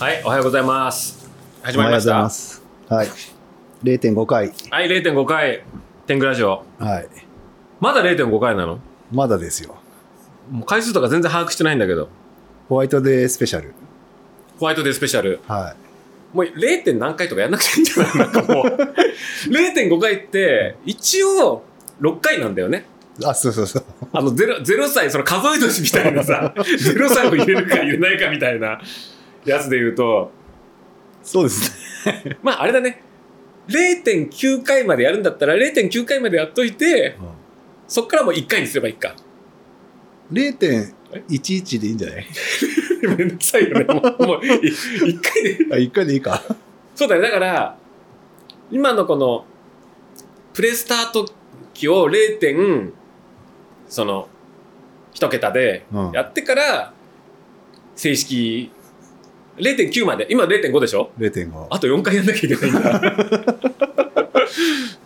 はい、おはようございます。始まりました。おはようございます。はい。0.5回。はい、0.5回、天狗ラジオ。はい。まだ0.5回なの？まだですよ。もう回数とか全然把握してないんだけど。ホワイトデースペシャル。ホワイトデースペシャル。はもう 0. 点何回とかやんなくていいんじゃないなんかもう。0.5回って、一応6回なんだよね。い。あ、そうそうそう。あの 0, 0歳、その数え年みたいなさ、0歳を入れるか入れないかみたいなやつで言うと、そうですね。まああれだね。0.9回までやるんだったら0.9回までやっといて、そっからもう1回にすればいいか。0.11でいいんじゃない？めんどくさいよね。もう、もうい一回で。あ、1回でいいか。そうだね。だから、今のこの、プレスタート機を 0. 点、その、一桁でうんやってから、正式、0.9まで。今0.5でしょ？0.5。あと4回やんなきゃいけないんだ。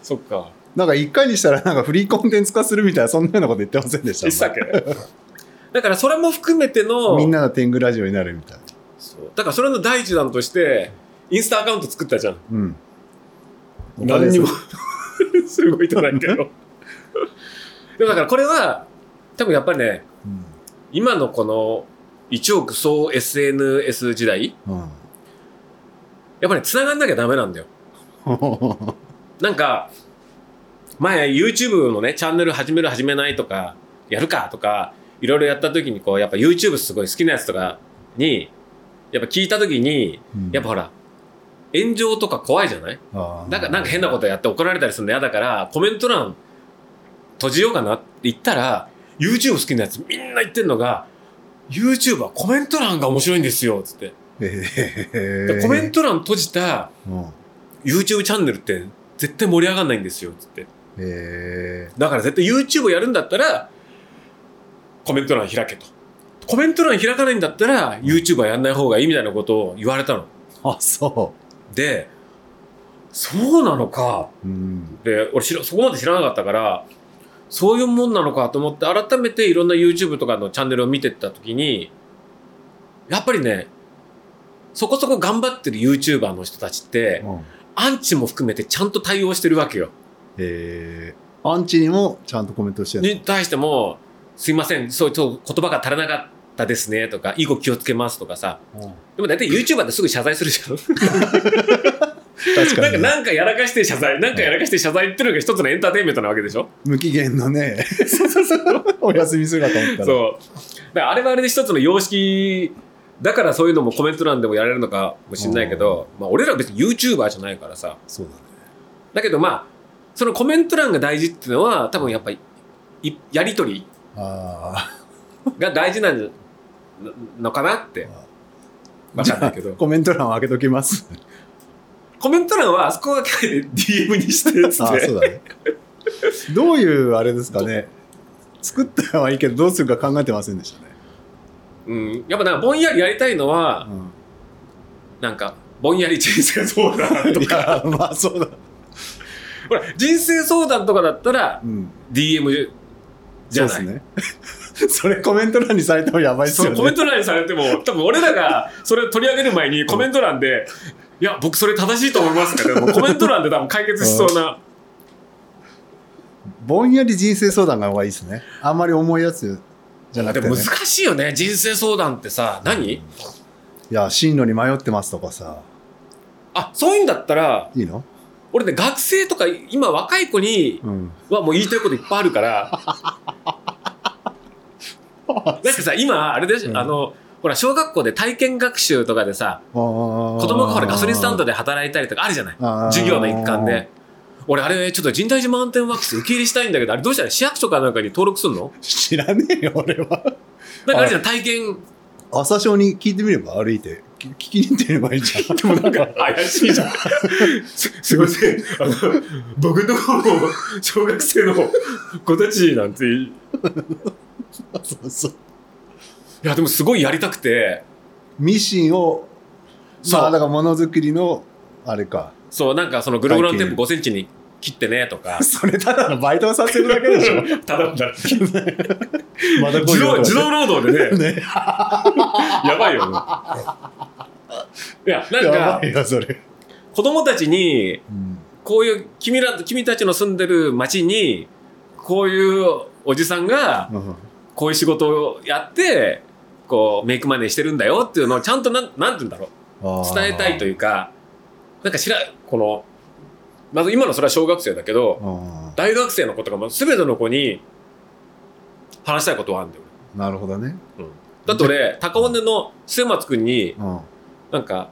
そっか。なんか1回にしたらなんかフリーコンテンツ化するみたいな、そんなようなこと言ってませんでしたいつだっけ？だからそれも含めての、みんなの天狗ラジオになるみたいな。そうだからそれの第一弾として、インスタアカウント作ったじゃん。うん。何にもお、すごいとないけど。でもだからこれは、多分やっぱりね、うん。今のこの1億総 SNS 時代、うん。やっぱり繋がんなきゃダメなんだよ。なんか、前 YouTube のね、チャンネル始める始めないとか、やるか？とか、いろいろやった時にこう、やっぱ YouTube すごい好きなやつとかに、やっぱ聞いた時に、うん。やっぱほら、炎上とか怖いじゃない？あー。なんか、なんか変なことやって怒られたりするの嫌だから、コメント欄閉じようかなって言ったら、YouTube 好きなやつみんな言ってんのが、YouTube はコメント欄が面白いんですよ、つって。へーでコメント欄閉じたうん。YouTube チャンネルって絶対盛り上がんないんですよ、つって。へだから絶対 YouTube をやるんだったら、コメント欄開けと。コメント欄開かないんだったら、YouTube はやんない方がいいみたいなことを言われたの。ーあ、そで、そうなのか。う。うん。で、俺そこまで知らなかったから、そういうもんなのかと思って、改めていろんな YouTube とかのチャンネルを見てった時に、やっぱりね、そこそこ頑張ってる YouTuber の人たちって、うんアンチも含めてちゃんと対応してるわけよ。えー、アンチにもちゃんとコメントしてるに対しても、すいません、そう、言葉が足らなかったですね、とか、以後気をつけますとかさ。のでも大体 YouTuber ってすぐ謝罪するじゃん。確かに、なんか、なんかやらかして謝罪、なんかやらかして謝罪っていうのが一つのエンターテインメントなわけでしょ？無期限のね、お休みするかと思ったら。そう。だからあれはあれで一つの様式、だからそういうのもコメント欄でもやれるのかもしれないけど、まあ俺らは別に YouTuber じゃないからさ。そうだね。だけどまあ、そのコメント欄が大事っていうのは多分やっぱり、いやりとりあが大事なんのかなって。あ。わかんないけど。コメント欄を開けときます。コメント欄はあそこが書いて DM にしてっつああ、って。そうだね。どういうあれですかね。作ったはいいけど、どうするか考えてませんでしたね。うん。やっぱなんかぼんやりやりたいのは、なんか、ぼんやり人生相談うん、といか。や、まあそうだ。ほら、人生相談とかだったらう、ん。DM じゃない。そうですね。それコメント欄にされてもやばいっすよね。コメント欄にされても、多分俺らがそれを取り上げる前にコメント欄で、いや、僕それ正しいと思いますけど、コメント欄で多分解決しそうな。ぼんやり人生相談が方がいいですね。あんまり重いやつじゃなくて、ね。難しいよね、人生相談ってさ、何？いや、進路に迷ってますとかさ。あ、そういうんだったら、いいの？俺ね、学生とか今若い子にうん。はもう言いたいこといっぱいあるから、なんかさ、今、あれでしょ、うんあの、ほら、小学校で体験学習とかでさ、子子供がほらガソリンスタンドで働いたりとかあるじゃない授業の一環で。俺、あれ、ちょっと人体寺マウンテンワークス受け入れしたいんだけど、あれどうしたら市役所かなんかに登録すんの？知らねえよ、俺は。なんかあれじゃん、体験、朝小に聞いてみれば歩いて。き聞きに行ってればいいじゃん。でもなんか怪しいじゃん。すすいません、あの、僕の小学生の子たちなんて、い そうそう。や、でもすごいやりたくて、ミシンを、そうまあ、だからものづくりの、あれか。そう、なんかそのグログロのテー体プ5センチに切ってねとか、それただのバイトをさせるだけでしょ。頼んだら、まだ自動、自動労働でね、ね。やばいよね。いや、なんやかば、いよ、それ。子供たちに、うん。こういう、君ら、君たちの住んでる町に、こういうおじさんが、うんこういう仕事をやって、こう、メイクマネーしてるんだよっていうのをちゃんとなん、なんて言うんだろう。伝えたいといいうか、なんか知ら、この、まず今のそれは小学生だけど、うん。大学生の子とかも全ての子に話したいことはあるんだよ。なるほどね。だって俺、高尾根の末松くんに、うん。なんか、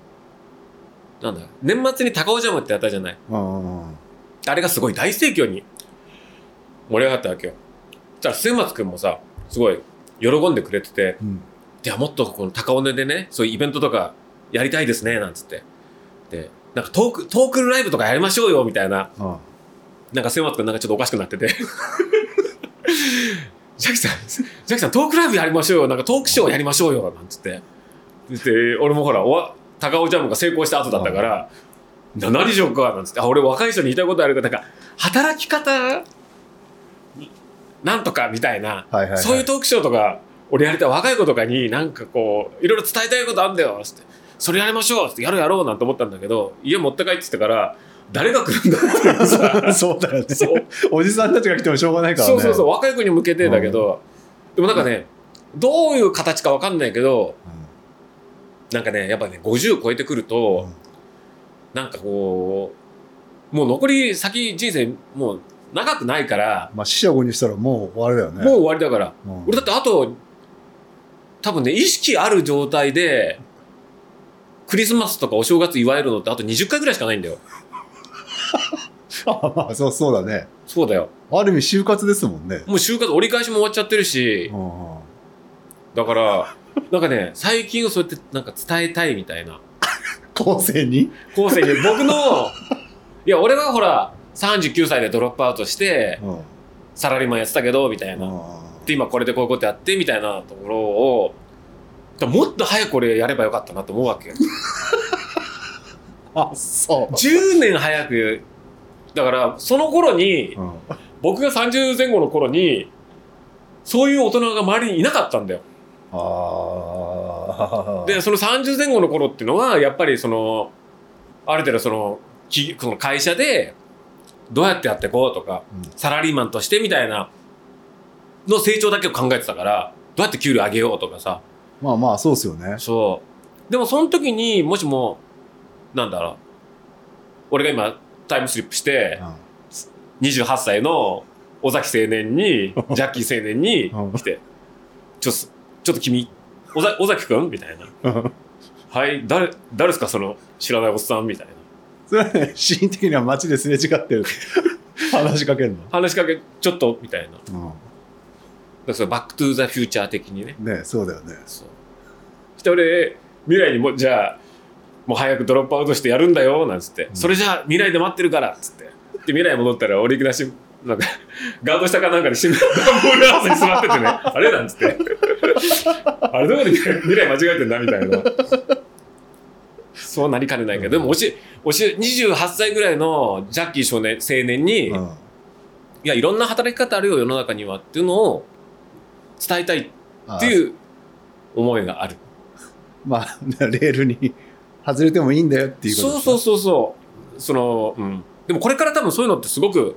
なんだ、年末に高尾ジャムってやったじゃない。うん。うんあれがすごい大盛況に盛り上がったわけよ。じゃあ、末松くんもさ、すごい喜んでくれてて、うん。いや、もっとこの高尾根でね、そういうイベントとかやりたいですね、なんつって。で、なんかトーク、トークライブとかやりましょうよ、みたいな。うん。なんか末松くんなんかちょっとおかしくなってて。ジャキさん、ジャキさんトークライブやりましょうよ、なんかトークショーやりましょうよ、なんつって。で、俺もほら、おわ高尾ジャムが成功した後だったから、な何でしょうかなんつって、あ、俺若い人に言いたいことあるから、なんか、働き方、なんとかみたいな、はいはいはいそういうトークショーとか、俺やりたい若い子とかになんかこう、いろいろ伝えたいことあんだよ、つって。それやりましょうつって、やろうやろうなんて思ったんだけど、家持って帰ってきてから、誰が来るんだってさ、そうだよね。おじさんたちが来てもしょうがないからね。そうそうそう、若い子に向けてだけど、でもなんかね、どういう形かわかんないけど、なんかね、やっぱね、50超えてくると、なんかこう、もう残り先人生、もう長くないから、まあ、死者誤にしたらもう終わりだよね。もう終わりだから。うん、俺だってあと、多分ね、意識ある状態で、クリスマスとかお正月祝えるのってあと20回ぐらいしかないんだよ。あまあ、そうそうだね。そうだよ。ある意味就活ですもんね。もう就活折り返しも終わっちゃってるしう、んうんだから、なんかね、最近そうやってなんか伝えたいみたいな。後世に？後世に僕の、いや、俺はほら、39歳でドロップアウトして、うんサラリーマンやってたけど、みたいな。で、今これでこういうことやって、みたいなところを、もっと早く俺やればよかったなと思うわけよ。あ、そう。10年早く、だから、その頃に、うん僕が30前後の頃に、そういう大人が周りにいなかったんだよ。ああ。で、その30前後の頃っていうのは、やっぱりその、ある程度その、きその会社で、どうやってやっていこうとか、うんサラリーマンとしてみたいな、の成長だけを考えてたから、どうやって給料上げようとかさ、まあまあ、そうですよね。そう。でもその時にもしも、なんだろう、俺が今タイムスリップして、28歳の尾崎青年に、ジャッキー青年にうん来て、ちょっと、ちょっと君、尾崎尾崎くんみたいな。うんはい、誰、誰ですか？その知らないおっさん？みたいな。それはね、シーン的には街ですれ違ってる。話しかけるの？話しかけ、ちょっと、みたいな。だバックトゥーザフューチャー的にね。ん。ねそうだよね。そして俺、未来にも、じゃあ、もう早くドロップアウトしてやるんだよ、なんつって。んそれじゃあ未来で待ってるから、つって。で、未来戻ったら、俺いきなりし、なんか、ガード下かなんかに新聞、段ボール合わせに座っててね、あれ？なんつって。あれどこで未来間違えてんだみたいな。そうなりかねないけど、でも、おし、おし、28歳ぐらいのジャッキー少年、青年に、うん。いや、いろんな働き方あるよ、世の中にはっていうのを伝えたいってう。いう思いがある。まあ、レールに外れてもいいんだよっていうことそうそうう。そうそう。その、うん。でもこれから多分そういうのってすごく、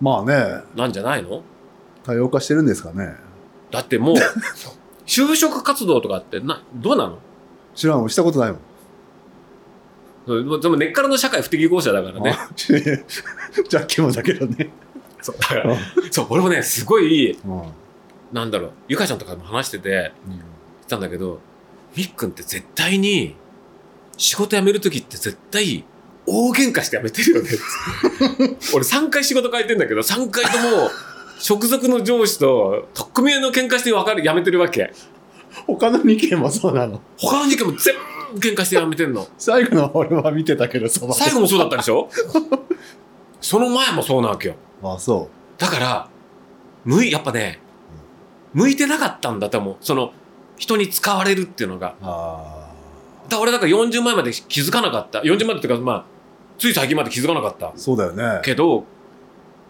まあね、なんじゃないの？多様化してるんですかね。だってもう、就職活動とかってな、どうなの？知らん、したことないもん。うんでも根っからの社会不適合者だからね。あジャッキーもだけどね。そう、だから、そう、俺もね、すごい、うんなんだろう、ゆかちゃんとかも話してて、言ったんだけど、みっくんって絶対に、仕事辞めるときって絶対、大喧嘩して辞めてるよね。俺3回仕事変えてんだけど、3回とも、直属の上司と、特組合の喧嘩して別れ、辞めてるわけ。他の2件もそうなの？他の事件も全部喧嘩して辞めてんの。最後の俺は見てたけど、そ最後もそうだったでしょ？その前もそうなわけよ。あ、そだから、向い、やっぱね、向いてなかったんだと思う。その、人に使われるっていうのが。だ俺だから40前まで気づかなかった。40までっていうか、まあ、つい最近まで気づかなかったあ。。そうだよね。けど、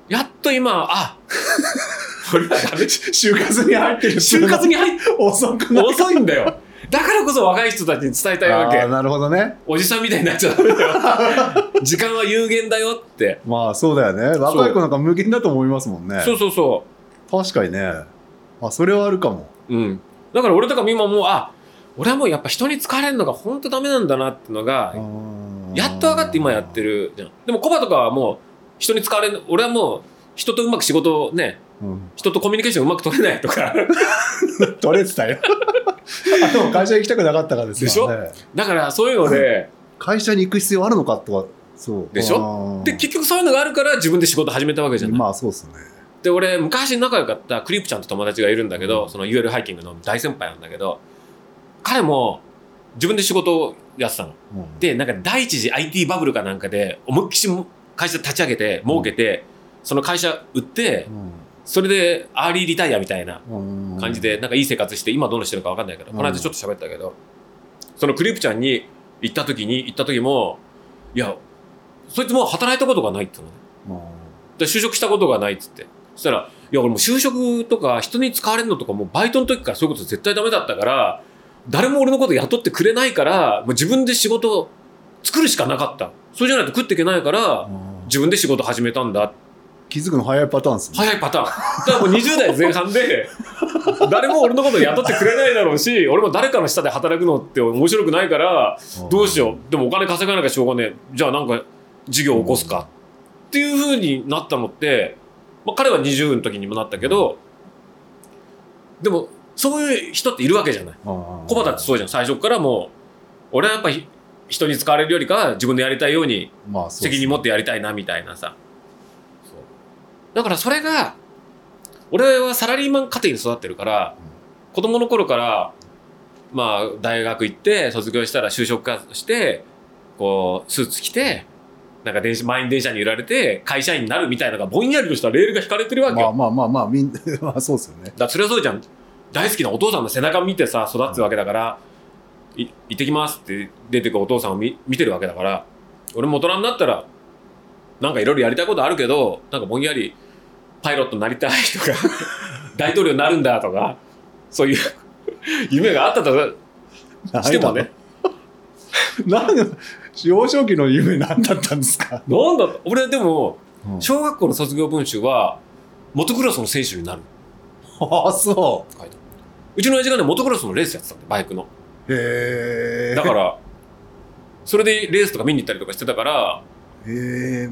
やっと今、あ。就活に入ってる就活に入って遅くない？遅いんだよ。だからこそ若い人たちに伝えたいわけなるほどねおじさんみたいになっちゃダメだよ 時間は有限だよってまあそうだよね若い子なんか無限だと思いますもんねそうそうそ確かにねあそれはあるかも。ううん。だから俺とかも今もうあ俺はもうやっぱ人に疲れるのが本当ダメなんだなってのがやっと分かって今やってるじゃん。でもコバとかはもう人に疲れる俺はもう人とうまく仕事をねうん。人とコミュニケーションうまく取れないとか。取れてたよ。あでも会社行きたくなかったからですよね。だからそういうので、会社に行く必要あるのかとかそう。でしょ？で結局そういうのがあるから自分で仕事始めたわけじゃない、まあそうっすねで俺昔仲良かったクリープちゃんと友達がいるんだけど、その UL ハイキングの大先輩なんだけど彼も自分で仕事をやってたの。うん。でなんか第一次 IT バブルかなんかで思いっきし会社立ち上げて儲けて、その会社売ってそれでアーリーリタイアみたいなうん。うん感じでなんかいい生活して今どうしてるか分かんないけど、うん。この間ちょっと喋ったけどそのクリープちゃんに行った時に行った時もいやそいつもう働いたことがないって言うのね。で就職したことがないっつってそしたら「いや俺もう就職とか人に使われるのとかもうバイトの時からそういうこと絶対ダメだったから誰も俺のこと雇ってくれないからもう自分で仕事を作るしかなかった。そうじゃないと食っていけないからうん自分で仕事始めたんだ。気づくの早いパターンですね。早いパターン。だからもう20代前半で誰も俺のこと雇ってくれないだろうし俺も誰かの下で働くのって面白くないからどうしよう。でもお金稼がなきゃしょうがねえ。じゃあなんか事業を起こすか。っていうふうになったのって、まあ、彼は20の時にもなったけどでもそういう人っているわけじゃない。ココバだってそうじゃん。最初からもう俺はやっぱり人に使われるよりかは自分でやりたいように責任持ってやりたいなみたいなさ。だからそれが俺はサラリーマン家庭に育ってるから子供の頃からまあ大学行って卒業したら就職活動してこうスーツ着てなんか電車満員電車に揺られて会社員になるみたいなのがぼんやりとしたレールが引かれてるわけよ、まあまあまあまあみんな まあそうっすよね。だからそれはそうじゃん。大好きなお父さんの背中見てさ育つわけだから「い行ってきます」って出てくお父さんを見見てるわけだから俺も大人になったらなんかいろいろやりたいことあるけどなんかぼんやりパイロットになりたいとか 大統領になるんだとかそういう夢があったとしてもね。な んで幼少期の夢何だったんですか、なんだ俺でもうん。小学校の卒業文集はモトクロスの選手になる。ああそって書いてあるうちの親父がねモトクロスのレースやってたんだよバイクの。うへえだからそれでレースとか見に行ったりとかしてたからへえ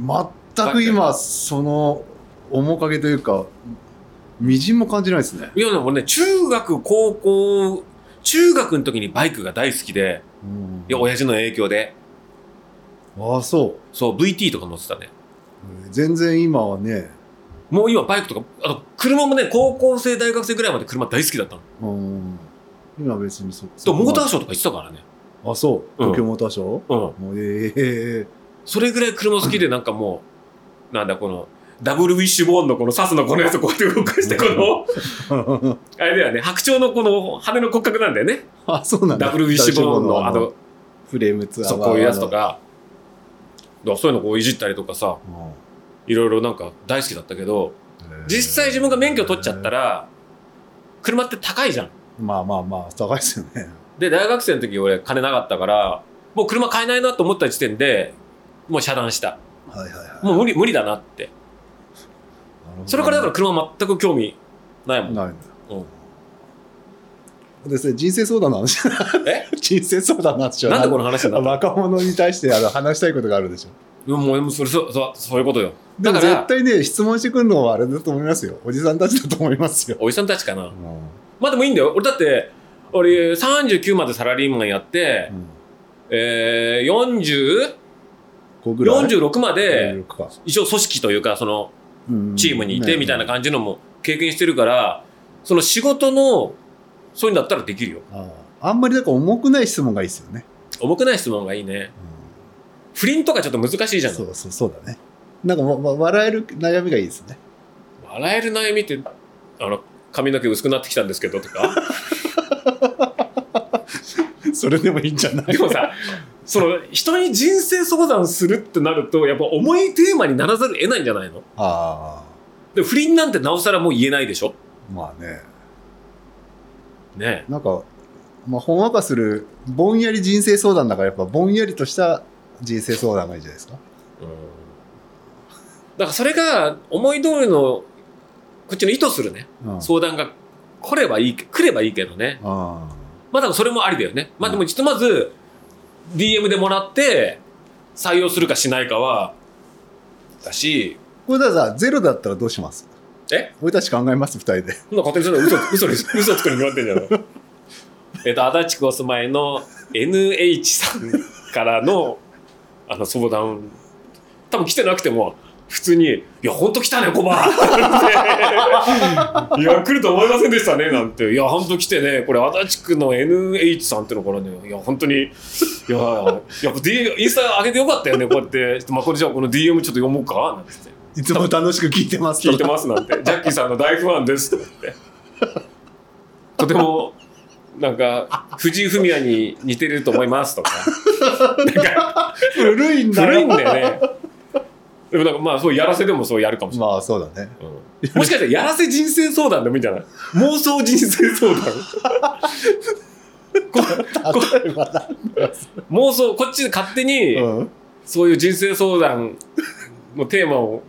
全く今その面影というかみじんも感じないですね、いやでも俺ね中学高校中学の時にバイクが大好きでうん。いや親父の影響でああそそう VT とか乗ってたね。う全然今はね。もう今バイクとかあと車もね高校生大学生ぐらいまで車大好きだったの。うん。今別にそでそもモーターショーとか行ってたからね。あそう。うん。東京モーターショー、うん。もうええそれぐらい車好きでなんかもうなんだこのダブルウィッシュボーンのこのサスのこのやつをこうやって動かしてこのあれだよね。白鳥のこの羽の骨格なんだよね。あそうなんだ。ダブルウィッシュボーンのあのフレームツアーそうこういうやつとか。だからそういうのこういじったりとかさいろいろなんか大好きだったけど実際自分が免許取っちゃったら車って高いじゃん。まあまあまあ高いですよね。で大学生の時俺金なかったからもう車買えないなと思った時点でもう遮断した。はいはいはい。もう無理無理だなって。それからだから車全く興味ないもん。ない。んだうんですね人生相談の話。え？人生相談の話は。なんでこの話になった？若者に対してあの話したいことがあるでしょ。いやもうもうそれそうそうそういうことよ。でもだから絶対ね質問してくるのはあれだと思いますよ。おじさんたちだと思いますよ、おじさんたちかな。うん。まあでもいいんだよ。俺だって俺39までサラリーマンやって、えー、40 5ぐらい？46まで46か。一応組織というかそのうん。チームにいてね。みたいな感じのも経験してるからその仕事のそういうんだったらできるよ。あああんまりなんか重くない質問がいいですよね、重くない質問がいいね。不倫とかちょっと難しいじゃん。そうそうそうだね。なんかわわ笑える悩みがいいですね。笑える悩みってあの髪の毛薄くなってきたんですけどとか？それでもいいんじゃない？でもさその人に人生相談するってなるとやっぱ重いテーマにならざるを得ないんじゃないの？あで不倫なんてなおさらもう言えないでしょ？あまあねね。なんかまあ、ほんわかするぼんやり人生相談だからやっぱぼんやりとした人生相談がいいじゃないですか。うん。だからそれが思い通りのこっちの意図するね。うん、相談が来ればいいけ来ればいいけどね。あまあでもそれもありだよね。まあでもひとまず DM でもらって採用するかしないかはだし。これだからさゼロだったらどうします？え？俺たち考えます二人で。そんな勝手にそんな嘘嘘です嘘つくに決まってんじゃん。えっと足立区お住まいの NH さんからのあの相談。多分来てなくても普通に「いやほんと来たねコバ!」いや来ると思いませんでしたね」なんて「いやほんと来てね。これ足立区の NH さんってのからねいや本当にいややっぱ D インスタ上げてよかったよねこうやって、まあ、これじゃあこの DM ちょっと読もうか」なんつって。いつも楽しく聞いてますと聞いてますなんて、ジャッキーさんの大ファンですって。とても、なんか、藤井フミヤに似てると思いますとか。なんか、古いんだ古いんだよね。でもなんかまあ、そうやらせでもそうやるかもしれない。まあそうだね。うんもしかしたらやらせ人生相談でもいいんじゃない？妄想人生相談。妄想、こっちで勝手に、うんそういう人生相談のテーマを考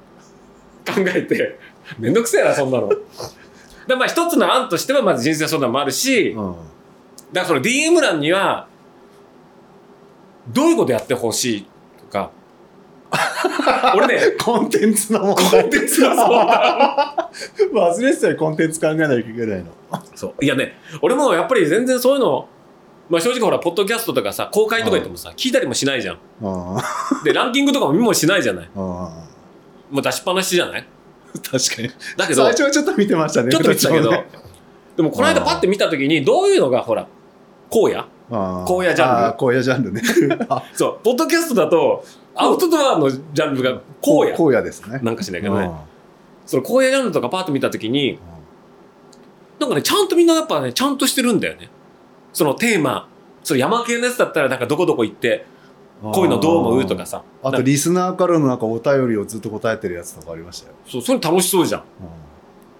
えて、めんどくせえな、そんなの。でまあ一つの案としてはまず人生相談もあるし、うんだからその DM 欄には、どういうことやってほしいとか、俺ね、コンテンツの問コ題ンテンツの相談。忘れてたよコンテンツ考えなきゃいけないの。そう。いやね、俺もやっぱり全然そういうの、まあ正直ほら、ポッドキャストとかさ、公開とか言ってもさ、聞いたりもしないじゃんで、ランキングとかも見もしないじゃない。うんもう出しっぱなしじゃない？確かに。だけど、最初はちょっと見てましたね。ちょっと見てたけどでもこの間パッて見たときに、どういうのがほら、荒野？荒野ジャンル荒野ジャンルね。あそう、ポッドキャストだと、アウトドアのジャンルが荒野荒野ですね。なんかしないけうんどね。その荒野ジャンルとかパッと見たときに、なんかね、ちゃんとみんなやっぱね、ちゃんとしてるんだよね。そのテーマ、その山系のやつだったら、なんかどこどこ行って、こういうのどう思うとかさ。あとリスナーからのなんかお便りをずっと答えてるやつとかありましたよ。そう、それ楽しそうじゃん。うん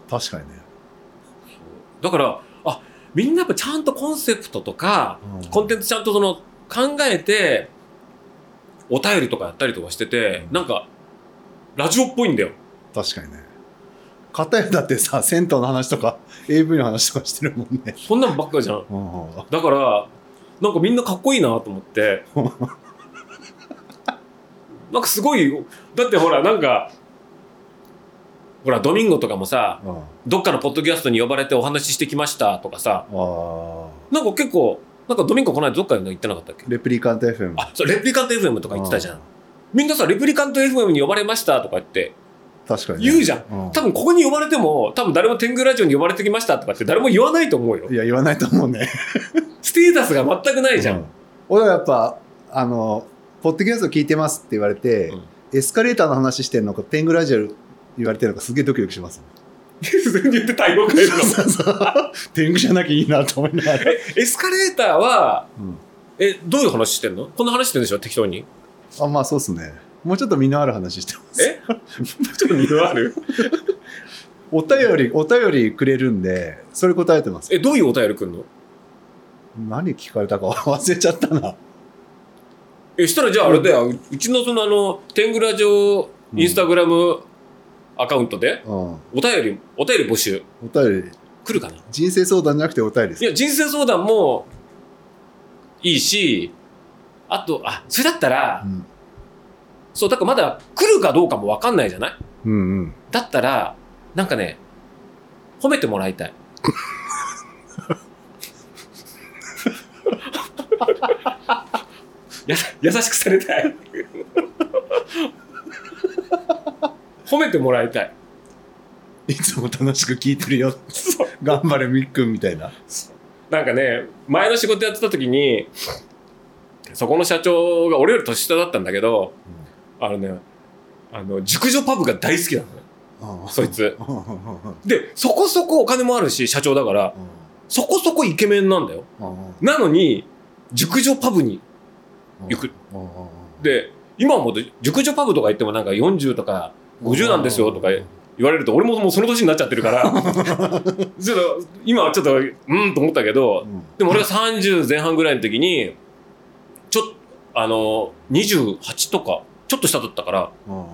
確かにね。だから、あ、みんなやっぱちゃんとコンセプトとか、うんコンテンツちゃんとその考えて、お便りとかやったりとかしてて、なんか、ラジオっぽいんだよ。確かにね。片やだってさ、銭湯の話とか AV の話とかしてるもんね。そんなんばっかじゃん。うんだから、なんかみんなかっこいいなと思って。なんかすごい、だってほら、なんか、ほら、ドミンゴとかもさ、うんどっかのポッドキャストに呼ばれてお話ししてきましたとかさ、なんか結構、なんかドミンゴこの間どっかで行ってなかったっけレプリカント FM。あ、そう、レプリカント FM とか言ってたじゃんう。みんなさ、レプリカント FM に呼ばれましたとか言って、確かにね、言うじゃんん多分ここに呼ばれても、多分誰も天狗ラジオに呼ばれてきましたとかって誰も言わないと思うよい。や、言わないと思うね。ステータスが全くないじゃ。うん俺はやっぱ、あの、ポッドキャスト聞いてますって言われて、うんエスカレーターの話してんのか、テングラジオ言われてるのか、すげえドキドキします。普通に言って対応変えるの。天狗じゃなきゃいいなと思いながら。エスカレーターは、うんえ、どういう話してんの？こんな話してんでしょ？適当に。あ、まあそうっすね。もうちょっと身のある話してます。え？ちょっと二度ある？お便り、お便りくれるんで、それ答えてます。え、どういうお便りくんの？何聞かれたか忘れちゃったな。え、したらじゃああれだよ。うちのそのあの、天狗ラジオインスタグラムアカウントで、うん。おお便り、お便り募集便り、来るかな？人生相談じゃなくてお便りですい。や、人生相談もいいし、あと、あ、それだったら、うん。そう、だからまだ来るかどうかもわかんないじゃない？うんうん。だったら、なんかね、褒めてもらいたい。や優しくされたい。褒めてもらいたい。いつも楽しく聞いてるよ。そう頑張れみっくんみたいな。なんかね、前の仕事やってた時に、そこの社長が俺より年下だったんだけど、あのね、あの、熟女パブが大好きなのね。うんそいつ。で、そこそこお金もあるし、社長だから、そこそこイケメンなんだよ。なのに、熟女パブに、行く。で、今はもう熟女パブとか行ってもなんか40とか50なんですよとか言われると俺ももうその年になっちゃってるから。ちょっと今はちょっとうんと思ったけどうん。でも俺が30前半ぐらいの時にちょっとあの28とかちょっと下だったから。うん。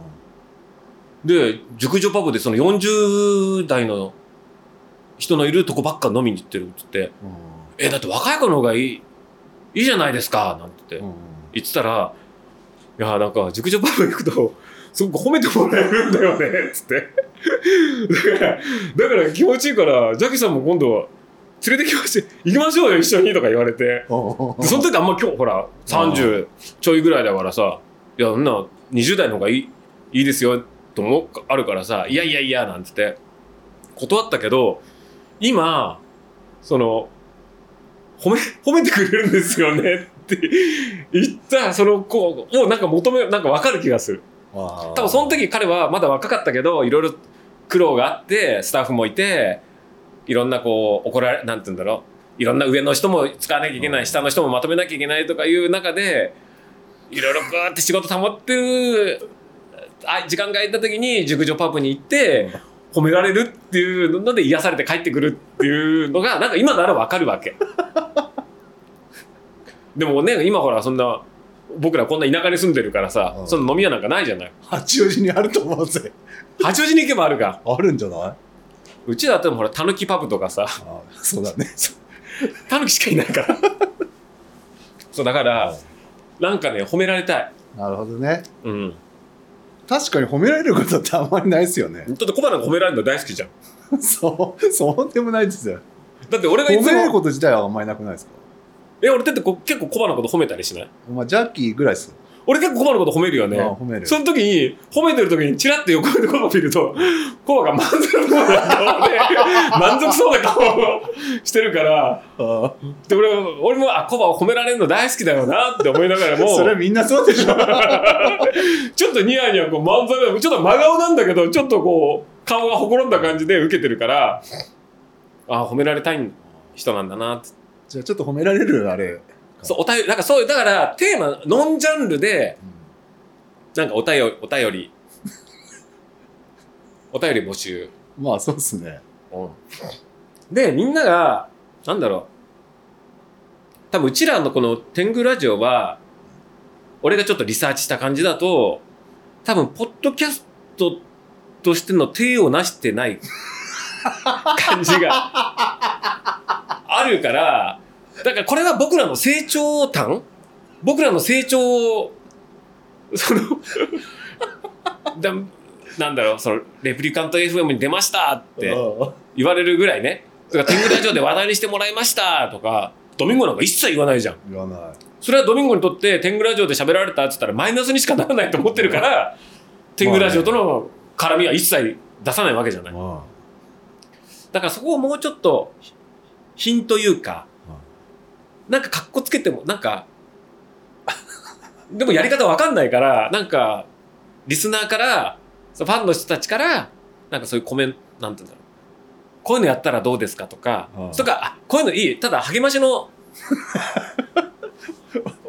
で熟女パブでその40代の人のいるとこばっか飲みに行ってるっつって「えだって若い子の方がいいいいじゃないですか」なんて。うん言ってたら「いやなんか熟女パブ行くとすごく褒めてもらえるんだよね」つって。だからだから気持ちいいからジャキさんも今度連れてきまして行きましょうよ一緒にとか言われて。その時あんま今日ほら30ちょいぐらいだからさ「いやそんな20代の方がいいいいですよ」ともあるからさ「いやいやいや」なんつって。断ったけど今その褒め褒めてくれるんですよねって言ったその子をなんか求めなんか分かる気がする。多多分その時彼はまだ若かったけどいろいろ苦労があってスタッフもいていろんなこう怒られなんて言うんだろう。いろんな上の人も使わなきゃいけない下の人もまとめなきゃいけないとかいう中でいろいろグーって仕事保ってるあ時間が空いた時に熟女パブに行って褒められるっていうので癒されて帰ってくるっていうのがなんか今ならわかるわけ。でもね今ほらそんな僕らこんな田舎に住んでるからさ、うんその飲み屋なんかないじゃない？八王子にあると思うぜ八王子に行けばあるか。あるんじゃない？うちだってほら、たぬきパブとかさ、あそうだねたぬきしかいないから。そう、だから、なんかね、褒められたい。なるほどねうん。確かに褒められることってあんまりないですよねだって小花が褒められるの大好きじゃん。そうそうでもないですよだって俺がいつ褒められるも、こと自体はあんまりなくないですか？え、俺だってこ結構小花のこと褒めたりしない？まあジャッキーぐらいです。よ俺結構小花のこと褒めるよね。あ褒める。その時に、褒めてる時にチラッと横でコバ見ると、コバが満足そうな顔で、満足そうな顔をしてるから、あで俺俺も、あ、コバを褒められるの大好きだよなって思いながらも、それみんなそうでしょ。ちょっとニヤニヤこう漫才でちょっと真顔なんだけどちょっとこう顔がほころんだ感じで受けてるからあ褒められたい人なんだなってじゃあちょっと褒められるあれ。そうお便りなんかそういうだからテーマノンジャンルでなんかお便りお便り。お便り募集、まあそうっすね。でみんながなんだろう。多分うちらのこの天狗ラジオは俺がちょっとリサーチした感じだと多分ポッドキャストとしての体をなしてない感じが あるからだからこれは僕らの成長端？僕らの成長をそのだなんだろうそのレプリカント FM に出ましたって言われるぐらいね。だから天狗ラジオで話題にしてもらいましたとか、ドミンゴなんか一切言わないじゃん。言わないそれはドミンゴにとって天狗ラジオで喋られたって言ったらマイナスにしかならないと思ってるから、天狗ラジオとの絡みは一切出さないわけじゃない。まだからそこをもうちょっと、品というか、なんか格好つけても、なんか、でもやり方わかんないから、なんか、リスナーから、ファンの人たちから、なんかそういうコメント、なんて言うんだろう。こういうのやったらどうですかとか、うんとか、あ、こういうのいい。ただ励ましのあ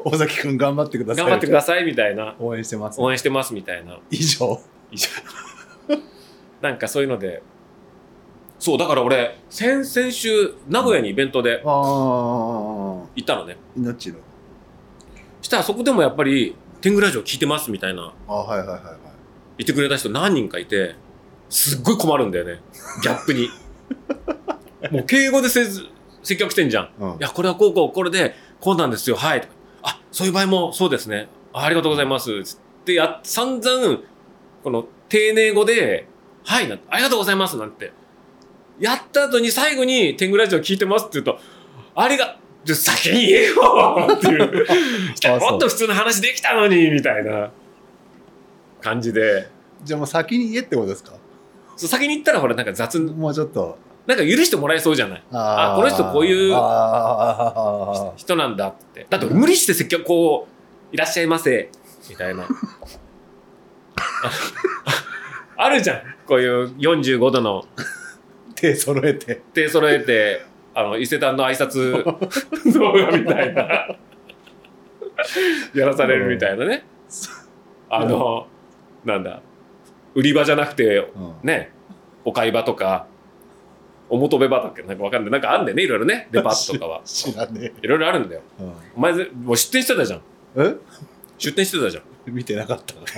尾崎くん頑張ってください頑張ってくださいみたいな、応援してます応援してますみたいな。以上以上 なんかそういうので、そう、だから俺、先々週、名古屋にイベントでああ行ったのね。命のしたらそこでもやっぱり、天狗ラジオ聞いてますみたいな、あはいはいはいはい言ってくれた人何人かいて、すっごい困るんだよね。ギャップに。もう敬語でせず接客してんじゃん。うんいや、これはこうこう、これで、こうなんですよ、はい。あ、そういう場合もそうですね。あありがとうございます。つってや、散々、この丁寧語で、はい、なんてありがとうございます、なんて。やった後に最後に、天狗ラジオ聞いてますって言うと、ありが、じゃ先に言えよってい う。もっと普通の話できたのに、みたいな感じで。じゃあもう先に言えってことですか？そう先に言ったらほら、なんか雑、もうちょっとなんか許してもらえそうじゃない？あーあこの人こういう人なんだって。だって無理して接客こう、いらっしゃいませ、みたいな。あるじゃん。こういう45度の手揃えて手揃えて、あの、伊勢丹の挨拶 動画みたいな。やらされるみたいなね。あの、なんだ。売り場じゃなくて、うんね、お買い場とか、お求め場とか、なんかわかんない。なんかあんだよね、いろいろね。デパートとかは。知らねいろいろあるんだよ。え、お前ぜ、もう出店してたじゃん。うん、出店してたじゃん。え見てなかったか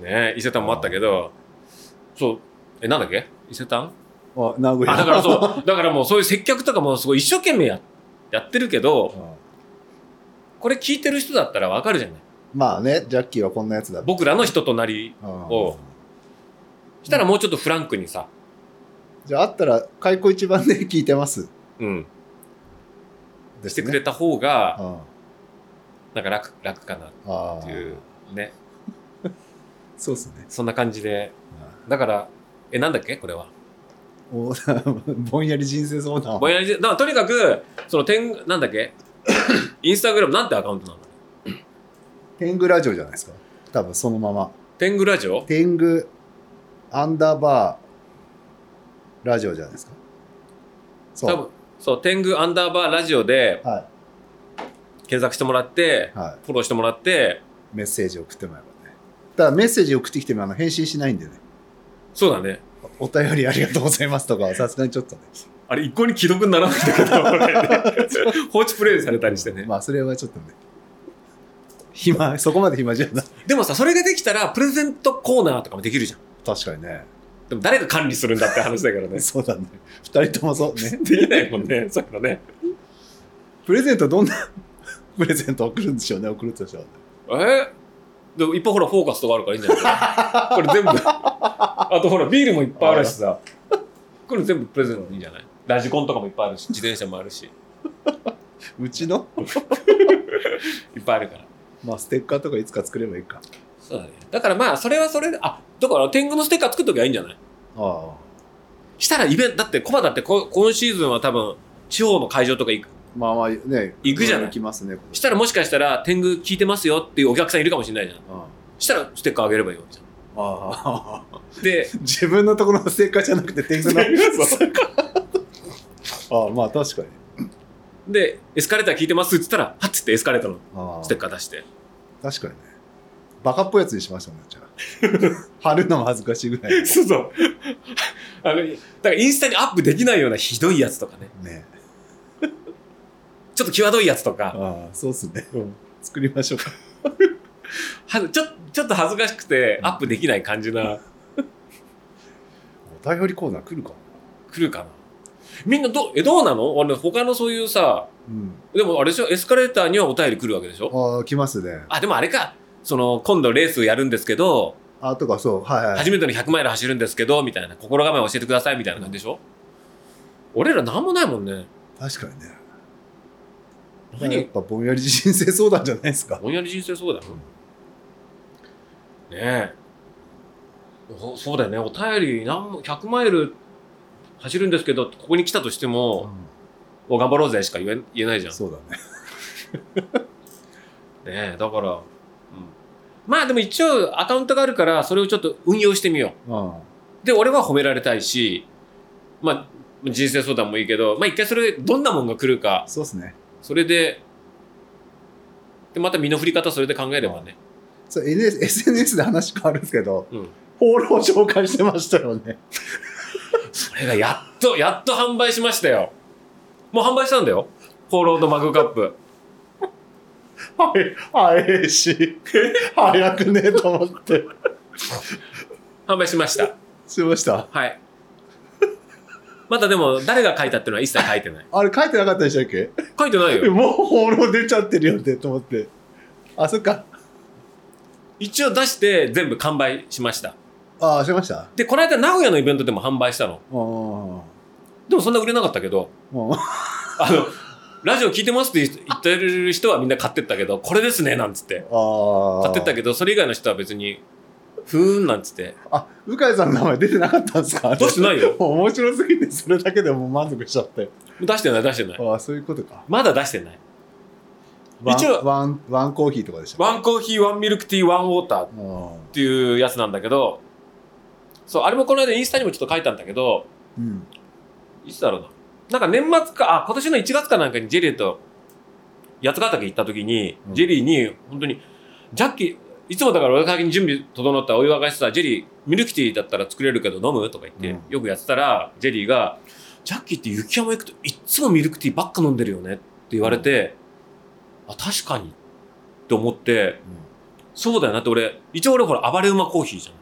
ねえ、伊勢丹もあったけど、そう、え、なんだっけ？伊勢丹？らあ名古屋。あ、だからそう、だからもうそういう接客とかもすごい一生懸命ややってるけど、うん。これ聞いてる人だったらわかるじゃない？まあねジャッキーはこんなやつだ。僕らの人となり、うん。おしたらもうちょっとフランクにさ、じゃああったら開口一番で聞いてます。うん、ですしてくれた方が、うん。なんか楽、楽かなっああていう、ね。そうですね。そんな感じで。だから、え、なんだっけ？これは。お ぼんやり人生相談。ぼんやりで、だからとにかく、その点、なんだっけ？インスタグラムなんてアカウントなの？天狗ラジオじゃないですか？多分そのまま。天狗ラジオ？天狗アンダーバーラジオじゃないですか？そう。多分、そう、天狗アンダーバーラジオでは検索してもらってい、はフォローしてもらって、いメッセージ送ってもらえばね。ただメッセージ送ってきてもあの返信しないんでねそうだね。お便りありがとうございますとかは さすがにちょっとね。あれ、一向に既読にならないんだけど、俺放置プレイされたりしてね。まあそれはちょっとね。暇そこまで暇じゃない。でもさ、それができたら、プレゼントコーナーとかもできるじゃん。確かにね。でも誰が管理するんだって話だからね。そうだね。二人ともそうね。できないもんね、そういうのね。プレゼントどんなプレゼント送るんでしょうね。送るとしたらえ？でもいっぱいほら、フォーカスとかあるからいいんじゃない？これ全部。あとほら、ビールもいっぱいあるしさ。これ全部プレゼントでいいんじゃない？ラジコンとかもいっぱいあるし、自転車もあるし。うちの？いっぱいあるから。まあステッカーとかいつか作ればいいかそうだね。だからまあ、それはそれで、あ、だから天狗のステッカー作っときゃいいんじゃない？あしたらイベント、だってコバだってこ今シーズンは多分、地方の会場とか行く。あまあまあね行くじゃない。行きますねしたらもしかしたら天狗聞いてますよっていうお客さんいるかもしれないじゃん。あしたらステッカーあげればいいわけじゃああん。で、自分のところのステッカーじゃなくて天狗の。ああまあ確かに。で、エスカレーター聞いてますって言ったら、はっつってエスカレーターのああステッカー出して。確かにね。バカっぽいやつにしましたもんねじゃあ。貼るのも恥ずかしいぐらい。そうそう。あの、だからインスタにアップできないようなひどいやつとかね。ねちょっと際どいやつとか。ああそうっすね。うん。作りましょうか。はちょちょっと恥ずかしくてアップできない感じな、お便りコーナー来るか来るかな。みんなど、え、どうなの？俺、他のそういうさ、うん。でもあれでしょ、エスカレーターにはお便り来るわけでしょ？ああ来ますね。あ、でもあれか。その、今度レースやるんですけど、あとかそうはいはい。初めての100マイル走るんですけど、みたいな、心構えを教えてください、みたいな感じでしょ？俺らなんもないもんね。確かにねやっ何ぱぼんやり人生相談じゃないですかぼんやり人生そうだよ。ねえ。そそうだよね。お便り、なんも、100マイル走るんですけど、ここに来たとしても、お頑張ろうぜしか言え言えないじゃん。ねそうだ ねえ、だから、うん。まあでも一応アカウントがあるから、それをちょっと運用してみようんう。で、俺は褒められたいし、まあ、人生相談もいいけど、まあ一回それ、どんなもんが来るか、そうっすねそれで、で、また身の振り方それで考えればね。そう NS SNS で話変わるんですけどうん。放浪紹介してましたよねそれがやっと、やっと販売しましたよ。もう販売したんだよ。ホーロードマグカップ。はい早いし早くねえと思って 販売しました。しましたはい。まだでも、誰が書いたっていうのは一切書いてない。あれ書いてなかったでしたっけ？書いてないよ。もう放浪出ちゃってるよってと思ってあそっか一応出して全部完売しました。ああしました？で、この間名古屋のイベントでも販売したの。あでもそんな売れなかったけど、あの、ラジオ聞いてますって言ってる人はみんな買ってったけど、これですね、なんつって。ああ買ってったけど、それ以外の人は別に、ふーんなんつって。あ向井さんの名前出てなかったんですか？出してないよ。面白すぎてそれだけでもう満足しちゃって出してない、出してない。ああそういうことかまだ出してない。一応ワンワンコーヒーとかでした？ワンコーヒー、ワンミルクティー、ワンウォーターっあていうやつなんだけど、そう、あれもこの間インスタにもちょっと書いたんだけど、うんいつだろうな。なんか年末か、あ、今年の1月かなんかにジェリーと八ヶ岳行った時に、うんジェリーに、本当に、ジャッキー、いつもだから俺が先に準備整ったお湯沸かしてたジェリーミルクティーだったら作れるけど飲むとか言って、うんよくやってたら、ジェリーが、ジャッキーって雪山行くといっつもミルクティーばっか飲んでるよねって言われて、あ、確かにって思って、そうだよなって俺、一応俺ほら暴れ馬コーヒーじゃん。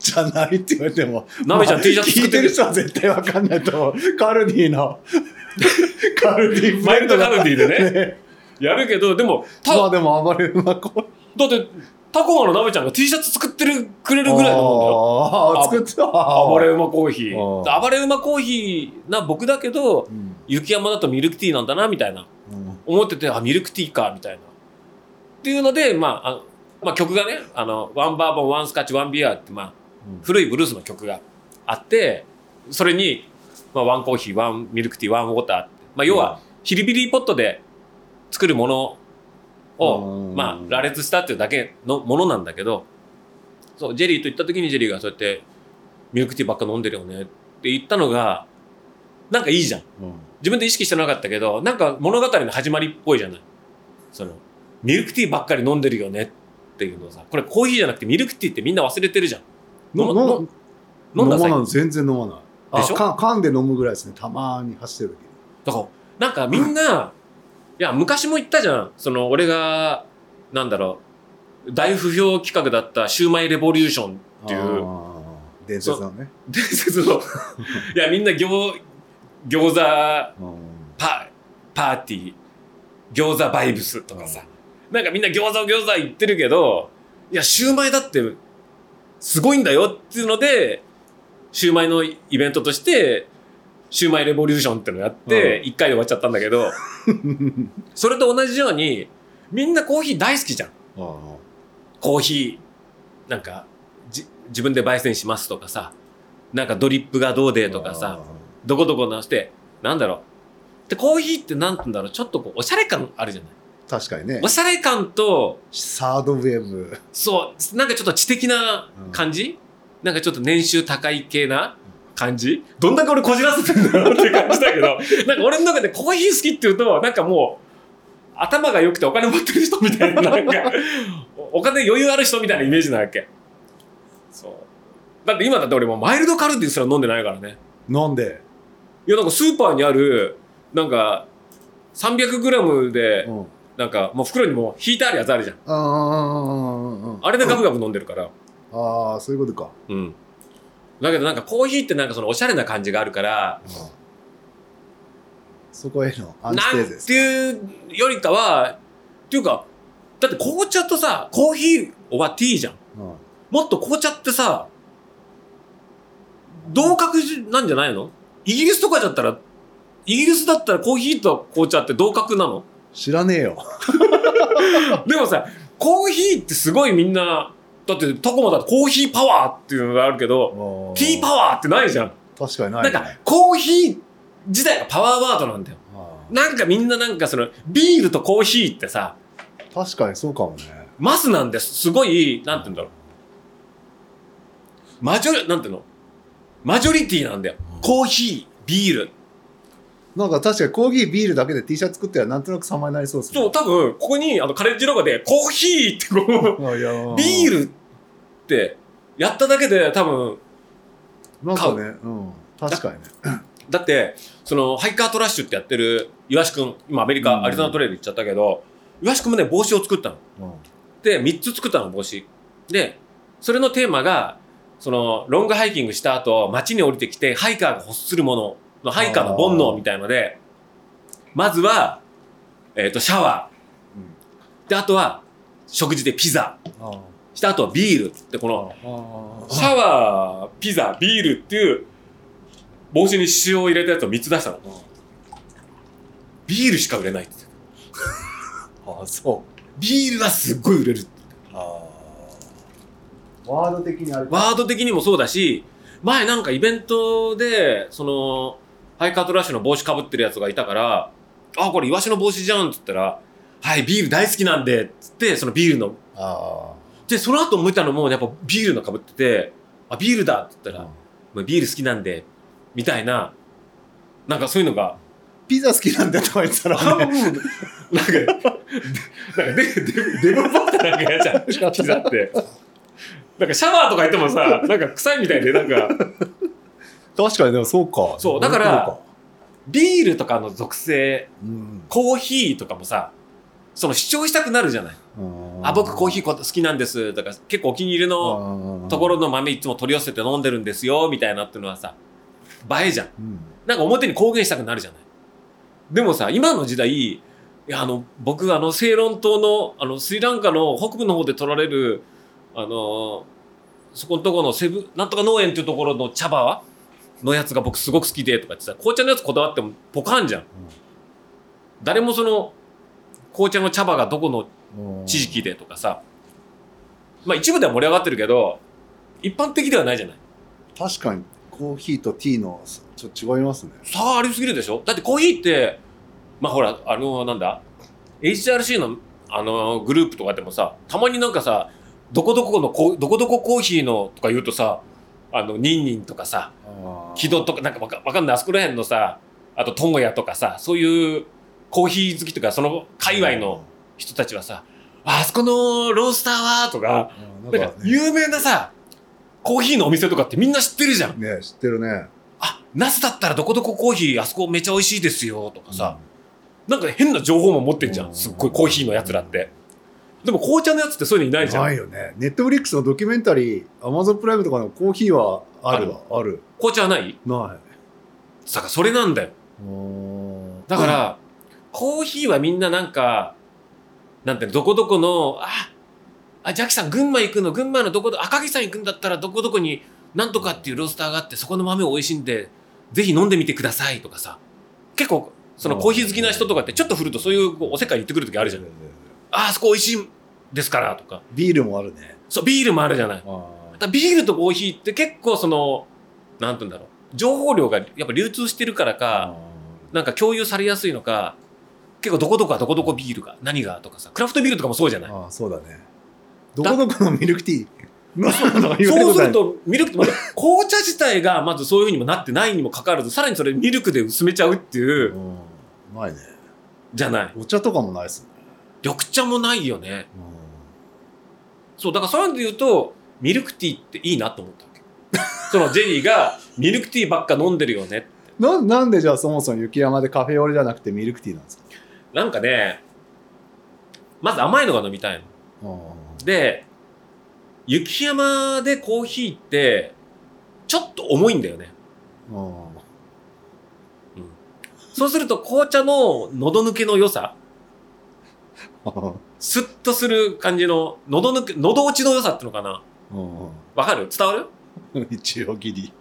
じゃないって言われても。なめちゃん T シャツ聞いてるる人は絶対わかんないと思う。カルディの。カルディマイルドカルディでねね。やるけど、でも、たまあでも暴れ馬コーだって、タコマのなめちゃんが T シャツ作ってるくれるぐらいのもんだよ。ああ、作ってた。暴れ馬コーヒあー。暴れ馬コーヒーな僕だけど、うん。雪山だとミルクティーなんだな、みたいな。うん思ってて、あ、ミルクティーか、みたいな。っていうので、まあ、あまあ、曲がね、あの、ワンバーボン、ワンスカッチ、ワンビアって、まあ、古いブルースの曲があって、それに、まあ、ワンコーヒー、ワンミルクティー、ワンウォーター。まあ、要は、ヒリビリポットで作るものを、うんまあ、羅列したっていうだけのものなんだけど、そう、ジェリーと行った時にジェリーがそうやって、ミルクティーばっか飲んでるよねって言ったのが、なんかいいじゃん。うん自分で意識してなかったけど、なんか物語の始まりっぽいじゃない。その、ミルクティーばっかり飲んでるよねっていうのさ、これコーヒーじゃなくてミルクティーってみんな忘れてるじゃん。飲むの飲飲んだ飲まない全然飲まない。あでしょ？か噛んで飲むぐらいですね。たまに走ってるだから、なんかみんな、いや、昔も言ったじゃん。その、俺が、なんだろう、大不評企画だったシューマイレボリューションって時いう、伝説のね。伝説の、いや、みんな餃、餃子うん。パパーティー、餃子バイブスとかさ、なんかみんな餃子餃子言ってるけど、いや、シューマイだって、すごいんだよっていうので、シューマイのイベントとして、シューマイレボリューションってのやって、一回で終わっちゃったんだけど、それと同じように、みんなコーヒー大好きじゃん。あコーヒー、なんか、じ、自分で焙煎しますとかさ、なんかドリップがどうでーとかさ、どこどこ直して、なんだろう。で、コーヒーってなんて言うんだろう、ちょっとこう、おしゃれ感あるじゃない。確かにねお。しゃれ感と、サードウェーブ。そう、なんかちょっと知的な感じ、なんかちょっと年収高い系な感じ？どんだけ俺こじらせてんだろうって感じだけど、なんか俺の中でコーヒー好きっていうと、なんかもう、頭が良くてお金持ってる人みたいな、なんか、おお金余裕ある人みたいなイメージなわけ。そう。だって今だって俺もうマイルドカルディすら飲んでないからね。飲んで。いや、なんかスーパーにある、なんか、300g でう、ん。なんか、もう袋にもう引いてあるやつあるじゃん。あれでガブガブ飲んでるから。ああ、そういうことか。うん。だけどなんかコーヒーってなんかそのおしゃれな感じがあるから、そこへのアンチテーゼです。ていうよりかは、っていうか、だって紅茶とさ、コーヒーはティーじゃん。うんもっと紅茶ってさ、同格なんじゃないの？イギリスとかだったら、イギリスだったらコーヒーと紅茶って同格なの？知らねえよ。でもさ、コーヒーってすごいみんな、だってタコマだとコーヒーパワーっていうのがあるけど、ティーパワーってないじゃん。確かにない、ね。なんか、コーヒー自体がパワーワードなんだよ。あなんかみんななんかその、ビールとコーヒーってさ、ー確かにそうかもね。マスなんです。すごい、なんて言うんだろう。マジョリ、なんていうの？マジョリティなんだよ。コーヒー、ビール。なんか確かにコーヒービールだけで T シャツ作ってはなんとなく様になりそうですね。そう、多分、ここに、あの、カレッジロゴで、コーヒーってこう、ビールって、やっただけで多分、なんかね、うん。確かにね。だって、その、ハイカートラッシュってやってる岩橋くん、今アメリカ、うんアリゾナトレイル行っちゃったけど、岩橋くんもね、帽子を作ったの。うんで、3つ作ったの、帽子。で、それのテーマが、その、ロングハイキングした後、街に降りてきて、ハイカーが欲するものの、ハイカーの煩悩みたいので、まずは、えっ、と、シャワー。で、あとは、食事でピザ。あして、あとはビールって、こーの、あシャワー、ピザ、ビールっていう、帽子に塩を入れたやつを3つ出したの。ビールしか売れないってあー、そう。ビールはすっごい売れるって。あーワード的にあれワード的にもそうだし、前なんかイベントで、その、ハイカートラッシュの帽子かぶってるやつがいたから、あ、これイワシの帽子じゃんって言ったら、はい、ビール大好きなんで、つって、そのビールの、あで、その後見たのもやっぱビールのかぶってて、あ、ビールだって言ったあら、もうビール好きなんで、みたいな、なんかそういうのが、ピザ好きなんだとか言ってたあらね。なんか、なんかデデデブっぽくてなんか嫌じゃん、ピザって。なんかシャワーとか行ってもさ、なんか臭いみたいで、なんか、確かにでもそうかそうだからビールとかの属性、うんコーヒーとかもさ、その主張したくなるじゃない。あ、僕コーヒー好きなんですとか、結構お気に入りのところの豆いつも取り寄せて飲んでるんですよ、みたいなっていうのはさ、映えじゃん。うんなんか表に公言したくなるじゃない。でもさ、今の時代、いや、あの、僕、あの、セイロン島の、あの、スリランカの北部の方で取られる、あの、そこのところのセブ、なんとか農園っていうところの茶葉のやつが僕すごく好きでとかってさ、紅茶のやつこだわってもポカンじゃん。誰もその、紅茶の茶葉がどこのうん地域でとかさ、まあ一部では盛り上がってるけど、一般的ではないじゃない。確かにコーヒーとティーのちょっと違いますね差ありすぎるでしょ？だってコーヒーって、まあほら、あの、なんだ ?HRC の、あの、グループとかでもさ、たまになんかさ、どこどこのこ、どこどこコーヒーのとか言うとさ、あの、ニンニンとかさ、木戸とか、なんかわかわかんない、あそこら辺のさ、あと、友屋とかさ、そういうコーヒー好きとか、その界隈の人たちはさ、ああそこのロースターはとか、うんなんか有名なさ、コーヒーのお店とかってみんな知ってるじゃん。ね知ってるねあ、ナスだったらどこどこコーヒーあそこめっちゃ美味しいですよとかさ、なんか変な情報も持ってんじゃうんん。すっごいコーヒーのやつらって。でも紅茶のやつってそういうのいないじゃん。ないよね。ネットフリックスのドキュメンタリーアマゾンプライムとかのコーヒーはあるわ。ある。紅茶はない？なだからそれなんだよ。いだから、コーヒーはみんななんか、なんていうのどこどこの、あ、あ、ジャキさん群馬行くの、群馬のどこど、赤城山行くんだったらどこどこになんとかっていうロースターがあって、そこの豆美味しいんで、ぜひ飲んでみてくださいとかさ。結構、そのコーヒー好きな人とかってちょっと振るとそういうおせっかい言ってくる時あるじゃん。あ、あそこ美味しいですからとか。ビールもあるねそう、ビールもあるじゃない。だビールとコーヒーって結構その、なんて言うんだろう。情報量がやっぱ流通してるからか、なんか共有されやすいのか、結構どこどこはどこどこビールが、何がとかさ、クラフトビールとかもそうじゃない。ああそうだねどこどこのミルクティー？そうすることミルクって、まず紅茶自体がまずそういうふうにもなってないにもかかわらず、さらにそれミルクで薄めちゃうっていう、うんないねじゃない。お茶とかもないっすね緑茶もないよね。うんそう、だからそういうので言うと、ミルクティーっていいなと思ったわけ。そのジェニーがミルクティーばっか飲んでるよね。ななんでじゃあそもそも雪山でカフェオレじゃなくてミルクティーなんですか？なんかね、まず甘いのが飲みたいの。で、雪山でコーヒーって、ちょっと重いんだよね。うんそうすると紅茶の喉抜けの良さ、うんスッとする感じの、喉抜け、喉落ちの良さってのかな？うんわかる？伝わる？うん一応ギリ。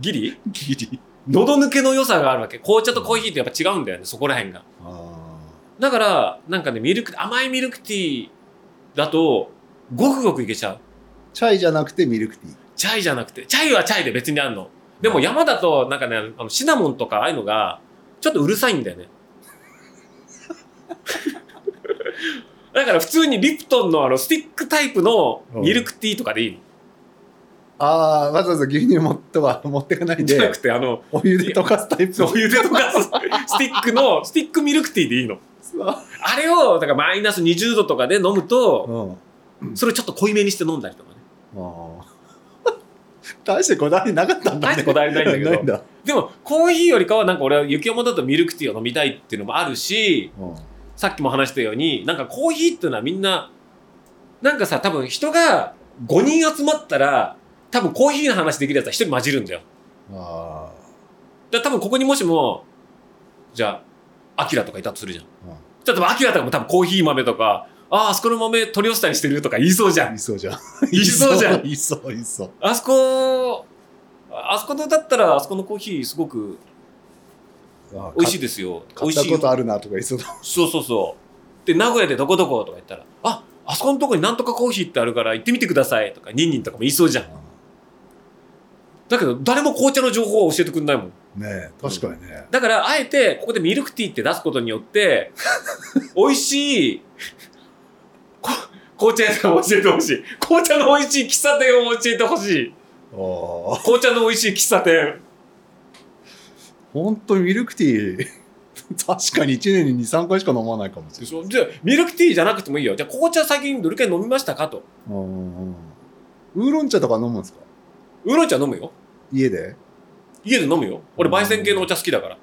ギリ？ギリ。喉抜けの良さがあるわけ。紅茶とコーヒーってやっぱ違うんだよね、そこら辺が。あだから、なんかね、ミルク、甘いミルクティーだと、ごくごくいけちゃう。ーチャイじゃなくてミルクティー。チャイじゃなくて、チャイはチャイで別にあるの。でも山だと、なんかね、あのシナモンとかああいうのが、ちょっとうるさいんだよね。だから普通にリプトンのあのスティックタイプのミルクティーとかでいいの。ああわざわざ牛乳もとか持ってかないで。じゃなくて、あの、お湯で溶かすタイプ。そういうでとかスティックの、スティックミルクティーでいいの。あれを、だからマイナス20度とかで飲むと、うん。それをちょっと濃いめにして飲んだりとかね。ああ 大してこだわりなかったんだね。大してこだわりないんだけど。ないんだ。でも、コーヒーよりかはなんか俺は雪山だとミルクティーを飲みたいっていうのもあるし、うんさっきも話したように、なんかコーヒーっていうのはみんな、なんかさ、多分人が5人集まったら、多分コーヒーの話できるやつは1人混じるんだよ。あだから多分ここにもしも、じゃあ、アキラとかいたとするじゃん。うん例えばアキラとかも多分コーヒー豆とか、ああ、あそこの豆取り寄せたりしてるとか言いそうじゃん。あいそうじゃん いそうじゃん いそういそうあそこ、あそこだったらあそこのコーヒーすごくあ美味しいですよ。美買っ味したいよことあるなとか言いそうだそうそうそう。で、名古屋でどこどことか言ったら、あ、あそこのとこになんとかコーヒーってあるから行ってみてくださいとか、ニンニンとかも言いそうじゃん。だけど、誰も紅茶の情報は教えてくんないもん。ねえ確かにねだから、あえて、ここでミルクティーって出すことによって、美味しい、こ紅茶屋さんを教えてほしい。紅茶の美味しい喫茶店を教えてほしい。紅茶の美味しい喫茶店。本当にミルクティー 確かに1年に23回しか飲まないかもしれでしょ？じゃあ、ミルクティーじゃなくてもいいよ。じゃあ、紅茶最近どれくらい飲みましたか？と。ないうんウーロン茶とか飲むんですか？ウーロン茶飲むよ。家で？家で飲むよ。俺、焙煎系のお茶好きだから。ああ。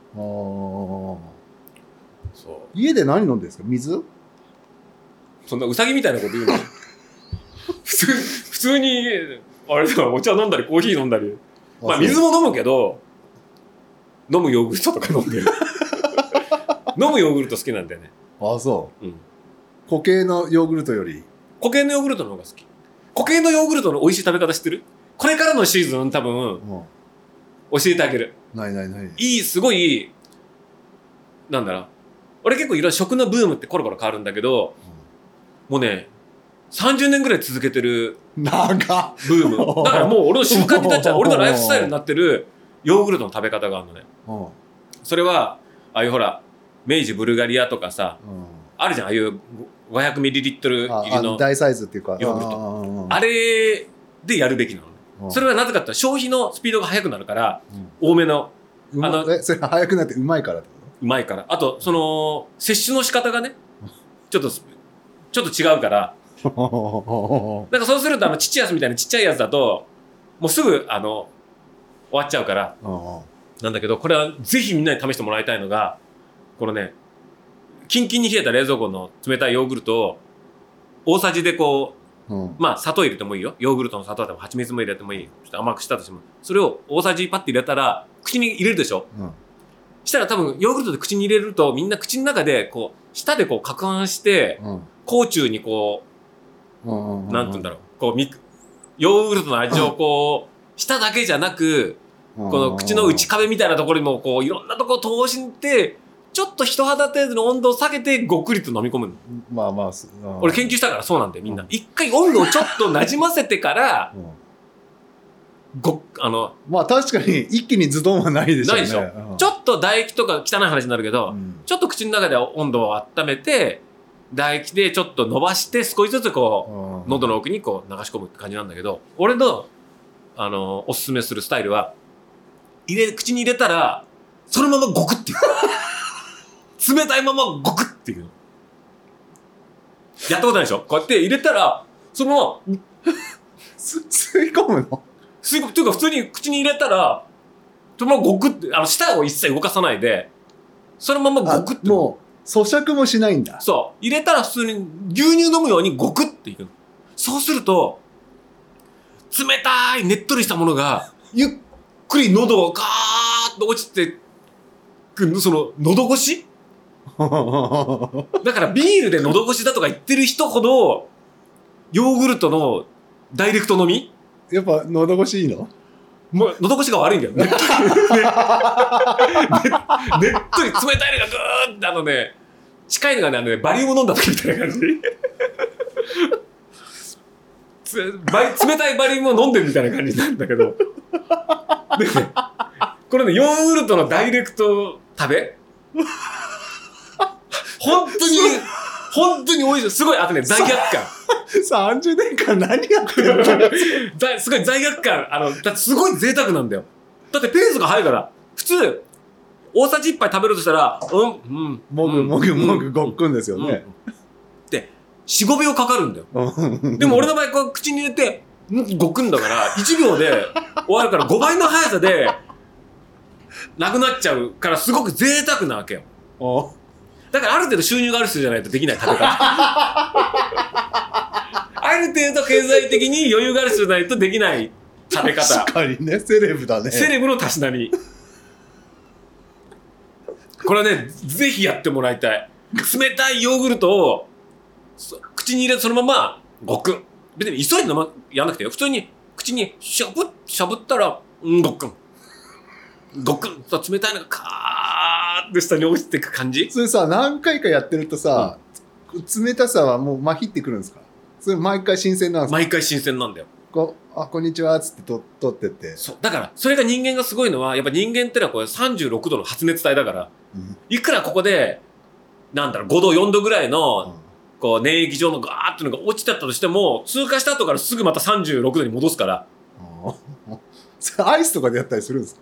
そ家で何飲んでるんですか？水？う。そんなウサギみたいなこと言うの？普通、普通に、あれだわお茶飲んだり、コーヒー飲んだり。まあ、水も飲むけど、飲むヨーグルトとか飲んでる。飲むヨーグルト好きなんだよね。ああ、そう。うん。固形のヨーグルトより？固形のヨーグルトの方が好き。固形のヨーグルトの美味しい食べ方知ってる？これからのシーズン多分うん。教えてあげる。ないないない。いい、すごい、なんだろう。俺結構いろいろ食のブームってコロコロ変わるんだけど、もうね、30年ぐらい続けてる長っブーム。だからもう俺の習慣になっちゃう。俺のライフスタイルになってるヨーグルトの食べ方があるのね。それは、ああいうほら、明治ブルガリアとかさ、あるじゃん、ああいう500ミリリットルあ入りの。あ大サイズっていうか。ヨーグルトトあれでやるべきなのね。それはなぜかって消費のスピードが速くなるから、多めの、うん、あのそれ早くなってうまいからってこうまいから。あと、その、摂取の仕方がね、ちょっと、ちょっと違うから、と なんかそうすると、あの、ちっちゃいやつみたいなちっちゃいやつだと、もうすぐ、あの、終わっちゃうから、なんだけど、これはぜひみんなに試してもらいたいのが、このね、キンキンに冷えた冷蔵庫の冷たいヨーグルトを、大さじでこう、うんまあ砂糖入れてもいいよ。ヨーグルトの砂糖でも蜂蜜も入れてもいい。ちょっと甘くしたとしても。それを大さじパッて入れたら、口に入れるでしょ？うんしたら多分ヨーグルトで口に入れるとみんな口の中でこう、舌でこう攪拌して、うん口中にこうんう、なんて言うんだろう。こうみ、ヨーグルトの味をこう、舌だけじゃなく、ここの口の内壁みたいなところにもこう、いろんなところ通して、ちょっと人肌程度の温度を下げてごくりと飲み込むの。まあまあ俺研究したからそうなんだよ、みんな。うん。一回温度をちょっと馴染ませてから、うん。ご、あの、まあ確かに一気にズドンはないでしょうね。ないでしょ。うん。ちょっと唾液とか汚い話になるけど、うん。ちょっと口の中で温度を温めて、唾液でちょっと伸ばして少しずつこう、うん。喉の奥にこう流し込むって感じなんだけど、俺の、あの、おすすめするスタイルは、入れ、口に入れたら、そのままゴクっていう。冷たいままゴクっていう。やったことないでしょ？こうやって入れたら、そのまます 吸い込むの？吸い込む、というか普通に口に入れたら、そのままゴクって、あの、舌を一切動かさないで、そのままゴクって。あもう咀嚼もしないんだそう。入れたら普通に牛乳飲むようにゴクっていくの。そうすると、冷たいねっとりしたものが、ゆっくり喉をガーッと落ちてく、その、喉越し？だからビールで喉越しだとか言ってる人ほど、ヨーグルトのダイレクト飲み？やっぱ喉越しいいの？もう喉越しが悪いんだよ。ねねねっとり冷たいのがぐーってあのね、近いのがね、あのね、バリウム飲んだ時みたいな感じ。冷たいバリウムを飲んでるみたいな感じなんだけど。でね、これね、ヨーグルトのダイレクト食べ本当に、本当に美味しい。すごい、あとね、罪悪感。30年間何やってるのだすごい罪悪感。あの、だってすごい贅沢なんだよ。だってペースが速いから。普通、大さじ1杯食べるとしたら、うん、うん。もぐもぐもぐうんごっくんですよね。うんで、4、5秒かかるんだよ。うんでも俺の場合、こう口に入れて、んごくんだから、1秒で終わるから5倍の速さで、なくなっちゃうから、すごく贅沢なわけよ。おだからある程度収入がある人じゃないとできない食べ方。ある程度経済的に余裕がある人じゃないとできない食べ方確。かにね、セレブだね。セレブのたしなみ。これはね、ぜひやってもらいたい。冷たいヨーグルトを、そ口に入れてそのまま、ごくん。別に急いで飲ま、やんなくてよ。普通に、口にしゃぶっ、しゃぶったら、うん、ごくん。ごくんと冷たいのがカーって下に落ちていく感じ？それさ、何回かやってるとさ、冷たさはもうまひってくるんですか？それ毎回新鮮なんですか？毎回新鮮なんだよ。こうあ、こんにちはっつってと取ってって。そう。だから、それが人間がすごいのは、やっぱ人間ってのはこれ36度の発熱体だから、うんいくらここで、なんだろう、5度、4度ぐらいの、こう、粘液状のガーっていうのが落ちたとしても、通過した後からすぐまた36度に戻すから、あーそれ アイスとかでやったりするんですか？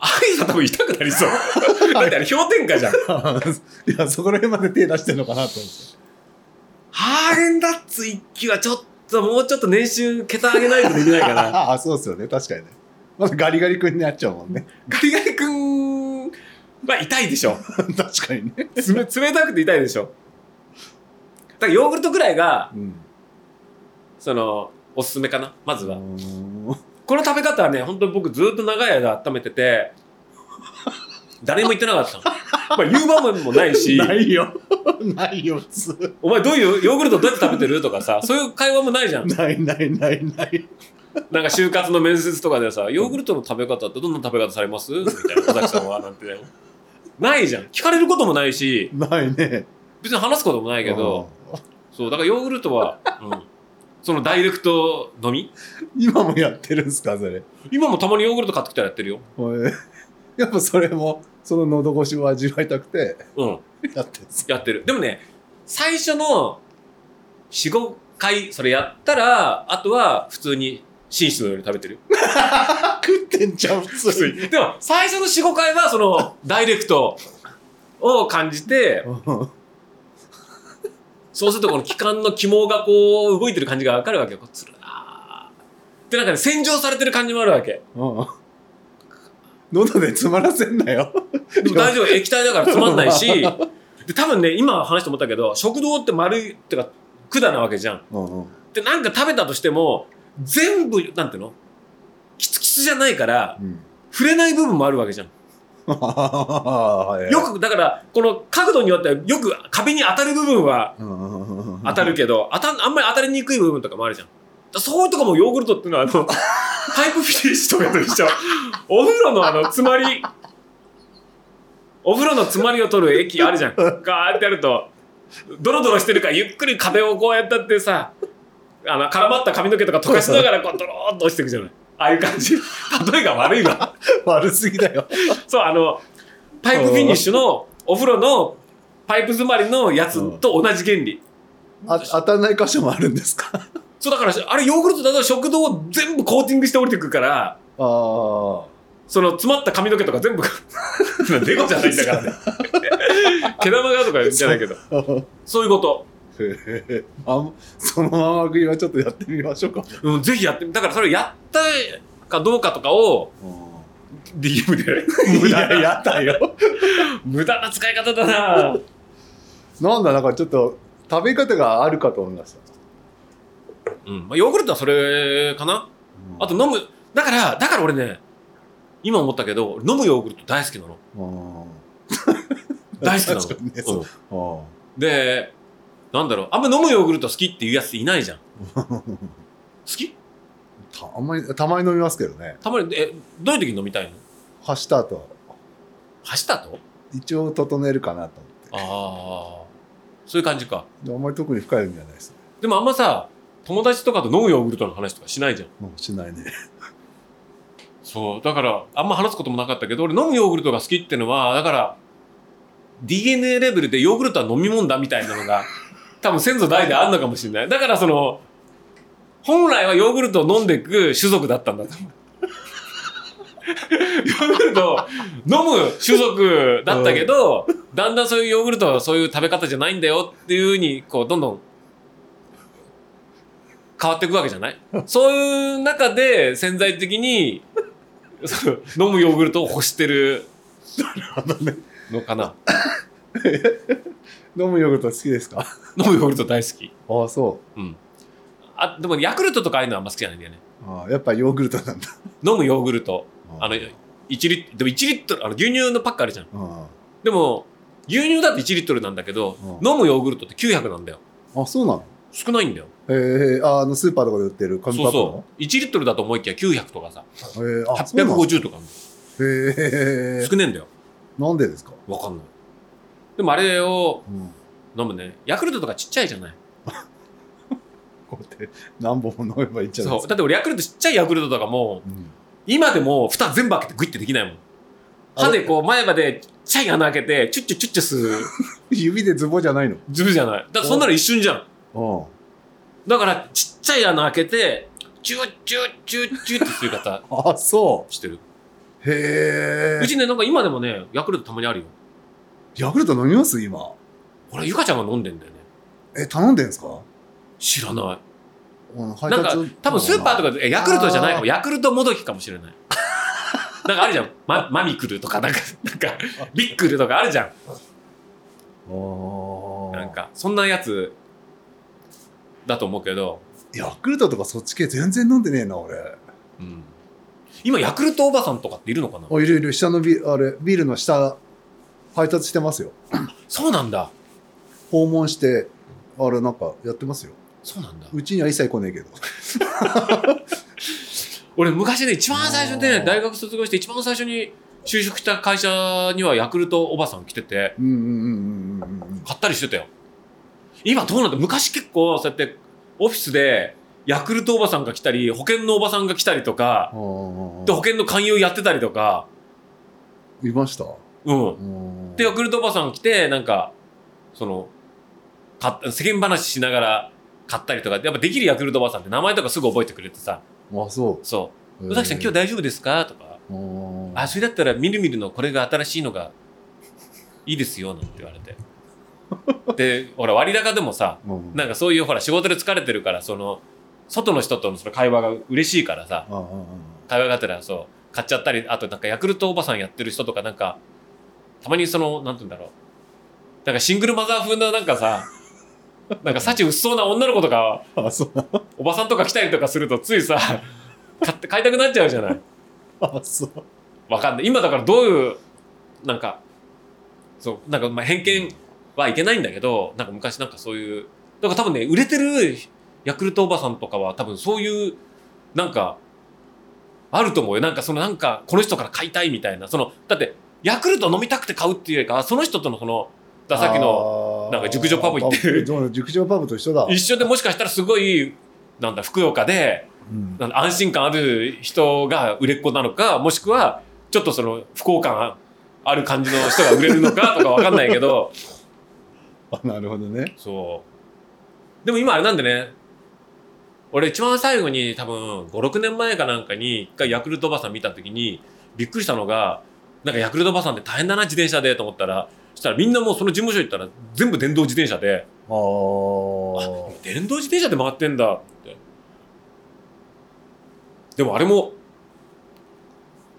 アイスは多分痛くなりそう。だってあれ氷点下じゃん。いや、そこら辺まで手出してんのかなと思って。ハーゲンダッツ一気はちょっともうちょっと年収桁上げないとできないから ああ、そうですよね。確かにね。まずガリガリ君になっちゃうもんね。ガリガリ君は痛いでしょ確かにね。冷冷たくて痛いでしょだからヨーグルトぐらいがうん。そのおすすめかなまずはうこの食べ方はね本当に僕ずっと長い間温めてて誰にも言ってなかったの まあ言う場面もないしんないよ。ないよ、普通。お前どういうヨーグルトどうやって食べてるとかさそういう会話もないじゃんないないないない。なんか就活の面接とかでさヨーグルトの食べ方ってどんな食べ方されます？みたいな尾崎さんはなんてないじゃん聞かれることもないしないね。別に話すこともないけどそうだからヨーグルトは、うん、そのダイレクト飲み？うん。今もやってるんですか、それ？今もたまにヨーグルト買ってきたらやってるよ。やっぱそれも、その喉越しを味わいたくて、うん。やってるやってる。でもね最初の45回それやったらあとは普通に寝室のように食べてる。食ってんじゃん、普通に。でも最初の45回はそのダイレクトを感じてうんそうするとこの気管の肝がこう動いてる感じがわかるわけよ。こうつるなーで、なんかね、洗浄されてる感じもあるわけ。うん喉で詰まらせんなよ。でも大丈夫、液体だからつまんないし、で、多分ね、今話して思ったけど、食道って丸い、ってか、管なわけじゃん。うんうんで、なんか食べたとしても、全部、なんていうの？キツキツじゃないから、うん触れない部分もあるわけじゃん。はいよく、だから、この角度によっては、よく壁に当たる部分は当当たるけど、当たんあんまり当たりにくい部分とかもあるじゃん。だそういうとこもヨーグルトっていうのは、あの、パイプフィニッシュとかと一緒。お風呂のあの、詰まり、お風呂の詰まりを取る液あるじゃん。ガーってやると、ドロドロしてるから、ゆっくり壁をこうやったってさ、あの、絡まった髪の毛とか溶かしながら、こう、ドローっと落ちていくじゃない。ああいう感じ。例えが悪いわ。悪すぎだよ。そう、あの、パイプフィニッシュのお風呂のパイプ詰まりのやつと同じ原理。あ当たんない箇所もあるんですか？そうだから、あれヨーグルトだと食道を全部コーティングして降りてくるから、ああ。その詰まった髪の毛とか全部、デコじゃないんだからね。毛玉がとかじゃないけど、そういうこと。あんそのまま食いはちょっとやってみましょうか。うん、ぜひやってみ、だからそれやったかどうかとかを DM で。無駄な、やだよ。無駄な使い方だななんだ、なんかちょっと食べ方があるかと思いました。うん。まあ、ヨーグルトはそれかなあと飲む、だから、だから俺ね、今思ったけど、飲むヨーグルト大好きなの。うん、大好きなの。ねうんで、なんだろう、あんま飲むヨーグルト好きっていうやついないじゃん。好き？たまにたまに飲みますけどね。たまに、え、どういう時に飲みたいの？走った後、走ったと？一応整えるかなと思っああ、そういう感じか。あんまり特に深い意味はないですね。でもあんまさ、友達とかと飲むヨーグルトの話とかしないじゃん。もうしないね。そう。だから、あんま話すこともなかったけど、俺飲むヨーグルトが好きってのは、だから、DNA レベルでヨーグルトは飲み物だみたいなのが、多分先祖代であんのかもしれない。だからその、本来はヨーグルトを飲んでいく種族だったんだと思う。ヨーグルトを飲む種族だったけど、だんだんそういうヨーグルトはそういう食べ方じゃないんだよっていうふうに、こう、どんどん変わっていくわけじゃない？そういう中で潜在的に、飲むヨーグルトを欲してるのかな。飲むヨーグルト好きですか？飲むヨーグルト大好き。ああ、そうん。あ、でもヤクルトとかああいうのはあんま好きじゃないんだよね。う。ああやっぱヨーグルトなんだ。飲むヨーグルト。あの、あ1リットル、でも1リットル、あの牛乳のパックあるじゃん。あでも、牛乳だって1リットルなんだけど、うん飲むヨーグルトって900なんだよ。あ、そうなの？少ないんだよ。えー、ああのスーパーとかで売ってる紙パックの？そうそう。1リットルだと思いきや900とかさ、えー、あそうなの850とかあるへえ少ねえんだよ。なんでですか、わかんない。でもあれをうん、飲むね。ヤクルトとかちっちゃいじゃない？こうやって何本も飲めばいいんじゃないですかそう。だって俺ヤクルトちっちゃいヤクルトとかも、うん今でも蓋全部開けてグイってできないもん。歯でこう前歯でちっちゃい穴開けて、チュッチュチュッチュする。指でズボじゃないの？ズブじゃない。だからそんなの一瞬じゃん。うんだからちっちゃい穴開けて、チュッチュッチュッチュッってする方あそしてる。うへえうちね、なんか今でもね、ヤクルトたまにあるよ。ヤクルト飲みます？今。俺、ゆかちゃんが飲んでんだよね。え頼んでんすか？知らない。なんか達多分スーパーとかでえヤクルトじゃないかもヤクルトもどきかもしれない。なんかあるじゃん。ママミクルとかなんかなんかビックルとかあるじゃん。なんかそんなやつだと思うけど、ヤクルトとかそっち系全然飲んでねえな俺。うん、今ヤクルトおばさんとかっているのかな？あいるいる。下のビあれビルの下配達してますよ。そうなんだ。訪問してあれなんかやってますよ。そうなんだ。うちには一切来ねえけど。俺昔ね一番最初であー。大学卒業して一番最初に就職した会社にはヤクルトおばさん来ててうんうんうんうんうんうん買ったりしてたよ。今どうなんだ昔結構そうやってオフィスでヤクルトおばさんが来たり保険のおばさんが来たりとかで保険の勧誘やってたりとか。いました？うん。うん。でヤクルトおばさん来てなんかそのか世間話しながら買ったりとかやっぱできるヤクルトおばさんって名前とかすぐ覚えてくれてさ。あそそう「宇崎さん今日大丈夫ですか?」とか。日「あそれだったらみるみるのこれが新しいのがいいですよ」なんて言われて。でほら割高でもさうんなんかそういうほら仕事で疲れてるからその外の人とのその会話が嬉しいからさ。会話があったらそう買っちゃったりあとなんかヤクルトおばさんやってる人とかなんかたまにそのなんて言うんだろう。なんかシングルマザー風ななんかさ なんか幸薄そうな女の子とかああそう。おばさんとか来たりとかするとついさ買って買いたくなっちゃうじゃない。あそう。わかんない。今だからどういうなんかそうなんかまあ偏見はいけないんだけどなんか昔なんかそういうだから多分ね売れてるヤクルトおばさんとかは多分そういうなんかあると思うよ。なんかそのなんかこの人から買いたいみたいな。そのだってヤクルト飲みたくて買うっていうよりかはその人とのそのださっきのなんか熟女パブ行って熟女パブと一緒だ。一緒でもしかしたらすごいなんだふくよかでうん。安心感ある人が売れっ子なのかもしくはちょっとその不幸感ある感じの人が売れるのか とかわかんないけど。あなるほどね。そう。でも今あれなんでね俺一番最後に多分56年前かなんかに一回ヤクルトおばさん見た時にびっくりしたのがなんかヤクルトおばさんって大変だな自転車でと思ったらそしたらみんなもうその事務所行ったら全部電動自転車で。ああ電動自転車で回ってんだって。でもあれも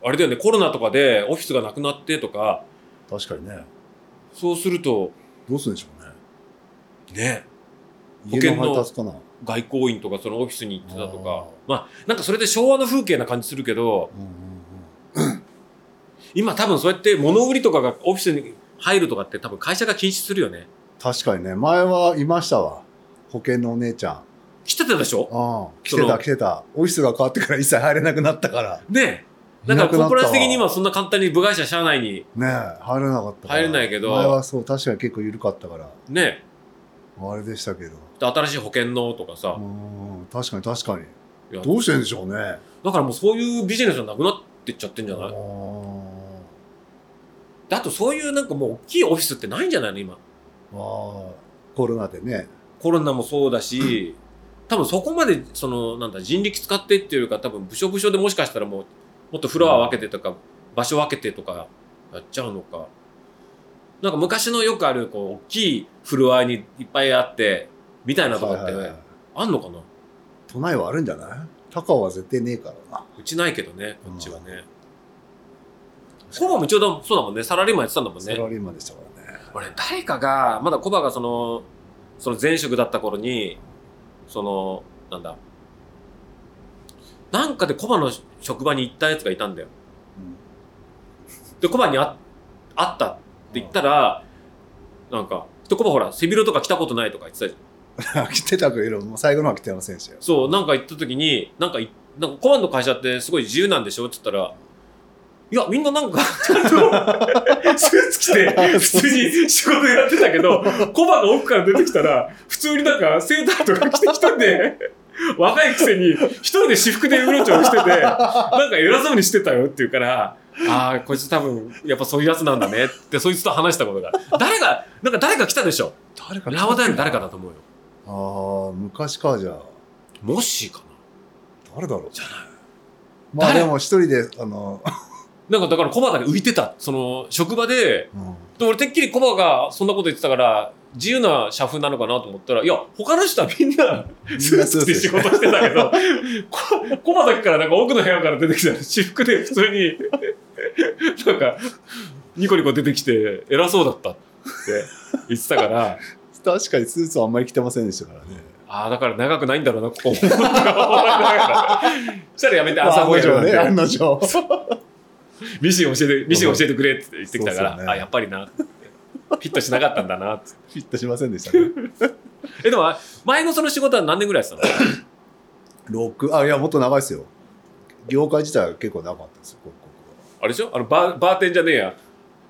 あれだよねコロナとかでオフィスがなくなってとか。確かにね。そうすると。どうするんでしょうね。ね。保家険の外交員とかそのオフィスに行ってたとあかまあなんかそれで昭和の風景な感じするけど。うんうん今多分そうやって物売りとかがオフィスに入るとかって多分会社が禁止するよね。確かにね。前はいましたわ。保険のお姉ちゃん。来てたでしょ？ああ来てた来てた。オフィスが変わってから一切入れなくなったから。ねえ。だからいなくなったわ。コーポラス的に今そんな簡単に部外者社内にねえ入れなかったから。入れないけど。前はそう確かに結構緩かったから。ねあれでしたけど。で新しい保険のとかさ。うん確かに確かに。どうしてんでしょうね。だからもうそういうビジネスがなくなってっちゃってんじゃあない？ーであとそういうなんかもう大きいオフィスってないんじゃないの？今。あーコロナでね。コロナもそうだし多分そこまでそのなんだ人力使ってっていうか多分部署部署でもしかしたらもうもっとフロア分けてとか場所分けてとかやっちゃうのか。なんか昔のよくあるこう大きいフロアにいっぱいあってみたいなとかってはいはいはい。あんのかな？都内はあるんじゃない？高尾は絶対ねえからな。うちないけどねこっちはねコバも一応だそうだもんね。サラリーマンやってたんだもんね。サラリーマンでしたからね。俺誰かがまだコバがそのその前職だった頃にそのなんだなんかでコバの職場に行ったやつがいたんだよ。でコバにあ会ったって言ったらなんかでコバほら背広とか着たことないとか言ってたじゃん。来てたけどもう最後のは来てませんしよ。そうなんか行った時になんかいなんかコバの会社ってすごい自由なんでしょって言ったらいやみんななんかちゃんとスーツ着て普通に仕事やってたけどコバが奥から出てきたら普通になんかセーターとか着て一人で若いくせに一人で私服でうろちょろしててなんか偉そうにしてたよって言うからああこいつ多分やっぱそういうやつなんだねってそいつと話したことが。誰がなんか誰か来たでしょ。誰かラマダインの誰かだと思うよ。ああ昔かじゃあ。もしかな。誰だろう。じゃない。まあ誰？でも一人であの、なんかだからコバだけ浮いてた。その、職場で、うん。で俺てっきりコバがそんなこと言ってたから自由な社風なのかなと思ったらいや他の人はみんなスーツ着て仕事してたけどココバだけからなんか奥の部屋から出てきた。ら私服で普通に。なんかニコニコ出てきて偉そうだったって言ってたから。確かにスーツはあんまり着てませんでしたからね。ああだから長くないんだろうなここ。もそしたらやめて朝ご案の定ね、やるなんて案の定。ミシン教えて、ミシン教えてくれって言ってきたから、ねあ、やっぱりな。フィットしなかったんだなって。フィットしませんでしたね。え、でも、前のその仕事は何年ぐらいやってたの？六あ、いや、もっと長いですよ。業界自体は結構長かったですよ、広告あれでしょ？あのバー、バーテンじゃねえや。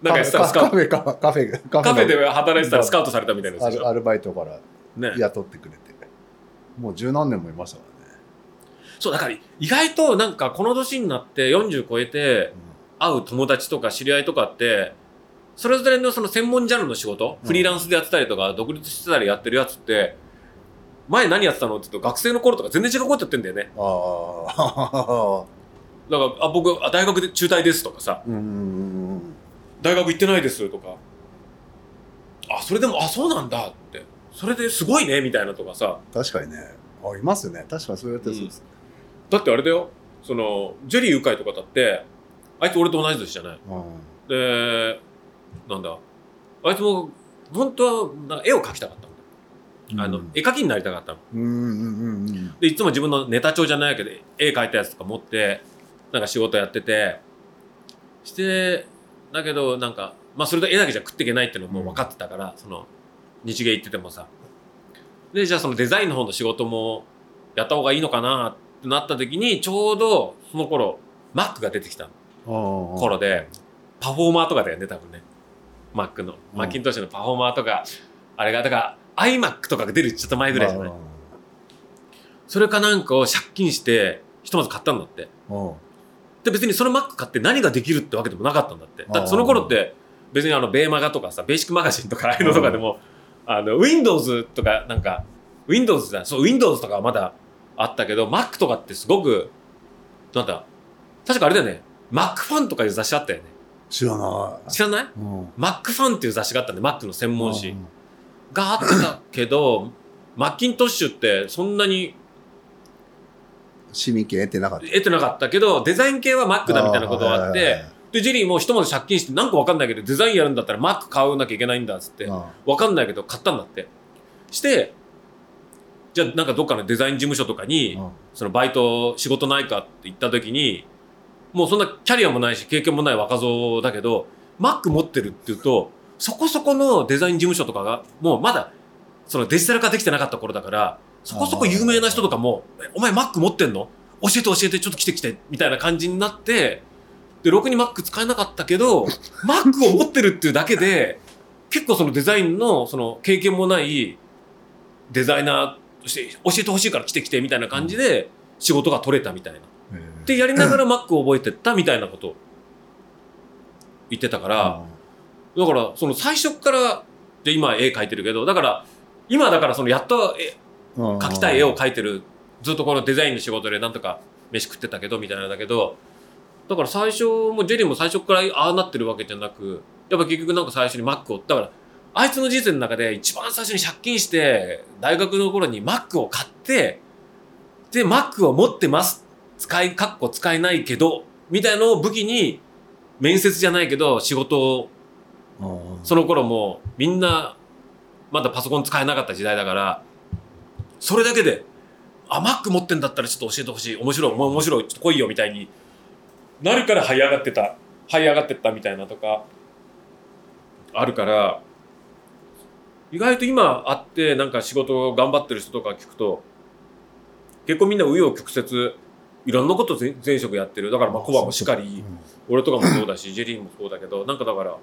なんかやってたらカスカウト。カフェ、カフェ、カフェ、カカフェので働いてたらスカウトされたみたいなアルバイトからね。雇ってくれて。もう十何年もいましたからね。そう、だから意外となんかこの年になって40超えて会う友達とか知り合いとかって、それぞれのその専門ジャンルの仕事、うんフリーランスでやってたりとか、独立してたりやってるやつって、前何やってたのって言うと学生の頃とか全然違うことやってんだよね。うん、ああ。だから、あ、僕、あ大学で中退ですとかさ、うんうんうん大学行ってないですとか、あ、それでも、あ、そうなんだって、それですごいね、みたいなとかさ、確かにね。あ、いますよね。確かにそうやってそうです。だってあれだよ、その、ジェリー鵜飼とかだって、あいつ俺と同じ年じゃない。うんで、なんだ、あいつも、本当はなんか絵を描きたかったんだ。あの、絵描きになりたかったの。うんうんうんうんで、いつも自分のネタ帳じゃないけど、絵描いたやつとか持って、なんか仕事やってて、して、だけど、なんか、まあそれと絵だけじゃ食っていけないっていうのも分かってたから、その、日芸行っててもさ。で、じゃあそのデザインの方の仕事もやった方がいいのかなってなった時に、ちょうどその頃、Mac が出てきたうん。頃で、パフォーマーとかだよね、多分ね。Mac の。うんマッキントッシュのパフォーマーとか、あれが、だから iMac とかが出るちょっと前ぐらいじゃない？あそれかなんかを借金して、ひとまず買ったんだって。で、別にその Mac 買って何ができるってわけでもなかったんだって。だってその頃って、別にあの、ベーマガとかさ、ベーシックマガジンとか、ああいうのとかでも、あの、Windows とか、なんか、Windows だ、そう、Windows とかはまだあったけど、Mac とかってすごく、なんだ、確かあれだよね、Mac ファンとかいう雑誌あったよね。知らない。知らない？うん ?Mac ファンっていう雑誌があったんで、Mac の専門誌うんがあったけど、マッキントッシュってそんなに市民権得てなかった。得てなかったけど、デザイン系は Mac だみたいなことがあって、で、ジェリーもひとまず借金して、なんかわかんないけど、デザインやるんだったら Mac 買わなきゃいけないんだっつって、あわかんないけど買ったんだって。して、じゃあなんかどっかのデザイン事務所とかに、あそのバイト仕事ないかって言った時に、もうそんなキャリアもないし経験もない若造だけど、Mac 持ってるって言うと、そこそこのデザイン事務所とかが、もうまだ、そのデジタル化できてなかった頃だから、そこそこ有名な人とかも、お前 Mac 持ってんの？教えて教えて、ちょっと来て来て、みたいな感じになって、で、ろくに Mac 使えなかったけど、Mac を持ってるっていうだけで、結構そのデザインの、その経験もないデザイナーとして、教えてほしいから来て来て、みたいな感じで、仕事が取れたみたいな。ええで、やりながら Mac を覚えてったみたいなことを言ってたから、だから、その最初っから、で、今絵描いてるけど、だから、今だからそのやっと描きたい絵を描いてる、ずっとこのデザインの仕事でなんとか飯食ってたけど、みたいなんだけど、だから最初もジェリーも最初からああなってるわけじゃなく、やっぱ結局なんか最初に Mac を、だから、あいつの人生の中で一番最初に借金して、大学の頃に Mac を買って、で、Mac を持ってます。使い、かっこ使えないけど、みたいのを武器に、面接じゃないけど、仕事を、うんその頃もみんな、まだパソコン使えなかった時代だから、それだけで、あ、Mac 持ってんだったらちょっと教えてほしい。面白い、面白い、ちょっと来いよ、みたいになるから這い上がってた、這い上がってったみたいなとか、あるから、意外と今会ってなんか仕事を頑張ってる人とか聞くと、結構みんな紆余曲折、いろんなこと前前職やってる。だからまあコバもしかり、俺とかもそうだし、ジェリーもそうだけど、なんかだから、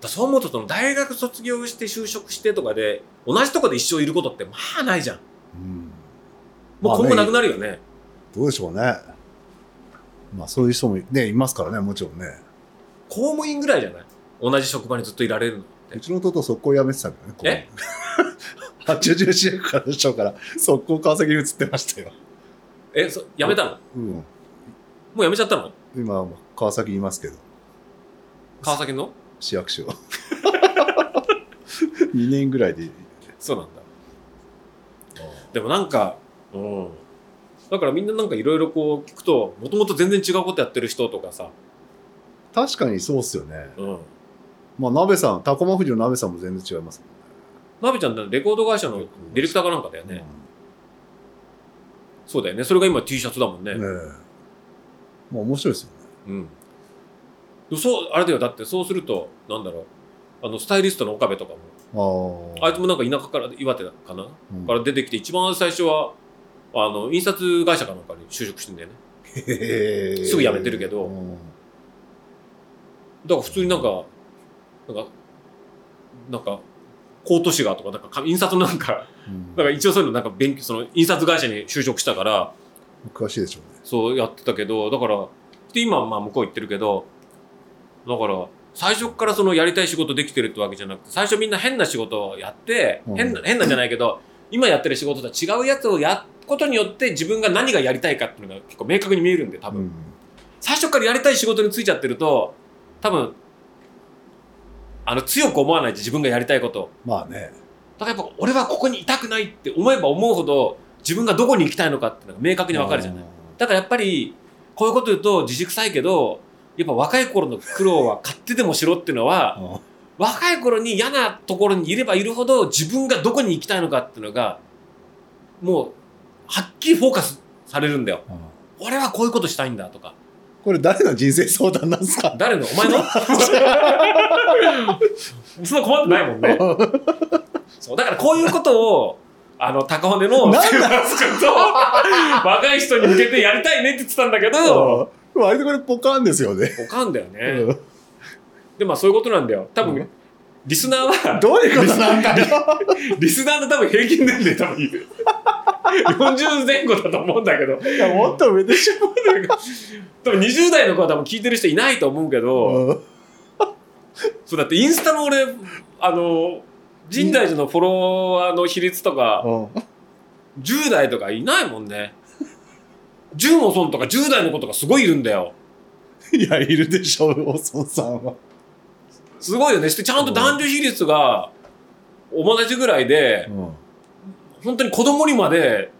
だそう思うとその大学卒業して就職してとかで、同じとこで一生いることってまあないじゃん。うんもう今後なくなるよね。どうでしょうね。まあそういう人もね、いますからね、もちろんね。公務員ぐらいじゃない？同じ職場にずっといられるのう。ちの弟速攻辞めてたけどね。え？八十四役からの人から速攻川崎に移ってましたよ。え、そ辞めたの？もうん。う辞めちゃったの？今は川崎にいますけど。川崎の？市役所。2年ぐらいで。そうなんだ。でもなんかうん。だからみんななんかいろいろこう聞くともともと全然違うことやってる人とかさ、確かにそうっすよね。うん、まあ鍋さんタコマ富士の鍋さんも全然違いますナビちゃんってレコード会社のディレクターかなんかだよもん。ね、そうだよね。それが今 T シャツだもんね。うんねえ。まあ面白いですよね。うん。でそうあれだよ。だってそうするとなんだろう。あのスタイリストの岡部とかも。ああいつもなんか田舎から岩手かな、うん。から出てきて一番最初はあの印刷会社かなんかに就職してんだよね。へえすぐ辞めてるけど。うん。だから普通になんかなんかなんかコート紙がとかなんか印刷のなんかうんだから一応そういうのなんか勉強その印刷会社に就職したから詳しいでしょうね。そうやってたけどだからで今はまあ向こう行ってるけどだから最初からそのやりたい仕事できてるってわけじゃなくて最初みんな変な仕事をやって、うん。変な変なんじゃないけど今やってる仕事とは違うやつをやることによって自分が何がやりたいかっていうのが結構明確に見えるんで多分、うん。最初からやりたい仕事に就いちゃってると多分あの強く思わないと自分がやりたいことを。まあねだからやっぱ俺はここにいたくないって思えば思うほど自分がどこに行きたいのかっていうのが明確に分かるじゃない。だからやっぱりこういうこと言うと自粛臭いけどやっぱ若い頃の苦労は買ってでもしろっていうのはうん。若い頃に嫌なところにいればいるほど自分がどこに行きたいのかっていうのがもうはっきりフォーカスされるんだよ。うん。俺はこういうことしたいんだとか。これ誰の人生相談なんですか？誰の？お前の？そんな困ってないもんね そうだからこういうことを あの高骨のなんだセバス君と若い人に向けてやりたいねって言ってたんだけど うん。割とこれポカーンですよね。おかんだよね、うん。でまあそういうことなんだよ。多分、うん。リスナーはどういうことなんだよ。リス ナーの多分平均年齢多分40前後だと思うんだけど。いやもっと上でしょ。多分20代の子は多分聞いてる人いないと思うけど、うん。そうだってインスタの俺あの深大寺のフォロワーの比率とかうん。10代とかいないもんね。10もそんとか10代の子とかすごいいるんだよ。いやいるでしょおそさんは。すごいよね。してちゃんと男女比率が同じぐらいで本当に子供にまで。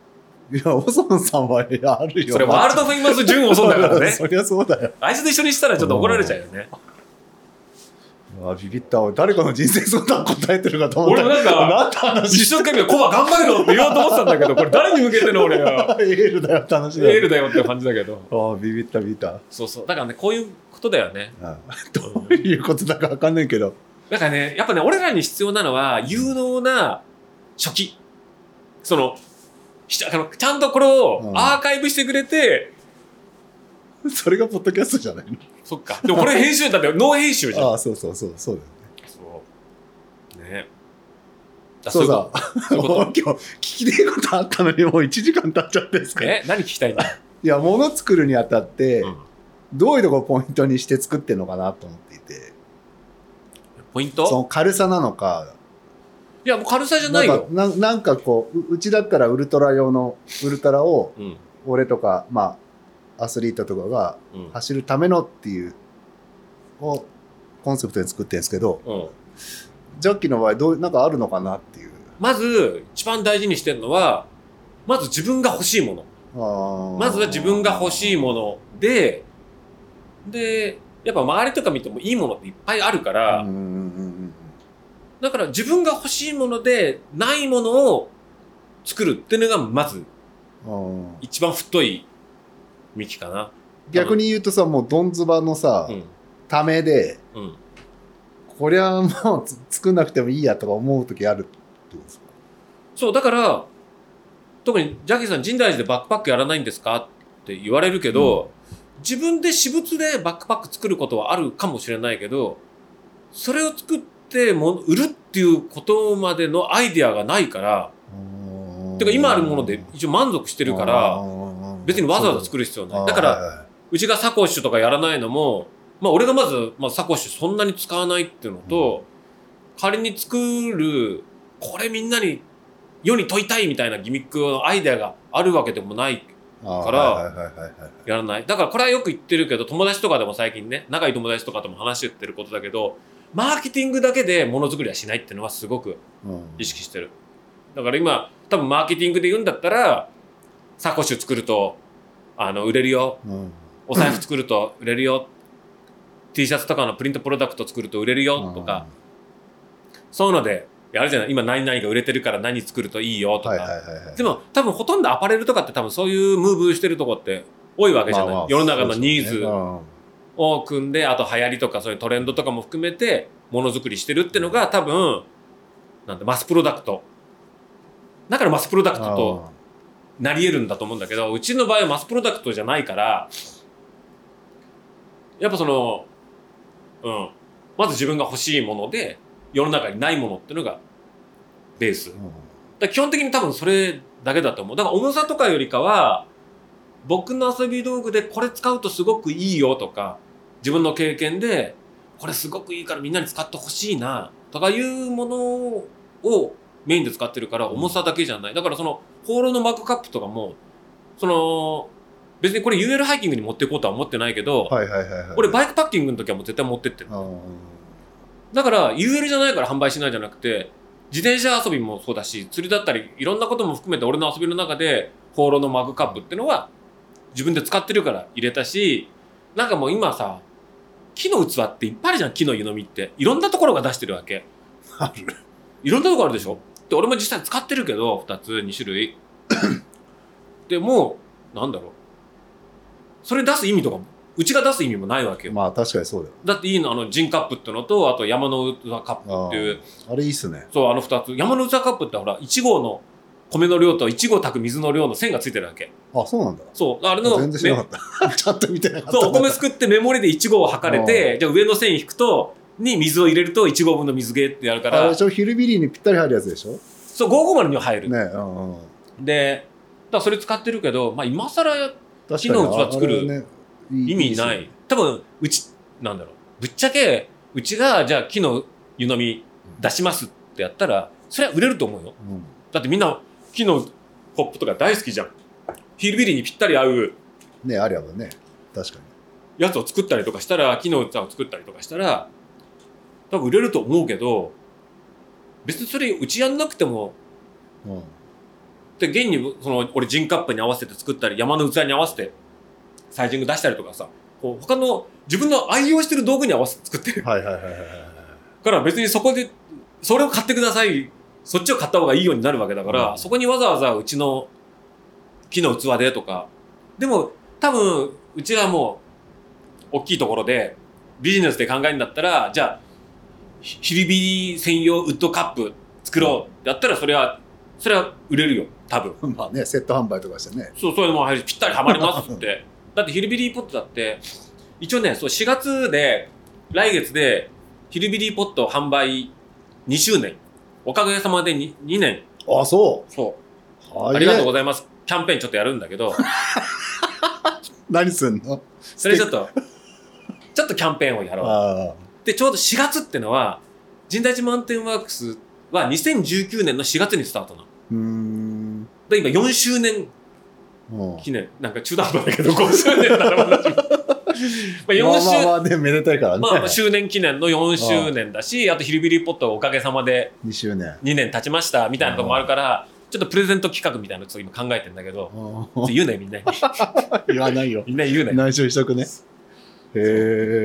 いやおそんさんはあるよ。それワールドフェイマス10もそんだからね。そりゃそうだよ。あいつと一緒にしたらちょっと怒られちゃうよねうわビビった。俺誰かの人生相談答えてるかと思った。俺もなんか一生懸命コバ頑張るのって言おうと思ってたんだけどこれ誰に向けての俺は。エールだよって話だよ。エールだよって感じだけど。ああビビったビビった。そうそう。だからねこういうことだよね。あどういうことだかわかんないけど。だからねやっぱね俺らに必要なのは有能な初期。そののちゃんとこれをうん。アーカイブしてくれて、それがポッドキャストじゃないの？そっか。でもこれ編集だってノー編集じゃん。ああそうそうそうそうだよね。そう。ね。だそうそう。いうこと？今日聞きたいことあったのにもう1時間経っちゃってんですかえ？何聞きたいんだ、や物作るにあたって、うん。どういうとこポイントにして作ってるのかなと思っていて。ポインそトの軽さなのか。いやもう軽さじゃないよ。なんかななんかこうううちだったらウルトラ用のウルトラをうん。俺とかまあアスリートとかがうん。走るためのっていうをコンセプトで作ってるんですけどうん。ジャッキーの場合どうなんかあるのかなっていう。まず一番大事にしてるのはまず自分が欲しいもの。まずは自分が欲しいもの。ででやっぱ周りとか見てもいいものっていっぱいあるから、だから自分が欲しいものでないものを作るっていうのがまず一番太い幹かな。逆に言うとさもうどんずばのさ、うん。ためでうん。こりゃもうつ作んなくてもいいやとか思う時あるってことですか？そう、だから、特にジャッキーさん、深大寺でバックパックやらないんですか？って言われるけど、自分で私物でバックパック作ることはあるかもしれないけど、それを作っても売るっていうことまでのアイデアがないから、てか今あるもので一応満足してるから、別にわざわざ作る必要ない。だから、らうちがサコッシュとかやらないのも、まあ俺がまず、まあ、サコッシュそんなに使わないっていうのと、仮に作る、これみんなに世に問いたいみたいなギミックのアイデアがあるわけでもない、からやらない。だからこれはよく言ってるけど、友達とかでも最近ね、仲いい友達とかとも話してってることだけど、マーケティングだけでものづくりはしないっていうのはすごくうん意識してる。だから今多分マーケティングで言うんだったらサコッシュ作るとあの売れるよ。うん。お財布作ると売れるよ。T シャツとかのプリントプロダクト作ると売れるよ。とか。そういうのでやるじゃない？今何々が売れてるから何作るといいよ。とか、でも多分ほとんどアパレルとかって多分そういうムーブしてるとこって多いわけじゃない、まあまあ世の中のニーズそうですよね。を組んであと流行りとかそういうトレンドとかも含めてものづくりしてるっていうのが多分なんだマスプロダクト。だからマスプロダクうんトとなり得るんだと思うんだけどうちの場合はマスプロダクトじゃないからやっぱそのうん。まず自分が欲しいもので世の中にないものっていうのがベース。だ基本的に多分それだけだと思う。だから重さとかよりかは僕の遊び道具でこれ使うとすごくいいよとか自分の経験でこれすごくいいからみんなに使ってほしいなとかいうものをメインで使ってるから重さだけじゃない。だからそのホーローのマグカップとかもその別にこれ UL ハイキングに持っていこうとは思ってないけど、はいはいはいはい。俺バイクパッキングの時はもう絶対持ってってる。うんだから UL じゃないから販売しないじゃなくて自転車遊びもそうだし釣りだったりいろんなことも含めて俺の遊びの中でホーローのマグカップっていうのは自分で使ってるから入れたしなんかもう今さ木の器っていっぱいあるじゃん木の湯飲みって。いろんなところが出してるわけ。ある。いろんなところあるでしょで俺も実際使ってるけど2つ2種類。でもうなんだろう。それ出す意味とかもうちが出す意味もないわけよ。まあ確かにそうだよ。だっていいのあのジンカップってのとあと山の器カップっていう。あれいいっすね。そう、あの二つ。山の器カップってほら、1合の米の量と1合炊く水の量の線がついてるわけ。あそうなんだ。そう、あれの、全然知らなかった。ちゃんと見てなかった。そう、お米すくってメモリで1合を測れて、じゃあ上の線引くと、に水を入れると1合分の水ゲーってやるからあれヒルビリーにぴったり入るやつでしょ？そう、550には入る。ねうんうんで、だそれ使ってるけど、まあ今更木の器作る意味ないい。多分、うち、なんだろう。ぶっちゃけ、うちがじゃあ木の湯飲み出しますってやったら、それは売れると思うよ。うんだってみんな木のコップとか大好きじゃん。ヒルビリーにぴったり合うねありゃばね確かやつを作ったりとかしたら、木の器を作ったりとかしたら、多分売れると思うけど、別にそれうちやんなくても、にうんで、現にその俺ジンカップに合わせて作ったり、山の器に合わせてサイジング出したりとかさ、こう他の自分の愛用してる道具に合わせて作ってるはいはいはいはいはいから別にそこで、それを買ってください。そっちを買った方がいいようになるわけだから、うんそこにわざわざうちの木の器でとか。でも、多分、うちはもう、大きいところで、ビジネスで考えるんだったら、じゃあ、ひヒリビリ専用ウッドカップ作ろうってやったら、それは、それは売れるよ。多分。まあねセット販売とかしてねそう、そういうのもぴったりハマりますって。だってヒルビリーポットだって、一応ね、そう4月で、来月で、ヒルビリーポット販売2周年。おかげさまで 2, 2年。あそそう。うありがとうごいざいます。キャンペーンちょっとやるんだけど、何すんの？それちょっと、ちょっとキャンペーンをやろう。あで、ちょうど4月ってのは、神代寺マウンテンワークスは2019年の4月にスタートなの。で、今4周年うん記念。なんか中途半端だけど、5周年だしもまあ4まあ周まあまあねめでたいからね、まあまあ、周年記念の4周年だし、あとヒルビリーポットおかげさまで2周年2年経ちましたみたいなとこもあるから、ちょっとプレゼント企画みたいなのちょっと今考えてんだけど、うん言うね、みんなに。言わないよ。みんなに言うね。内緒しとくね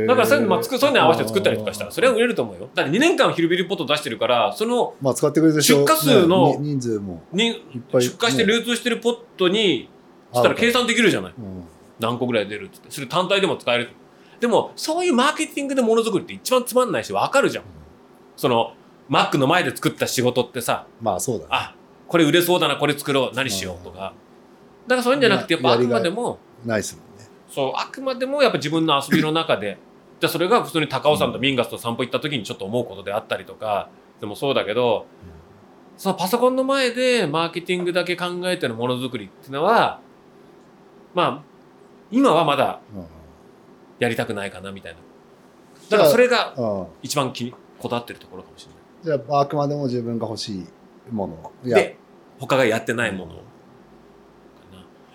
だからそういうの、まあ、作そういうのに合わせて作ったりとかしたら、それは売れると思うよ。だって2年間ヒルビリーポット出してるから、その、まあ使ってくれるでしょ出荷数の人数も出荷してね流通してるポットに、そしたら計算できるじゃない。うん何個ぐらい出るって。それ単体でも使える。でも、そういうマーケティングでものづくりって一番つまんないし、わかるじゃん。その、マックの前で作った仕事ってさ、まあそうだねあ、これ売れそうだな、これ作ろう、何しようとか。だからそういうんじゃなくて、やっぱあくまでも、ないっすもんねそう、あくまでもやっぱ自分の遊びの中で、じゃあそれが普通に高尾山とミンガスと散歩行った時にちょっと思うことであったりとか、でもそうだけど、そのパソコンの前でマーケティングだけ考えてのものづくりっていうのは、まあ、今はまだうんやりたくないかなみたいな。だからそれがうん一番気にこだわってるところかもしれない。じゃああくまでも自分が欲しいもので、他がやってないものかな。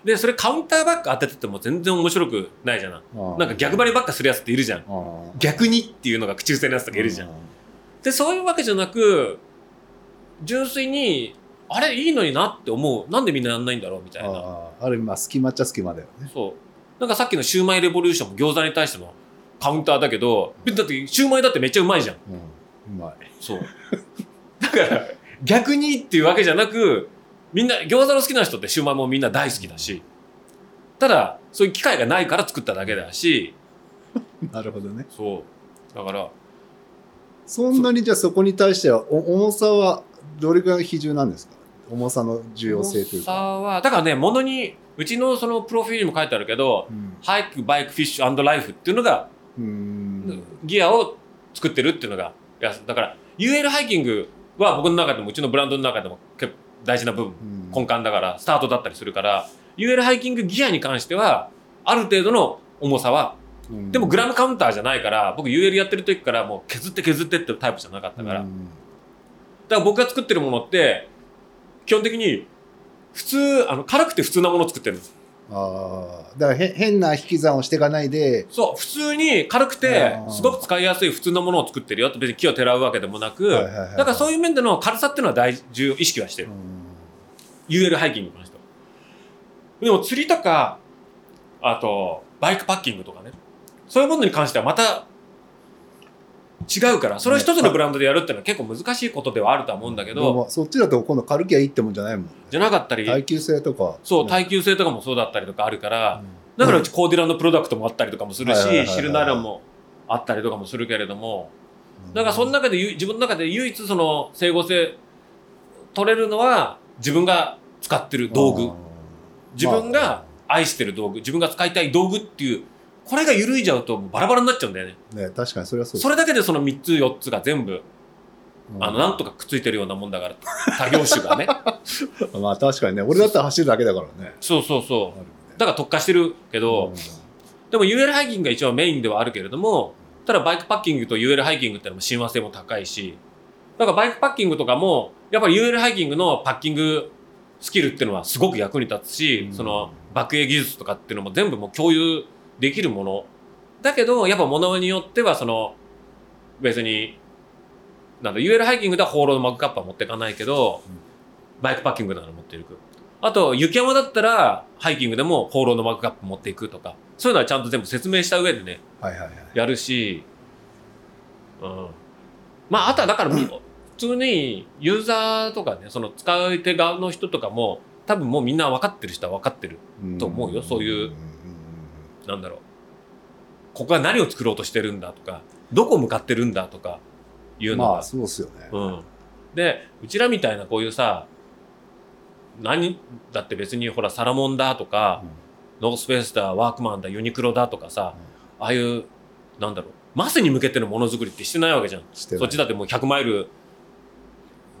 でそれカウンターばっか当ててても全然面白くないじゃないなんか逆張りばっかするやつっているじゃん。あ逆にっていうのが口癖のやつとかいるじゃん。でそういうわけじゃなく純粋にあれいいのになって思う。なんでみんなやんないんだろうみたいな。ああ。ある意味まあ隙間っちゃ隙間だよね。そう。なんかさっきのシューマイレボリューションも餃子に対してのカウンターだけどだってシューマイだってめっちゃうまいじゃん。うん。うまい。そう。だから逆にっていうわけじゃなくみんな餃子の好きな人ってシューマイもみんな大好きだしただそういう機会がないから作っただけだし。なるほどね。そう。だからそんなにじゃあそこに対してはお重さはどれぐらいの比重なんですか？重さの重要性という重さか、はだからねものにうちのそのプロフィールにも書いてあるけどうん。ハイクバイクフィッシュライフっていうのがうーん。ギアを作ってるっていうのがいやだから UL ハイキングは僕の中でもうちのブランドの中でも大事な部分うん。根幹だからスタートだったりするから UL ハイキングギアに関してはある程度の重さはうん。でもグラムカウンターじゃないから僕 UL やってる時からもう削って削ってってタイプじゃなかったから、だかうんら僕が作ってるものって基本的に普通あの軽くて普通なものを作ってるんですああだからへ変な引き算をしていかないで。そう普通に軽くてすごく使いやすい普通のものを作ってるよって別に木をてらうわけでもなく、はいはいはいだからそういう面での軽さっていうのは大重要意識はしてる、UL ハイキングに関しては。でも釣りとかあとバイクパッキングとかね。そういうものに関してはまた違うからそれを一つのブランドでやるっていうのは結構難しいことではあるとは思うんだけでど、もそっちだと今度軽きゃいいってもんじゃないもん。じゃなかったり、耐久性とか。ねそう耐久性とかもそうだったりとかあるから、うん。だからうちコーディラのプロダクトもあったりとかもするしシルナーランもあったりとかもするけれども。だからその中でゆ自分の中で唯一その整合性取れるのは自分が使ってる道具。自分が愛してる道具。自分が使いたい道具っていうこれが緩いじゃうとバラバラになっちゃうんだよね。ね確かにそれはそうそれだけでその3つ4つが全部うん。あのなんとかくっついてるようなもんだから 他業種がね。まあ確かにね。俺だったら走るだけだからね。そうそうそう。ね。だから特化してるけど、うん。でも UL ハイキングが一応メインではあるけれどもただバイクパッキングと UL ハイキングってのも親和性も高いしだからバイクパッキングとかもやっぱり UL ハイキングのパッキングスキルっていうのはすごく役に立つし、うん。その爆影技術とかっていうのも全部もう共有できるもの。だけどやっぱ物によってはその別になんだ UL ハイキングでは放浪のマグカップは持っていかないけど、うん。バイクパッキングなら持っていく。あと雪山だったらハイキングでも放浪のマグカップ持っていくとかそういうのはちゃんと全部説明した上でねはいはいはい。やるし、うん、まああとはだから普通にユーザーとかねその使い手側の人とかも多分もうみんな分かってる人は分かってると思うよそういうんなんだろう。ここは何を作ろうとしてるんだとかどこ向かってるんだとかいうのが、まあそうっすよね。うん、でうちらみたいなこういうさ何だって別にほらサラモンだとか、ノースペースだワークマンだユニクロだとかさ、ああいうなんだろう。マスに向けてのものづくりってしてないわけじゃん。してない。そっちだってもう100マイル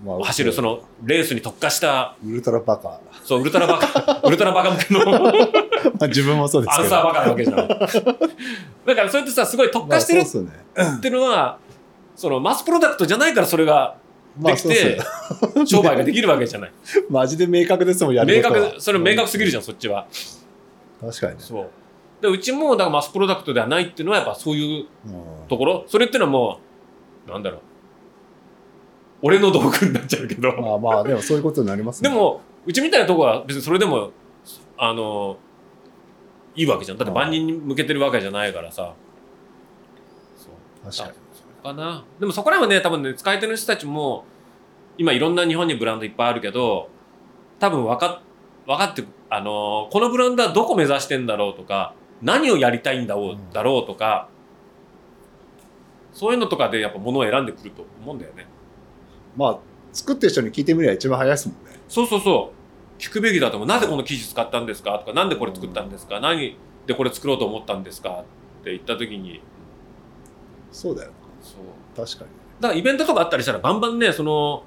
まあ走るそのレースに特化したウルトラバカそうウルトラバカウルトラバカ向けの。まあ自分もそうですアンサーバカなわけじゃん。だからそれってさすごい特化してるっていうのはそのマスプロダクトじゃないからそれがまできて商売ができるわけじゃない。マジで明確ですもんやる明確それ明確すぎるじゃん。そっちは。確かにね。そう。でうちもだからマスプロダクトではないっていうのはやっぱそういううん。ところ。それっていうのはもうなんだろう。俺の道具になっちゃうけど。まあまあでもそういうことになりますね。でもうちみたいなとこは別にそれでもあのいいわけじゃん。だって万人に向けてるわけじゃないからさ。そう。確かに。かな。でもそこらはね多分ね使い手の人たちも今いろんな日本にブランドいっぱいあるけど多分分か分かってあのこのブランドはどこ目指してんだろうとか何をやりたいんだろう,、うん。だろうとかそういうのとかでやっぱ物を選んでくると思うんだよね。まあ作ってる人に聞いてみれば一番早いですもんね。そうそうそう聞くべきだと思う。なぜこの生地使ったんですか？とかなんでこれ作ったんですか？何でこれ作ろうと思ったんですか？って言った時に。そうだよそう。確かに。だからイベントとかあったりしたらバンバンねその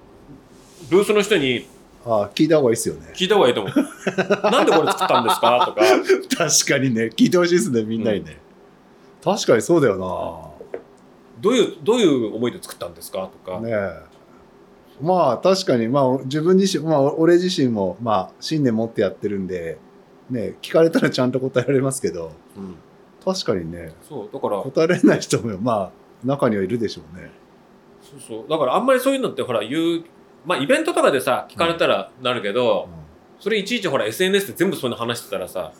ブースの人にああ聞いた方がいいですよね。聞いた方がいいと思う。なんでこれ作ったんですか？とか。確かにね。聞いてほしいですねみんなにね、確かにそうだよどういうどういう思いで作ったんですか？とか、なねえまあ確かにまあ自分自身まあ俺自身もまあ信念持ってやってるんでね聞かれたらちゃんと答えられますけどうん、確かにねそうだから答えられない人もまあ中にはいるでしょうね。そうそう。だからあんまりそういうのってほら言うまあイベントとかでさ聞かれたらなるけど、それいちいちほら SNS で全部そういうの話してたらさ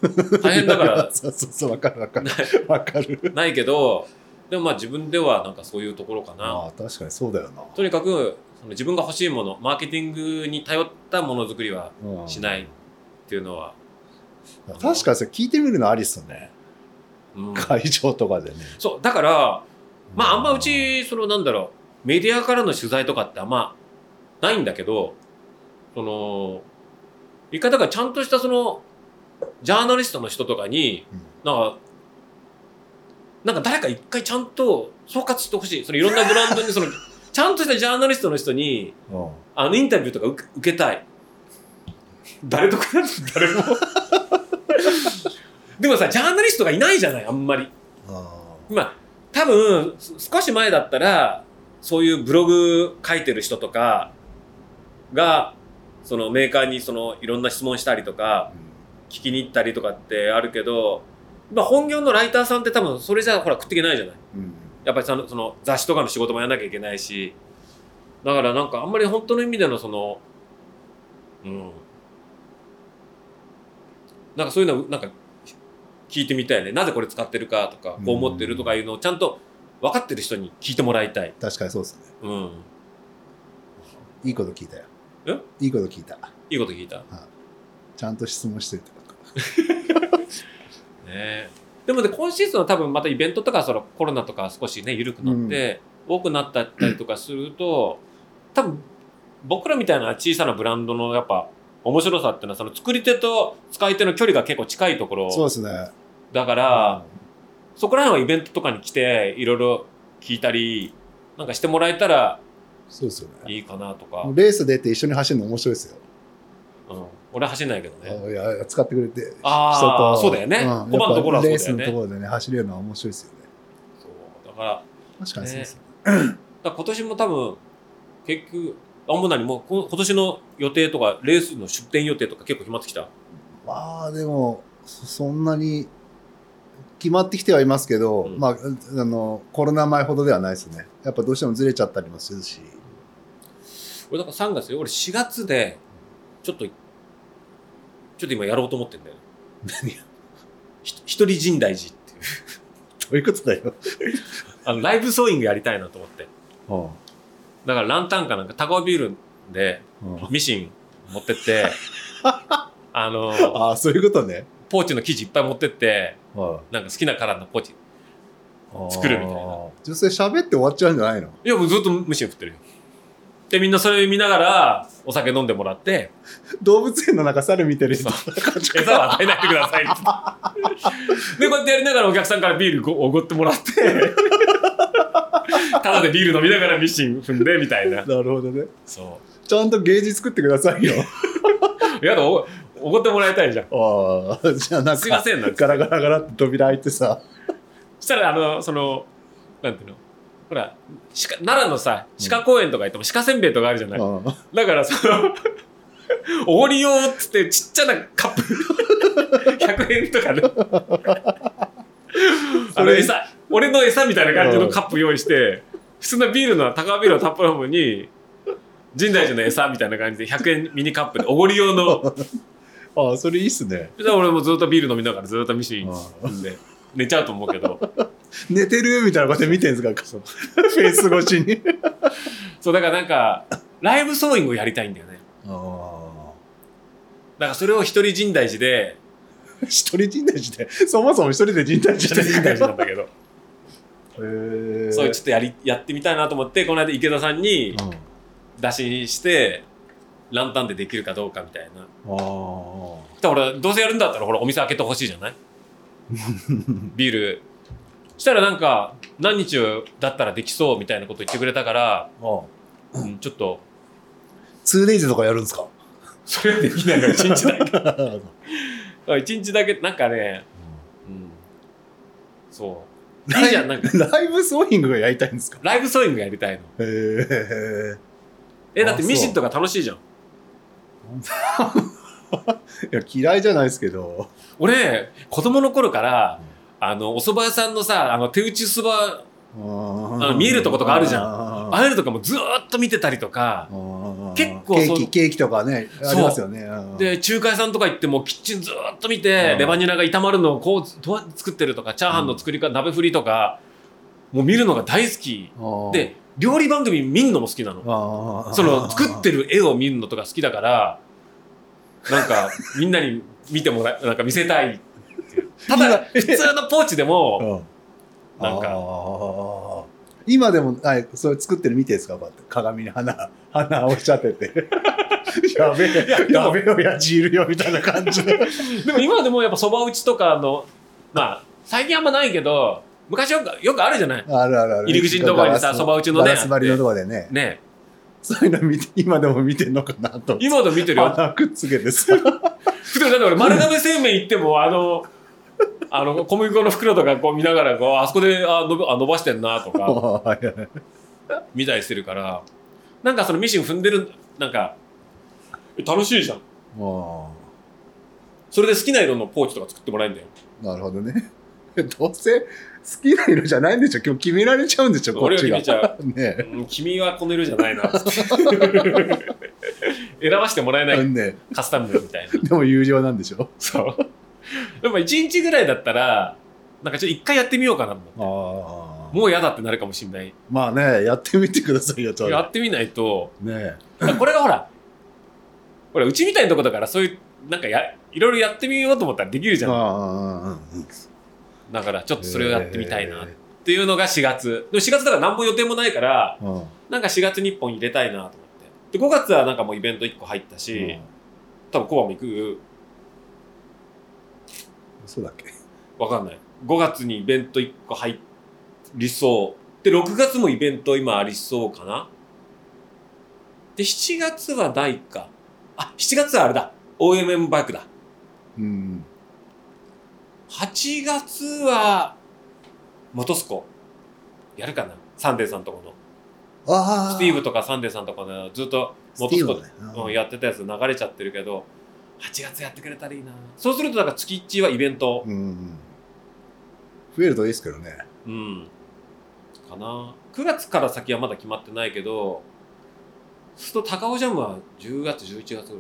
大変だから。そうそうそうわかるわかる。わかる。ないけどでもまあ自分ではなんかそういうところかな、ああ確かにそうだよな。とにかくその自分が欲しいものマーケティングに頼ったものづくりはうん。しないっていうのは、確かにそれ聞いてみるのありっすよね。うん。会場とかでね。そうだからまああんまうちそのなんだろうメディアからの取材とかってあんまないんだけどその言い方がちゃんとしたそのジャーナリストの人とかにうん。なんかなんか誰か一回ちゃんと総括してほしい。そのいろんなブランドにそのちゃんとしたジャーナリストの人にうん。あのインタビューとか受けたい。誰とかなんて誰も。でもさジャーナリストがいないじゃないあんまり。あまあ多分す少し前だったらそういうブログ書いてる人とかがそのメーカーにそのいろんな質問したりとか聞きに行ったりとかってあるけど、まあ、本業のライターさんって多分それじゃほら食っていけないじゃない。ーうんやっぱりそのその雑誌とかの仕事もやらなきゃいけないしだからなんかあんまり本当の意味でのそのうん。なんかそういうのなんか聞いてみたいね。なぜこれ使ってるかとかこう思ってるとかいうのをちゃんと分かってる人に聞いてもらいたい。確かにそうですね。うん、いいこと聞いたよ。え？いいこと聞いた。いいこと聞いた。ねちゃんと質問してるって えでもね今シーズンは多分またイベントとかそのコロナとか少しね緩くなって、多くなったりとかすると多分僕らみたいな小さなブランドのやっぱ面白さっていうのはその作り手と使い手の距離が結構近いところそうですね。だから、そこら辺はイベントとかに来ていろいろ聞いたりなんかしてもらえたらそうですよね。いいかなとか、レース出て一緒に走るの面白いですよ。うん、俺は走んないけどね。いや使ってくれて人とそうだよね。んコバのところはそうだよね。レースのところでね走れるのは面白いですよね。そうだから確かにそうですよね。今年も多分結局あもう何も今年の予定とかレースの出店予定とか結構決まってきた？まあでもそそんなに決まってきてはいますけど、うん。まああのコロナ前ほどではないですね。やっぱどうしてもずれちゃったりもするし。俺だから3月よ。俺4月でちょっとちょっと今やろうと思ってんだよね。何ひ一人深大寺っていう。どういうことだよ、あのライブソーイングやりたいなと思って。うんだからランタンかなんかタコビールでうんミシン持ってって あのああそういうことね、ポーチの生地いっぱい持ってってはなんか好きなカラーのポーチい作るみたいな。女性喋って終わっちゃうんじゃないの？いやもうずっとミシン振ってるよ。でみんなそれ見ながらお酒飲んでもらって。動物園の中猿見てる人。餌は与えないでください。ってでこうやってやりながらお客さんからビールごおごってもらって。ただでビール飲みながらミシン踏んでみたいな。なるほどね。そちゃんとゲージ作ってくださいよ。うやだおおごってもらいたいじゃん。ああじゃあなんすいまかせんガラガラガラって扉開いてさ。そしたらあのそのなんていうの？ほら鹿奈良のさ鹿公園とか行っても鹿せんべいとかあるじゃない、うんだからそのおごりよっつってちっちゃなカップ。100円とか のあの餌俺の餌みたいな感じのカップ用意して普通のビールの高ビールのタップルームに深大寺の餌みたいな感じで100円ミニカップでおごり用の。ああそれいいっすね。じゃあ俺もずっとビール飲みながらずっとミシンで寝ちゃうと思うけど。寝てるみたいなことで見てんすか？フェイス越しに。そうだからなんかライブソーイングをやりたいんだよね。あだからそれを一人深大寺であ 一人陣内で？そもそも一人で陣内一じゃないですか寺なんだけど。へえそうちょっとやりやってみたいなと思ってこの間池田さんにうん。打診してランタンでできるかどうかみたいな。ああだからどうせやるんだったらほらお店開けてほしいじゃない？ビール。したらなんか何日だったらできそうみたいなこと言ってくれたから、あうん、ちょっと。2days とかやるんですか？それはできないの一日だけ。一日だけなんかね、うん、そう。いいじゃんなんか。ライブソーイングがやりたいんですか？ライブソーイングやりたいの。へええだってミシンとか楽しいじゃん いや嫌いじゃないですけど。俺子供の頃からあのお蕎麦屋さんのさあの手打ちそばあの見えるとことかあるじゃん。んああいうのとかもずーっと見てたりとか。結構ケーキケーキとかねありますよね。う。ん。で中華屋さんとか行ってもキッチンずーっと見てうん。レバニラが炒まるのをこう作ってるとかチャーハンの作り方鍋振りとかもう見るのが大好き。で料理番組見んのも好きなの。その作ってる絵を見るのとか好きだからなんかみんなに見てもらなんか見せたい。っていうただ普通のポーチでもうん。なんか。今でもあそれ作ってる見てですか？鏡に花花をしちゃってて。やべえ。やべえ親父いるよみたいな感じ。ででも今でもやっぱそば打ちとかのまあ最近あんまないけど昔よくよくあるじゃない？あるあるある。入り口のところにさそば打ちのねガラス張りのところでね。ねそういうの見て今でも見てんのかなと。今でも見てるよ。花くっつけてさ。普通だって俺丸亀製麺行ってもあのあの小麦粉の袋とかこう見ながらこうあそこであ伸ばあ伸ばしてんなとか 見たりしてるからなんかそのミシン踏んでるなんかえ楽しいじゃん。あそれで好きな色のポーチとか作ってもらえるんだよ。ーなるほどね。どうせ好きな色じゃないんでしょ。今日決められちゃうんでしょこっちが。ねうん君はこの色じゃないな。選ばしてもらえない。ねカスタムみたいな。でも有料なんでしょ。そう。でも1日ぐらいだったらなんかちょっと一回やってみようかなと思って。ああもう嫌だってなるかもしれない。まあねやってみてくださいよとやってみないと。ねこれがほらほらうちみたいなとこだからそういうなんかやいろいろやってみようと思ったらできるじゃん。ああだからちょっとそれをやってみたいなっていうのが4月。でも4月だから何も予定もないからなんか4月に1本入れたいなと思って。で5月はなんかもうイベント1個入ったし、多分コバも行く？そうだっけ？わかんない5月にイベント1個入りそう。で6月もイベント今ありそうかな？で7月はないか。あ7月はあれだ。OMM バイクだ。うん8月は元スコやるかな？サンデーさんとこの。ああ。スティーブとかサンデーさんとかねずっと元スコねうんやってたやつ流れちゃってるけど8月やってくれたらいいな。そうするとなんか月1はイベント。うん増えるといいですけどね。うん。かな。9月から先はまだ決まってないけどそうすると高尾ジャムは10月11月ぐらいか。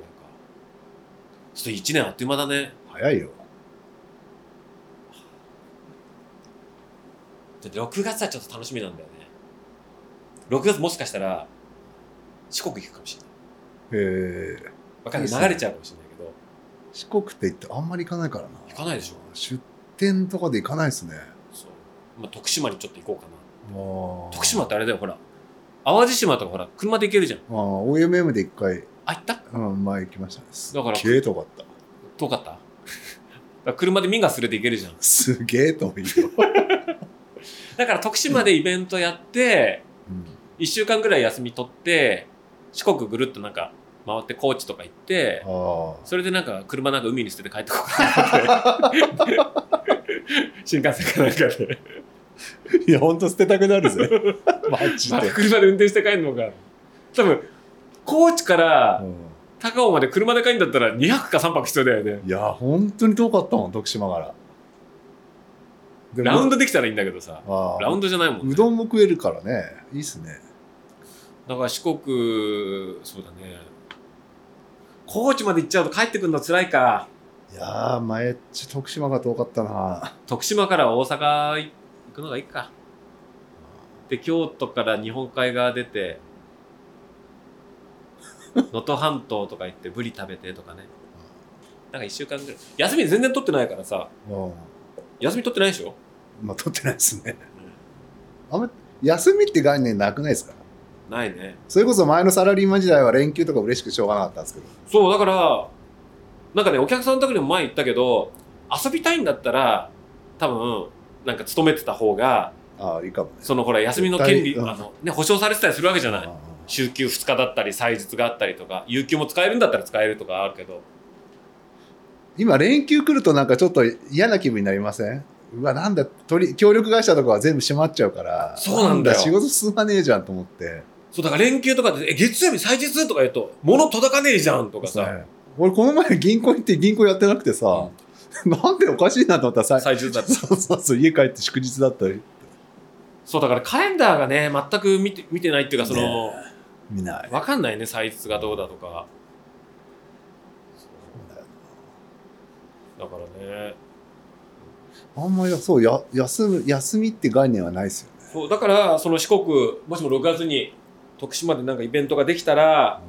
そうすると1年あっという間だね。早いよだって6月はちょっと楽しみなんだよね。6月もしかしたら四国行くかもしれない。へえわかんない。流れちゃうかもしれないけど。四国って言ってあんまり行かないからな。行かないでしょ出店とかで行かないですね。そう、まあ、徳島にちょっと行こうかな。あ徳島ってあれだよほら。淡路島とかほら車で行けるじゃん。ああ OMM で一回、あ行った？うん、前行きましたねだからすげえ遠かった。遠かった？だから車でミンガス連れて行けるじゃん。すげえ遠いよ、だから徳島でイベントやって1週間ぐらい休み取って四国ぐるっとなんか回って高知とか行ってあそれでなんか車なんか海に捨てて帰ってこうかなって。新幹線かなんかで。あいやほんと捨てたくなるぜ。マジで、車で運転して帰るのが多分高知からうん。高尾まで車で帰るんだったら2泊か3泊必要だよね。いや本当に遠かったもん徳島からラウンドできたらいいんだけどさ。ラウンドじゃないもん、ね、うどんも食えるからね。いいっすね。だから四国そうだね。高知まで行っちゃうと帰ってくるの辛いか。いやー前っち徳島が遠かったな。徳島から大阪行くのがいいか。で京都から日本海側出て 能登半島とか行ってブリ食べてとかね。なんか1週間ぐらい。休み全然取ってないからさ。うん休み取ってないでしょ？まあ取ってないですね。あんま休みって概念なくないですか？ないね。それこそ前のサラリーマン時代は連休とか嬉しくしょうがなかったんですけど。そうだからなんかねお客さんの時にも前言ったけど遊びたいんだったら多分なんか勤めてた方がああいいかもね。そのほら休みの権利うん。あの、ね、保障されてたりするわけじゃない。あ週休2日だったり祭日があったりとか有給も使えるんだったら使えるとかあるけど今連休来るとなんかちょっと嫌な気分になりません？うわなんだ取り協力会社とかは全部閉まっちゃうから。そうなんだよ。仕事進まねえじゃんと思って。そうだから連休とかで「え月曜日祭日?」とか言うと「物届かねえじゃん」とかさ、ね俺この前銀行行って銀行やってなくてさ、なんでおかしいなと思ったらさ最中だった。そうそうそう家帰って祝日だったりそうだからカレンダーがね全く見て見てないっていうかその、見ない。わかんないね歳出がどうだとかだからね。あんまりそうや休む休みって概念はないですよね。そうだからその四国もしも6月に徳島でなんかイベントができたら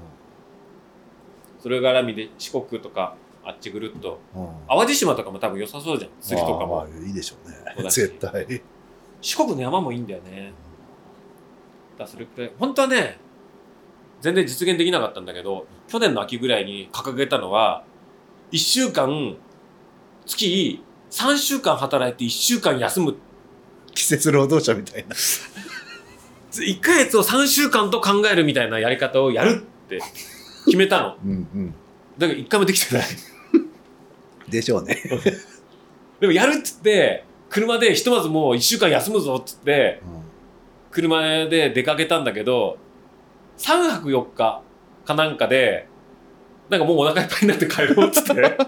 それ絡みで四国とかあっちぐるっとうん。淡路島とかも多分良さそうじゃん。釣りとかも。ああいいでしょうね。絶対。四国の山もいいんだよね。だそれくらい。本当はね全然実現できなかったんだけど去年の秋ぐらいに掲げたのは1週間月3週間働いて1週間休む。季節労働者みたいな。1ヶ月を3週間と考えるみたいなやり方をやるって決めたの。うんうん。だけど1回もできてない。でしょうね、でもやるっつって車でひとまずもう1週間休むぞっつって車で出かけたんだけど3泊4日かなんかでなんかもうお腹いっぱいになって帰ろうっつって。なんか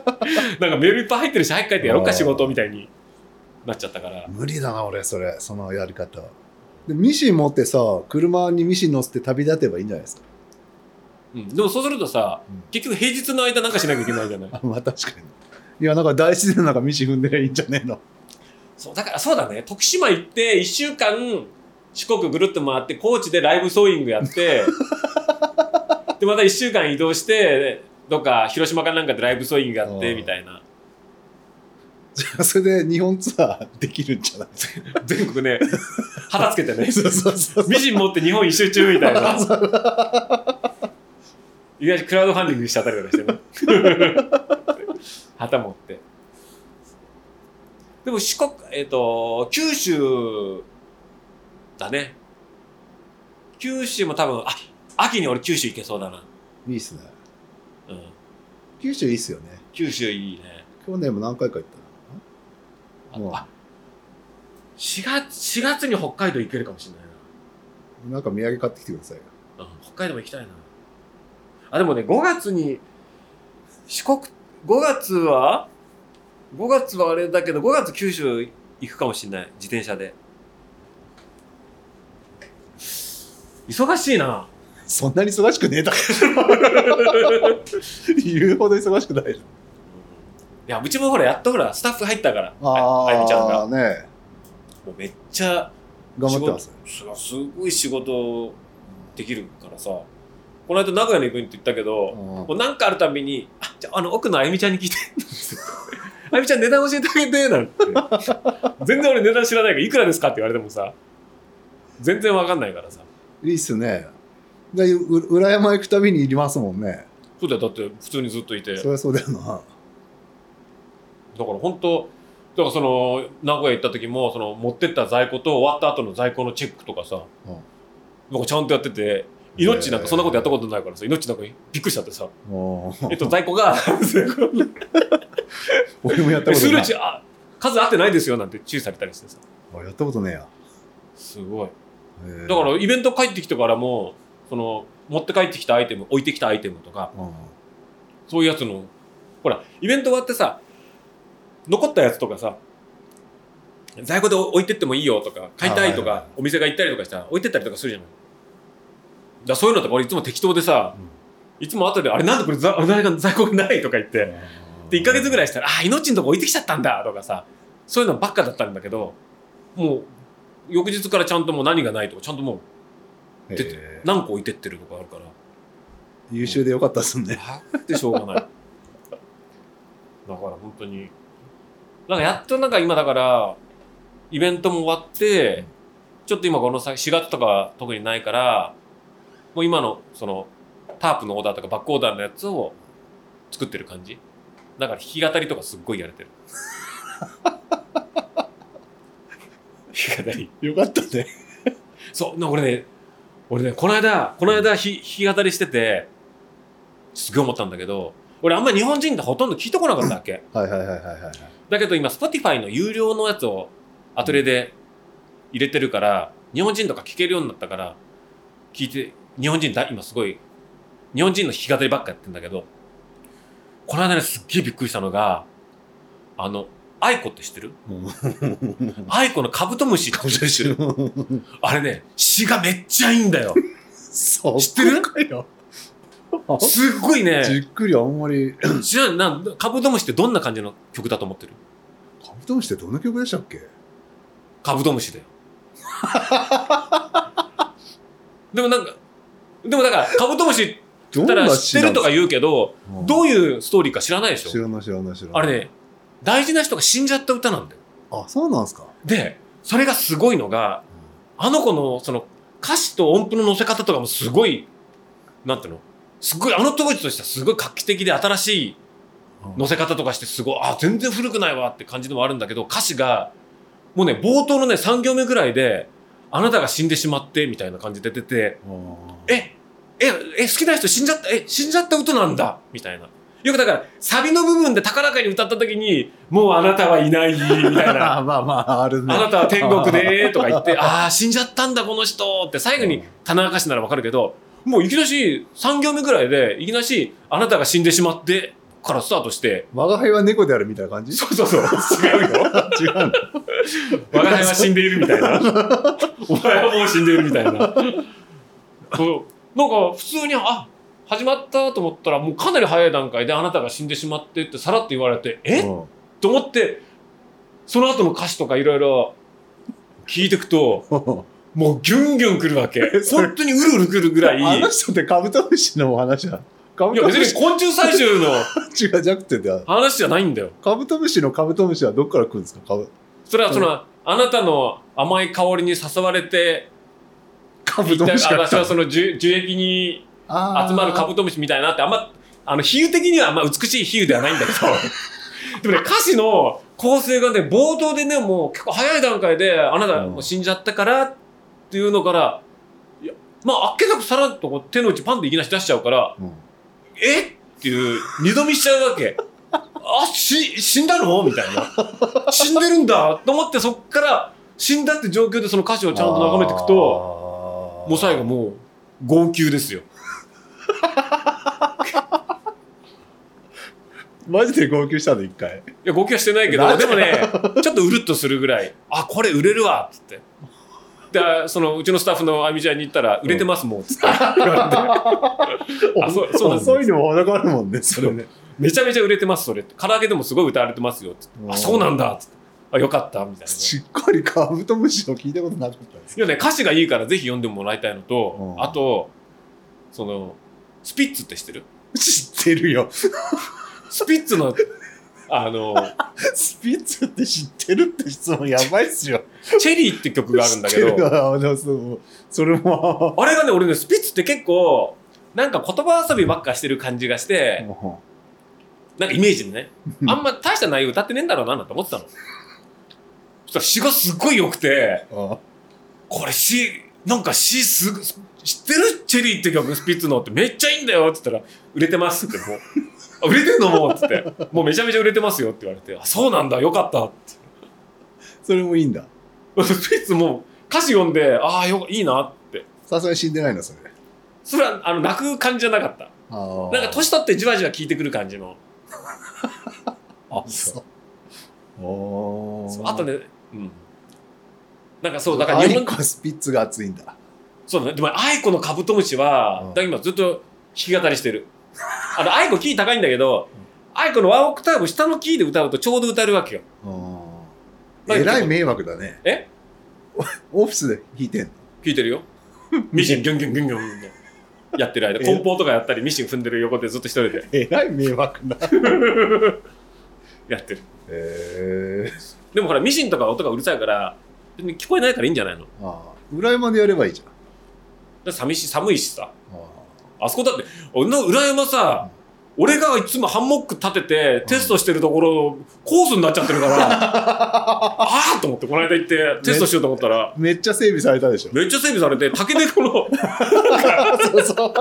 メールいっぱい入ってるし早く帰ってやろうか仕事みたいになっちゃったから。無理だな俺それ。そのやり方。でミシン持ってさ車にミシン乗せて旅立てばいいんじゃないですか？うん、でもそうするとさ、うん。結局平日の間なんかしなきゃいけないじゃないあまあ確かに。いやなんか大自然の中ミシン踏んでりゃいいんじゃねえの？そうだからそうだね。徳島行って1週間四国ぐるっと回って高知でライブソーイングやって でまた1週間移動してどっか広島かなんかでライブソーイングやってうん。みたいな。じゃあそれで日本ツアーできるんじゃない？全国ね旗つけてね。そうそうそうミシン持って日本一周中みたいな。意外とクラウドファンディングしちゃったりとかしてね旗持って。でも四国えっ、と九州だね。九州も多分あ秋に俺九州行けそうだな、いいっすね。うん、九州いいっすよね九州いいね去年も何回か行ったもうああ4月4月に北海道行けるかもしれないなななんか土産買ってきてくださいようん北海道も行きたいな。あ、でもね、5月に、四国、5月は ?5 月はあれだけど、5月九州行くかもしれない。自転車で。忙しいな。そんなに忙しくねえだろ 言うほど忙しくないいや、うちもほら、やっとほら、スタッフ入ったから。あゆみちゃんが。あねもうめっちゃ、頑張ってますすごい仕事できるからさ。この間名古屋に行くって言ったけど、もうなんかあるたびに、あ、じゃあ、あの、奥のあゆみちゃんに聞いて。あゆみちゃん値段教えてあげて、なんて。全然俺値段知らないから、いくらですかって言われてもさ、全然わかんないからさ。いいっすねでう裏山行くたびにいりますもんね。そうだよ、だって普通にずっといて。だかそりゃそうだよな。ら本当、だからその、名古屋行った時も、その、持ってった在庫と終わった後の在庫のチェックとかさ、うん。なんかちゃんとやってて、命なんかそんなことやったことないからさ、命なんかびっくりしちゃってさ、もうえっと、在庫が、俺もやったこと数ない。値あ数合ってないですよなんて注意されたりしてさ。あやったことねえや。すごい。だからイベント帰ってきてからもその持って帰ってきたアイテム置いてきたアイテムとかうん。そういうやつのほらイベント終わってさ残ったやつとかさ在庫で置いてってもいいよとか買いたいとかお店が行ったりとかしたら置いてったりとかするじゃない。だそういうのとか俺いつも適当でさいつも後であれなんでこれ在庫がないとか言ってで1ヶ月ぐらいしたら「あ命のとこ置いてきちゃったんだ」とかさそういうのばっかだったんだけどもう翌日からちゃんともう何がないとかちゃんともう出てへえ何個置いてってるとかあるから。優秀でよかったっすね。楽でしょうがない。だから本当に。なんかやっとなんか今だからイベントも終わってちょっと今この先4月とか特にないからもう今のそのタープのオーダーとかバックオーダーのやつを作ってる感じ。だから弾き語りとかすっごいやれてる。弾き語り。よかったね。そう、な俺ね、俺ね、この間、この間ひ弾き語りしてて、すごい思ったんだけど、俺あんま日本人ってほとんど聞いてこなかったわけ。はいはいはいはいはい。だけど今、Spotify の有料のやつをアトリエで入れてるから、日本人とか聞けるようになったから、聞いて、日本人だ、今すごい、日本人の弾き語りばっかやってんだけど、この間ね、すっげえびっくりしたのが、あの、 aikoって知ってる？ aikoのカブトムシ。って知ってるあれね、詩がめっちゃいいんだよ。知ってる？すっごいじね、っくりあんまり。知らん、なんカブトムシってどんな感じの曲だと思ってる？カブトムシってどんな曲でしたっけ？カブトムシだよ。でもなんか、でもだから、カブトムシって言ったら知ってるとか言うけど、どういいうストーリーか知らないでしょ？知らない知らない知らない。あれね、大事な人が死んじゃった歌なんだよ。あそうなんですか？で、それがすごいのが、あの子のその歌詞と音符の乗せ方とかもすごい、なんていうの？すごい、あの当時としてはすごい画期的で新しい乗せ方とかしてすごい、あ、全然古くないわって感じでもあるんだけど、歌詞が、もうね、冒頭のね、3行目ぐらいで、あなたが死んでしまって、みたいな感じで出てて、ええ、え、え、好きな人死んじゃった、え、死んじゃった歌なんだ、みたいな。よくだから、サビの部分で高らかに歌った時に、もうあなたはいない、みたいな。あ まあまああるねあなたは天国で、とか言って、ああ、死んじゃったんだ、この人って、最後に棚明かしならわかるけど、もういきなし、3行目ぐらいで、いきなし、あなたが死んでしまって、からスタートして、我が輩は猫であるみたいな感じ？そうそうそう、違うよ。違うの？輩は死んでいるみたいな。お前はもう死んでいるみたいな。そうなんか普通に、あ始まったと思ったら、もうかなり早い段階であなたが死んでしまってってさらっと言われて、え、うん。と思って、その後の歌詞とかいろいろ聞いていくと、もうギュンギュン来るわけ。本当にうるうる来るぐらい。いあの人ってカブトムシのお話だカブや別トムシに昆虫採集の 違うじゃなくてだ。話じゃないんだよ。カブトムシのカブトムシはどっから来るんですか？カブそれはその、あなたの甘い香りに誘われて、カブトムシが私はその樹樹液に集まるカブトムシみたいなってあんまあの比喩的にはま美しい比喩ではないんだけど。でもね歌詞の構成がね冒頭でねもう結構早い段階であなたもう死んじゃったからっていうのからいやまああっけなくさらっと手の内パンでいきなし出しちゃうからうん。えっていう二度見しちゃうわけ。あし死んだの？みたいな。死んでるんだと思ってそっから死んだって状況でその歌詞をちゃんと眺めていくともう最後もう号泣ですよ マジで号泣したの一回いや、号泣はしてないけど、で？でもね、ちょっとうるっとするぐらい、あ、これ売れるわっつって。で、そのうちのスタッフのあみちゃんに言ったら、売れてますもんっつって そうそうなんです遅いのも程があるもんねそれねめちゃめちゃ売れてます、それ。唐揚げでもすごい歌われてますよっつって。あ、そうなんだっつって。あ、よかったみたいな。しっかりカブトムシを聞いたことなかったですいやね、歌詞がいいからぜひ読んでもらいたいのと、うんあと、その、スピッツって知ってる？知ってるよ。スピッツの、あの、スピッツって知ってるって質問やばいっすよ。チェリーって曲があるんだけど。知って、るあでもそう。それも。あれがね、俺ね、スピッツって結構、なんか言葉遊びばっかしてる感じがして、なんかイメージでね、あんま大した内容歌ってねえんだろうななんて思ってたの。そしたら詩がすっごい良くて、あ。これ詩、なんか詩すぐ、知ってるチェリーって曲、スピッツのってめっちゃいいんだよって言ったら、売れてますってもう、あ売れてんのもうっつって、もうめちゃめちゃ売れてますよって言われて、あ、そうなんだ、よかったって。それもいいんだスピッツも歌詞読んで、ああ、よ、いいなって。さすがに死んでないのそれそれは、あの、泣く感じじゃなかった。あなんか年取ってじわじわ効いてくる感じの。あそうおーあとね、うん。なんかそう、だから日本、スピッツが熱いんだそうだね。でも、愛子のカブトムシは、うん。今ずっと弾き語りしてる。あの、愛子キー高いんだけど、愛子のワンオクターブ下のキーで歌うとちょうど歌えるわけよ。えらい迷惑だね。え？オフィスで弾いてんの？弾いてるよ。ミシンギュンギュンギュンギュンやってる間、え？梱包とかやったり、ミシン踏んでる横でずっと一人で。えらい迷惑な やってる。へえでもほら、ミシンとか音がうるさいから、聞こえないからいいんじゃないの？ああ裏山でやればいいじゃんら寂しい、寒いしさ。ああそこだって、俺の裏山さ、俺がいつもハンモック立ててテストしてるところ、コースになっちゃってるから、ああと思って、この間行ってテストしようと思ったら、めっちゃ整備されたでしょ。めっちゃ整備されて、竹でこのコ そうそう。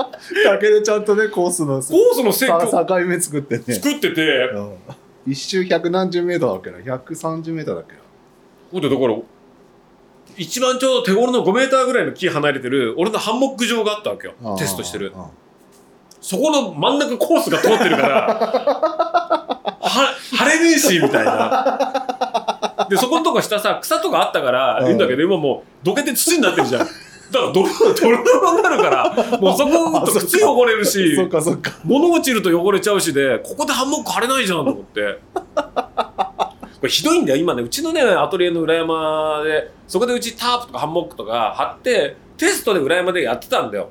竹でちゃんとねコースのースの設さ計境目作ってね。作ってて、うん。一周百何十メートルだっけな？130メートルだっけな？ほんでだから、一番ちょうど手頃の5メーターぐらいの木離れてる、俺のハンモック場があったわけよ。テストしてる。あそこの真ん中コースが通ってるから、は、晴れねえし、みたいな。で、そこのとこ下さ、草とかあったから、うんいいんだけど、今もう、どけて土になってるじゃん。だから、泥、泥泥になるから、もうそこ、靴汚れるし、そっかそっか。物落ちると汚れちゃうしで、ここでハンモック貼れないじゃんと思って。これひどいんだよ、今ね、うちのね、アトリエの裏山で、そこでうちタープとかハンモックとか貼って、テストで裏山でやってたんだよ。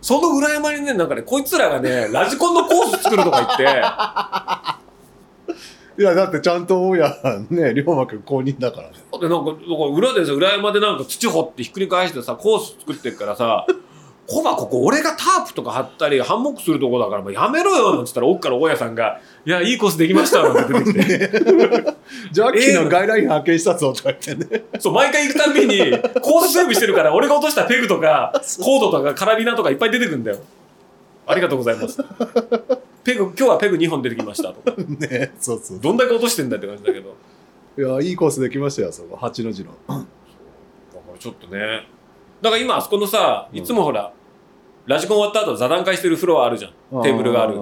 その裏山にね、なんかね、こいつらがね、ラジコンのコース作るとか言って、いや、だってちゃんと大家、ね、龍馬くん公認だからね。でなんか、なんか裏でさ、裏山でなんか土掘ってひっくり返してさ、コース作ってっからさ、コバ、ここ俺がタープとか張ったり、ハンモックするとこだから、もうやめろよなんつったら、奥から大家さんが、いや、いいコースできましたなんて出てきて。ジャッキーの外来品発見したぞとか言ってね。そう、毎回行くたんびに、コース整備してるから、俺が落としたペグとか、コードとかカラビナとかいっぱい出てくるんだよ。ありがとうございます。ペグ、今日はペグ2本出てきましたとか。ね、そうそう。どんだけ落としてんだって感じだけど。いや、いいコースできましたよ、そこ。八の字の。だからちょっとね。だから今あそこのさ、いつもほら、ラジコン終わった後座談会してるフロアあるじゃん。テーブルがある。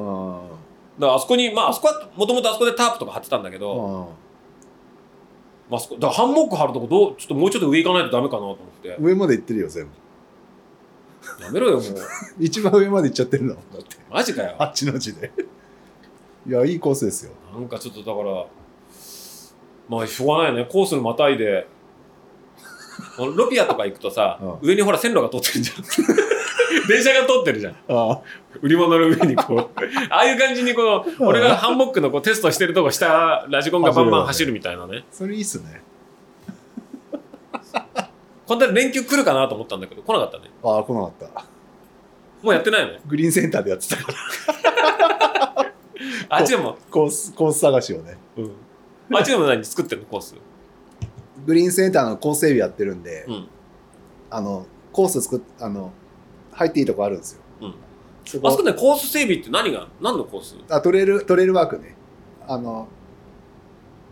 だかあらあそこに、まああそこは、もともとあそこでタープとか張ってたんだけーど、あまああそこ、だからハンモック張るとこどう、ちょっともうちょっと上行かないとダメかなと思ってー。上まで行ってるよ、全部。やめろよもう。一番上まで行っちゃってるんだって。マジかよ。八の字で。いや、いいコースですよ。なんかちょっとだから、まあしょうがないよね。コースのまたいで、ロピアとか行くとさ、う上にほら線路が通ってるじゃん。電車が通ってるじゃん。あ売り物の上にこう。ああいう感じにこの、うん俺がハンモックのこうテストしてるとこ下、ラジコンがバンバン走るみたいなね。それいいっすね。本当に連休来るかなと思ったんだけど、来なかったね。ああ、来なかった。もうやってないのグリーンセンターでやってたから、あっちでも、コース、コース探しをね。うん。あっちでも何作ってるの？コース。グリーンセンターのコース整備やってるんで、うん。あの、コース作っ、あの、入っていいとこあるんですよ。うん。そこ。あそこね、コース整備って何が、何のコース？あトレイルトレイルワークね。あの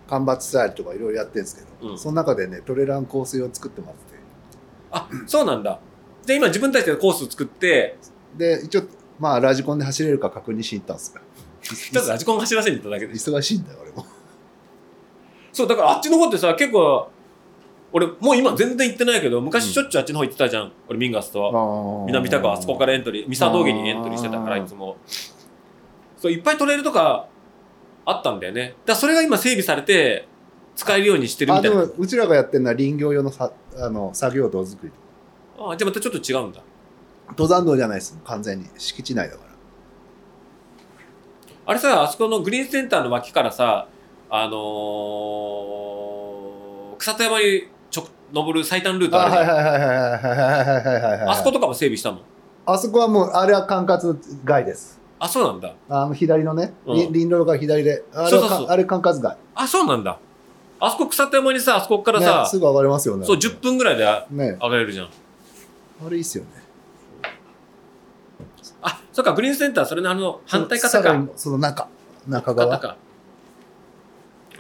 間伐スタイルとかいろいろやってるんですけど、うん。その中でねトレランコース用作ってもらって。あ、そうなんだ。じゃあ今自分たちでコース作って、で一応まあラジコンで走れるか確認しに行ったんですよ。ちょっとラジコン走らせに行っただけで。忙しいんだよ俺も。そう、だからあっちの方ってさ、結構、俺もう今全然行ってないけど、昔しょっちゅうあっちの方行ってたじゃん。俺ミンガスと。南田川あそこからエントリー、三沢峠にエントリーしてたから、いつも。そう、いっぱいトレイルとかあったんだよね。だそれが今整備されて、使えるようにしてるみたいな。あでもうちらがやってるのは林業用のさあの作業道作りあじゃあまたちょっと違うんだ。登山道じゃないです完全に敷地内だからあれさ、あそこのグリーンセンターの脇からさ、あのー、草戸山に登る最短ルートある。あそことかも整備したの？あそこはもう、あれは管轄外です。あ、そうなんだ。あの、左のね、うん林道が左で。あれそうそうそうあれ管轄外。あ、そうなんだ。あそこ草手山にさ、あそこからねさ、すぐ上がれますよね。そう、10分ぐらいでね上がれるじゃん。あれいいっすよね。あ、そっか、グリーンセンター、それのあの、反対その。その中、中側。か。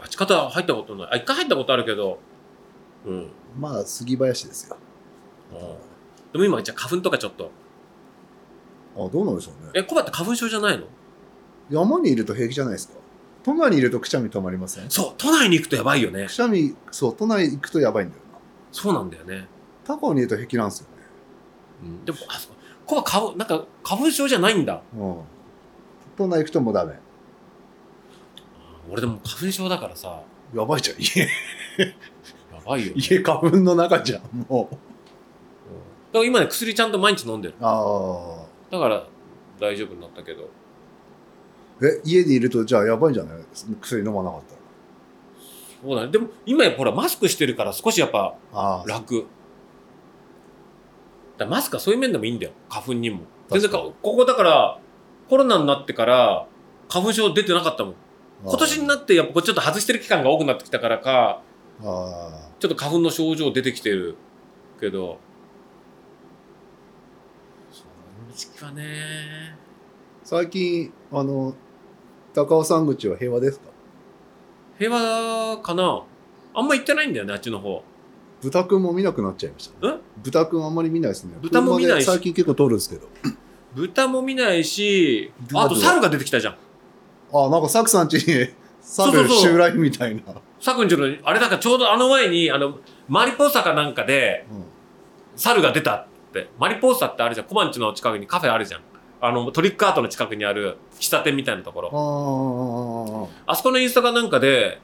あっち方入ったことない。あ、一回入ったことあるけど、うん。まあ杉林ですよ。でも今、じゃあ花粉とかちょっと。あどうなんでしょうね。え、コバって花粉症じゃないの？山にいると平気じゃないですか。都内にいるとくしゃみ止まりません？そう、都内に行くとやばいよね。く。しゃみそう都内行くとやばいんだよな。そうなんだよね。高尾にいると平気なんですよね。うん、でも、あそこ、コバ花粉、なんか花粉症じゃないんだ。うん。都内行くともうダメ。俺でも花粉症だからさ、やばいじゃん。家やばいよ、ね。家花粉の中じゃんもうだから今ね、薬ちゃんと毎日飲んでる。あだから大丈夫になったけど。あえ家にいるとじゃあやばいんじゃない？薬飲まなかったらそうだね。でも今ほらマスクしてるから少しやっぱ楽。だマスクはそういう面でもいいんだよ。花粉にも。全然ここだからコロナになってから花粉症出てなかったもん。今年になってやっぱちょっと外してる期間が多くなってきたからか、ああちょっと花粉の症状出てきてる。けど、はね、最近あの高尾山口は平和ですか？平和かな。あんま行ってないんだよね、あっちの方。豚くんも見なくなっちゃいました、ね。ん、豚くんあんまり見ないですね。豚も見ないし。最近結構通るんですけど。豚も見ないし豚あと猿が出てきたじゃん。あなんかサクさんちにそうそう。猿襲来みたいなさくんちのあれだからちょうどあの前にあのマリポーサかなんかで猿が出たって。マリポーサってあるじゃん。小判地の近くにカフェあるじゃん。あのトリックアートの近くにある喫茶店みたいなところ。あそこのインスタかなんかで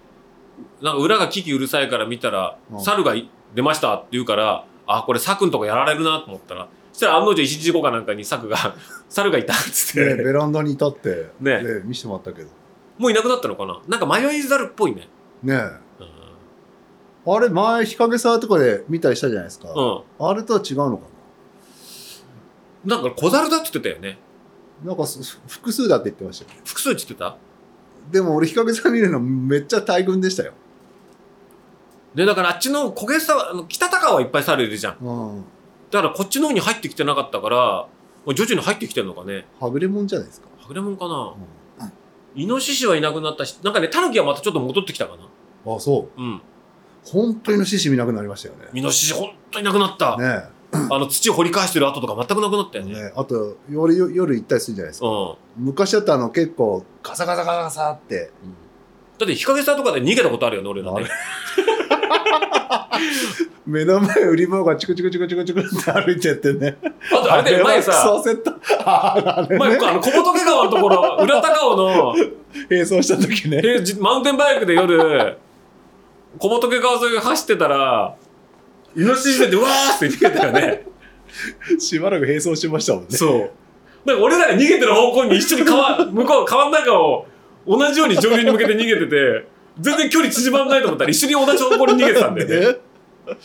なんか裏がキキうるさいから見たらうん。猿がい出ましたって言うからあこれサクんとこやられるなと思ったらそしたら案の定一時後かなんかにサクが 猿がいたっつって、ねベランダに立ってね。ね見せてもらったけど。もういなくなったのかな。なんか迷い猿っぽいねねうん。あれ前日陰沢とかで見たりしたじゃないですか、うん。あれとは違うのかな？んか小猿だって言ってたよね。ななんかす複数だって言ってましたよ。複数って言ってた？でも俺日陰沢見るのめっちゃ大群でしたよ、でだからあっちの焦げさあの北高はいっぱい猿いるじゃん。うん、だからこっちの方に入ってきてなかったから徐々に入ってきてるのかね。はぐれもんじゃないですか、はぐれもんかな。うイノシシはいなくなったしなんかねタヌキはまたちょっと戻ってきたかな。あそう。うん。本当にの獅子見なくなりましたよね。イノシシほんとになくなった、ねあの土を掘り返してる跡とか全くなくなったよね。ねあと夜夜行ったりするじゃないですか。うん。昔だったらあの結構ガサガサガサガサって。だって日陰さとかで逃げたことあるよね俺らね 目の前売り場がチクチクチクチクチクって歩いてってね。あとあれで前さそうセット。ああれ前ねあの小仏川のところ裏高尾の。並走した時ね。マウンテンバイクで夜小仏川沿い走ってたらイノシシ出てうわーって逃げたよね。しばらく並走しましたもんね。そう。なんか俺らが逃げてる方向に一緒に川向こう川の中を同じように上流に向けて逃げてて全然距離縮まんないと思ったら一緒に同じ方向に逃げてたんだよね。ね。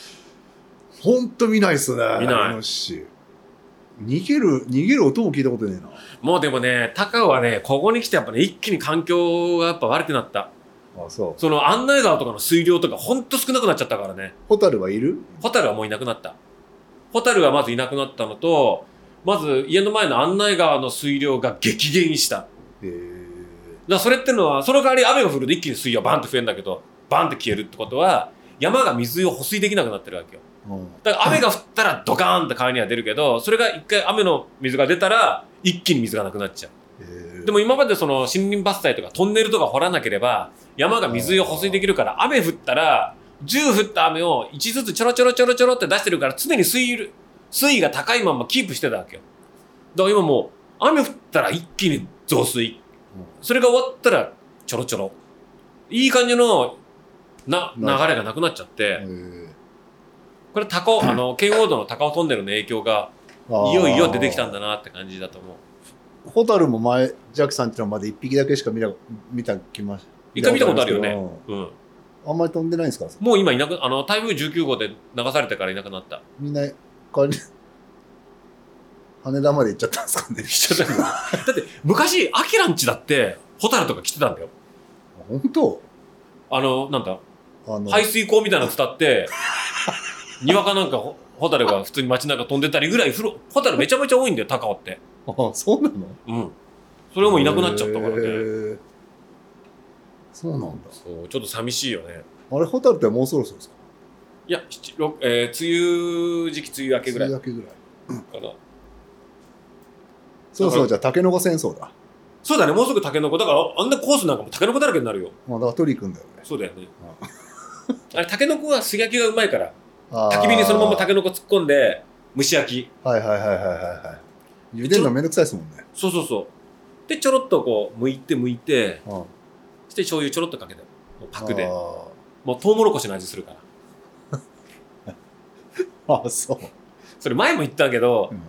ほんと見ないっすね見ない。逃げる逃げる音も聞いたことねえな。もうでもね高尾はねここに来てやっぱね一気に環境がやっぱ悪くなった。あそう。その案内川とかの水量とかほんと少なくなっちゃったからね。ホタルはいる？ホタルはもういなくなった。ホタルはまずいなくなったのとまず家の前の案内川の水量が激減した。だかえーらそれってのはその代わり雨が降ると一気に水量バンって増えるんだけどバンって消えるってことは山が水を保水できなくなってるわけよ。うん。だから雨が降ったらドカーンって川には出るけどそれが一回雨の水が出たら一気に水がなくなっちゃう。えー。でも今までその森林伐採とかトンネルとか掘らなければ山が水を保水できるから雨降ったら10降った雨を1ずつちょろちょろちょろちょろって出してるから常に水位水位が高いままキープしてたわけよ。だから今もう雨降ったら一気に増水それが終わったらちょろちょろ。いい感じのな流れがなくなっちゃって。え。ーこれ高尾 あの圏央道の高尾トンネルの影響がいよいよ出てきたんだなって感じだと思う。ホタルも前ジャックさんっていうのはまだ一匹だけしか見た見たきました一回見たことあるよね。うんうん。あんまり飛んでないんですか？もう今いなく、あの、台風19号で流されてからいなくなった。みんな帰り羽田まで行っちゃったんですかねしちゃったよ だって、昔、アキラんちだって、ホタルとか来てたんだよ。本当？あの、なんだ、あの、排水溝みたいなの伝って、庭かなんかホホタルが普通に街中飛んでたりぐらい、風呂ホタルめちゃめちゃ多いんだよ、高尾って。あそうなの？うん。それもいなくなっちゃったからへね。ーそうなんだそう、ちょっと寂しいよね。あれホタルってもうそろそろですか？いや、七六えー、梅雨時期、梅雨明けぐらいか梅雨明けぐらいな。そうそうじゃあタケノコ戦争だ。そうだね、もうすぐタケノコ。だから、あんなコースなんかもタケノコだらけになるよ。まあだから取り行くんだよね。そうだよね。あ。れ、タケノコは素焼きがうまいから。焚き火にそのままタケノコ突っ込んで蒸し焼き。はいはいはいはいはいはい。茹でるのめんどくさいですもんね。そうそうそう。でちょろっとこう剥いて剥いてうん。そして醤油ちょろっとかけてもうパクで。あもうトウモロコシの味するから。ーあそう、それ前も言ったけどうん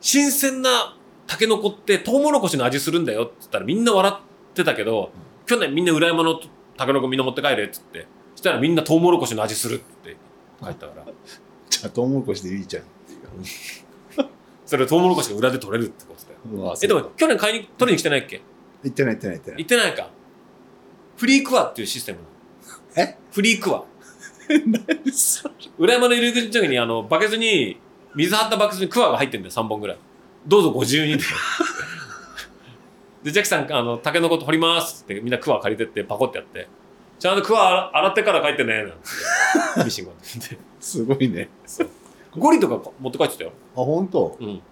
新鮮なタケノコってトウモロコシの味するんだよって言ったらみんな笑ってたけど、去年みんな裏山のタケノコみんな持って帰れっつってそしたらみんなトウモロコシの味するって帰ったから。じゃあトウモロコシでいいじゃん。っていうそれトウモロコシが裏で取れるってことだよ。えでも去年買いに取りに来てないっけ？行ってない行ってない行ってない。行ってないか。フリークワっていうシステムえ？フリークワ。何それ。裏山の入り口の時にあのバケツに水張ったバケツにクワが入ってんだよ3本ぐらい。どうぞご自由にででジャックさんあのタケノコ掘りますってみんなクワ借りてってパコってやって。ちゃんとクワ洗ってから帰ってねなんて。ミシンが。ってすごいね。ゴリとか持って帰ってたよ。あ本当？うん。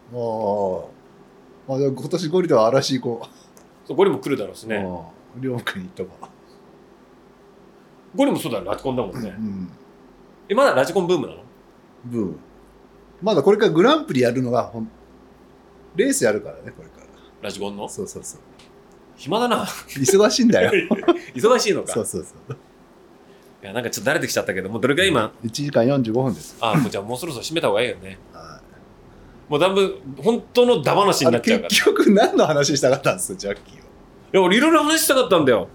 あああじゃあ今年ゴリでは嵐行こそうゴリも来るだろうしうね。うん両国に行ったかゴリもそうだよ、ラジコンだもんね。う。ん。え、まだラジコンブームなの？ブームまだこれからグランプリやるのがほんレースやるからねこれからラジコンの？そうそうそう暇だな。忙しいんだよ忙しいのか。そうそうそういや、なんかちょっと慣れてきちゃったけど、もうどれくらい今、1時間45分ですよあ、もうじゃあもうそろそろ閉めた方がいいよね。はもうだいぶ、本当のダ話いあれになっちゃうから。い結局何の話したかったんですよジャッキーはや、俺いろいろ話したかったんだよ。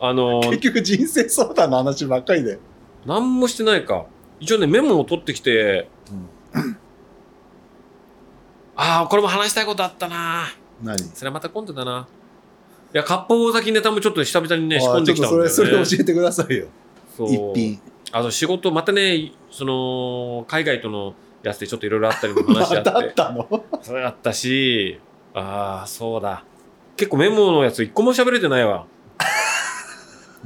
あのー結局人生相談の話ばっかりで、何もしてないか。一応ね、メモを取ってきて、ああ、これも話したいことあったな。何？それはまた今度だな。いや、割烹崎ネタもちょっと久々にね、仕込んできたんだよね。それそれ教えてくださいよそう一品あの仕事、またね、その、海外とのやつでちょっといろいろあったりの話あ またあっ。ってたの？それあったし、ああ、そうだ。結構メモのやつ一個も喋れてないわ。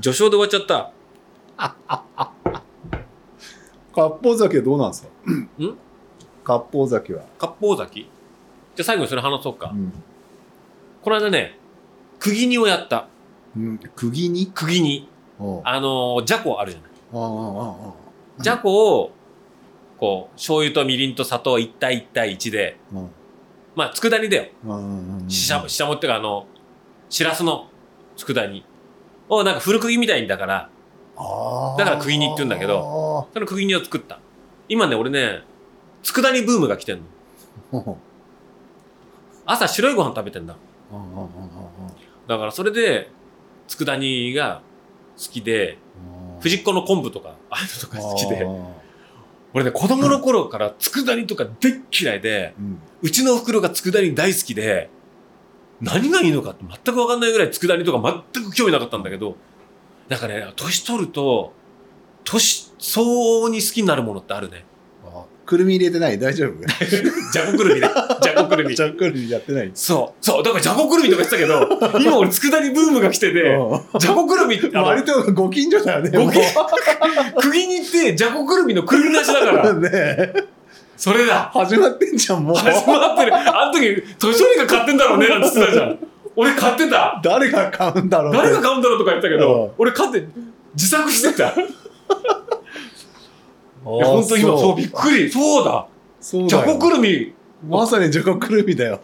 序章で終わっちゃった。割烹酒はどうなんですか？ん？割烹酒は、割烹崎じゃあ最後にそれ話そうか。うんこの間ね、釘煮をやった。うん、釘に釘煮。あのー、じゃこあるじゃない。じゃこを、こう、醤油とみりんと砂糖1対1対1で、あうんまあ、佃煮だよ。ししゃも、ししゃもってか、あの、しらすの佃煮。をなんか古釘みたいにだから、だから釘煮って言うんだけどその釘煮を作った。今ね、俺ね、佃煮ブームが来てんの。朝白いご飯食べてんだ。だからそれで、佃煮が好きで、うん藤子の昆布とか、ああいうのとか好きで。あ俺ね、子供の頃から佃煮とかでっ嫌いで、ーうんうちのお袋が佃煮大好きで、何がいいのかって全く分かんないぐらい佃煮とか全く興味なかったんだけど、なんかね、年取ると、年相応に好きになるものってあるね。あくるみ入れてない？大丈夫？じゃこくるみね。じゃこくるみじ。ゃあくるみやってない？そう。そう。だからじゃこくるみとか言ってたけど、今俺佃煮ブームが来てて、うんじゃこくるみって、割とご近所だよね。ご近も釘煮 ってじゃこくるみのくるみなしだから、うねそれだ。始まってんじゃん、もう。始まってる。あの時、年寄りが買ってんだろうね、なんて言ってたじゃん。俺買ってた。誰が買うんだろうね誰が買うんだろうとか言ったけうんど、俺買って自作してた。本当今、そそう、びっくり。そうだ。そうじゃこくるみ、まさにじゃこくるみだよ。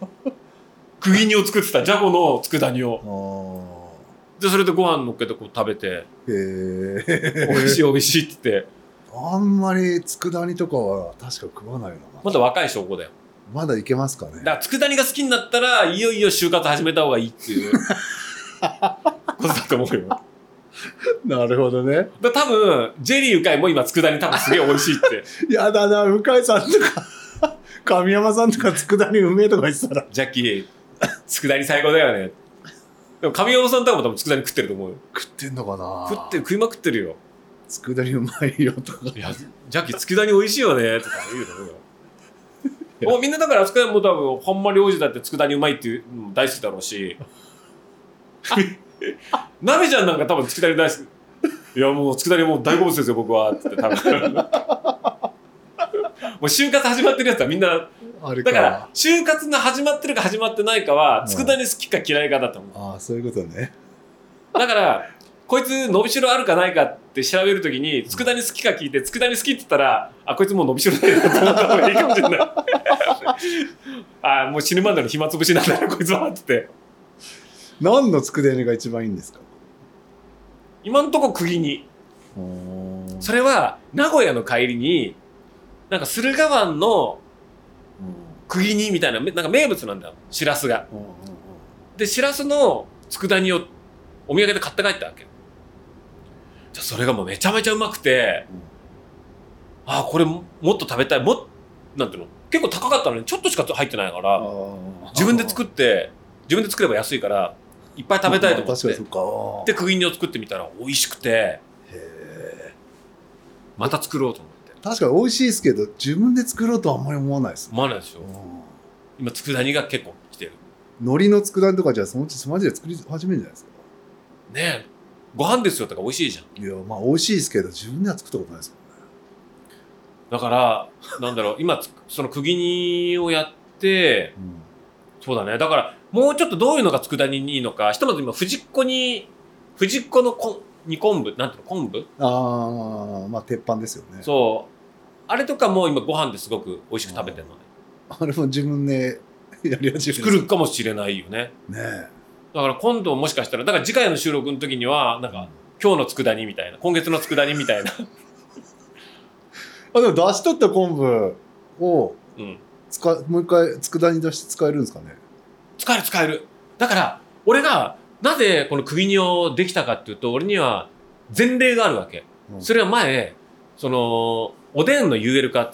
釘煮を作ってた。じゃこの佃煮あを。ーで、それでご飯乗っけてこう食べて、へえ。美味しい美味しいって言って、あんまり佃煮とかは確か食わないな。まだ若い証拠だよ。まだいけますかねだ。から、佃煮が好きになったら、いよいよ就活始めた方がいいっていう ことだと思うよ。だ かなるほどね。ら多分、ジェリーゆかいも今、佃煮多分すげえ美味しいって。やだな、向井さんとか、神山さんとか佃煮うめえとか言ってたらジャッキー、佃煮最高だよね。でも、神山さんとかも多分佃煮食ってると思うよ。食ってんのかな？食ってる、食いまくってるよ。佃煮うまいよとか。いや、ジャッキー、佃煮美味しいよね、とか言うと思うよ。もうみんなだから、あそこはもう多分、ほんまに王子だって佃煮うまいっていう大好きだろうし。鍋ちゃんなんか多分佃煮大好き。いや、もう佃煮もう大好物ですよ、僕は。つって多分。もう就活始まってるやつはみんな、あれだから、就活が始まってるか始まってないかは、佃煮好きか嫌いかだと思う。ああ、そういうことね。だから、こいつ伸びしろあるかないかって調べるときに、佃煮好きか聞いて、佃煮好きって言ったら、あ、こいつもう伸びしろないなと思った方がいいかもしれない。あ、もう死ぬまでの暇つぶしなんだな、こいつは、って何の佃煮が一番いいんですか？今んとこ釘に。それは、名古屋の帰りに、なんか駿河湾の釘煮みたいな、めなんか名物なんだよ、しらすが。で、しらすの佃煮をお土産で買って帰ったわけ。じゃあそれがもうめちゃめちゃうまくて、ああ、これももっと食べたい。もっ、なんていうの？結構高かったのにちょっとしか入ってないから、自分で作っって、自分で作れば安いから、いっぱい食べたいと思って確かにそ。っか。で、釘煮を作ってみたら美味しくて、また作ろうと思って。確かに美味しいですけど、自分で作ろうとはあんまり思わないですね。思わないでしょ。今、佃煮が結構来てる。海苔の佃煮とかじゃあそのうちマジで作り始めるんじゃないですか？ねえ、ご飯ですよとか美味しいじゃん。いや、まあ美味しいですけど、自分では作ったことないですもんね。だからなんだろう今つその釘煮をやってうんそうだねだからもうちょっとどういうのが佃煮にいいのかひとまず今藤子に藤子のこ煮昆布なんていうの昆布？ああまあ鉄板ですよね。そう。あれとかも今ご飯ですごく美味しく食べてるのねあれも自分でやり始め作るかもしれないよね。ねえ。だから今度もしかしたらだから次回の収録の時にはなんか今日の佃煮みたいな今月の佃煮みたいな。あでも出し取った昆布をうん。使もう一回佃煮出して使えるんですかね使える使える。だから俺がなぜこの釘煮をできたかっていうと俺には前例があるわけ、うん。それは前そのおでんの UL 化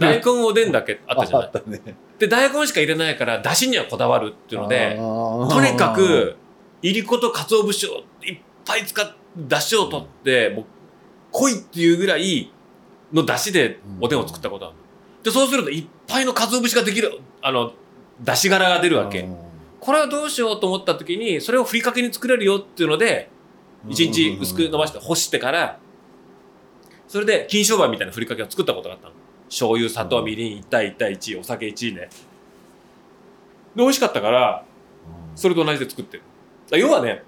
大根おでんだけあったじゃない。ね。で大根しか入れないからだしにはこだわるっていうのでととにかくいりこと鰹節をいっぱい使ってだしを取って、もう濃いっていうぐらいのだしでおでんを作ったことある、でそうするといっぱいの鰹節ができるあのだし柄が出るわけ、これはどうしようと思った時にそれをふりかけに作れるよっていうので1日薄く伸ばして干してからそれで金商売みたいなふりかけを作ったことがあったの。醤油砂糖みりん1対1対1お酒1ね。で美味しかったからそれと同じで作ってる。要はね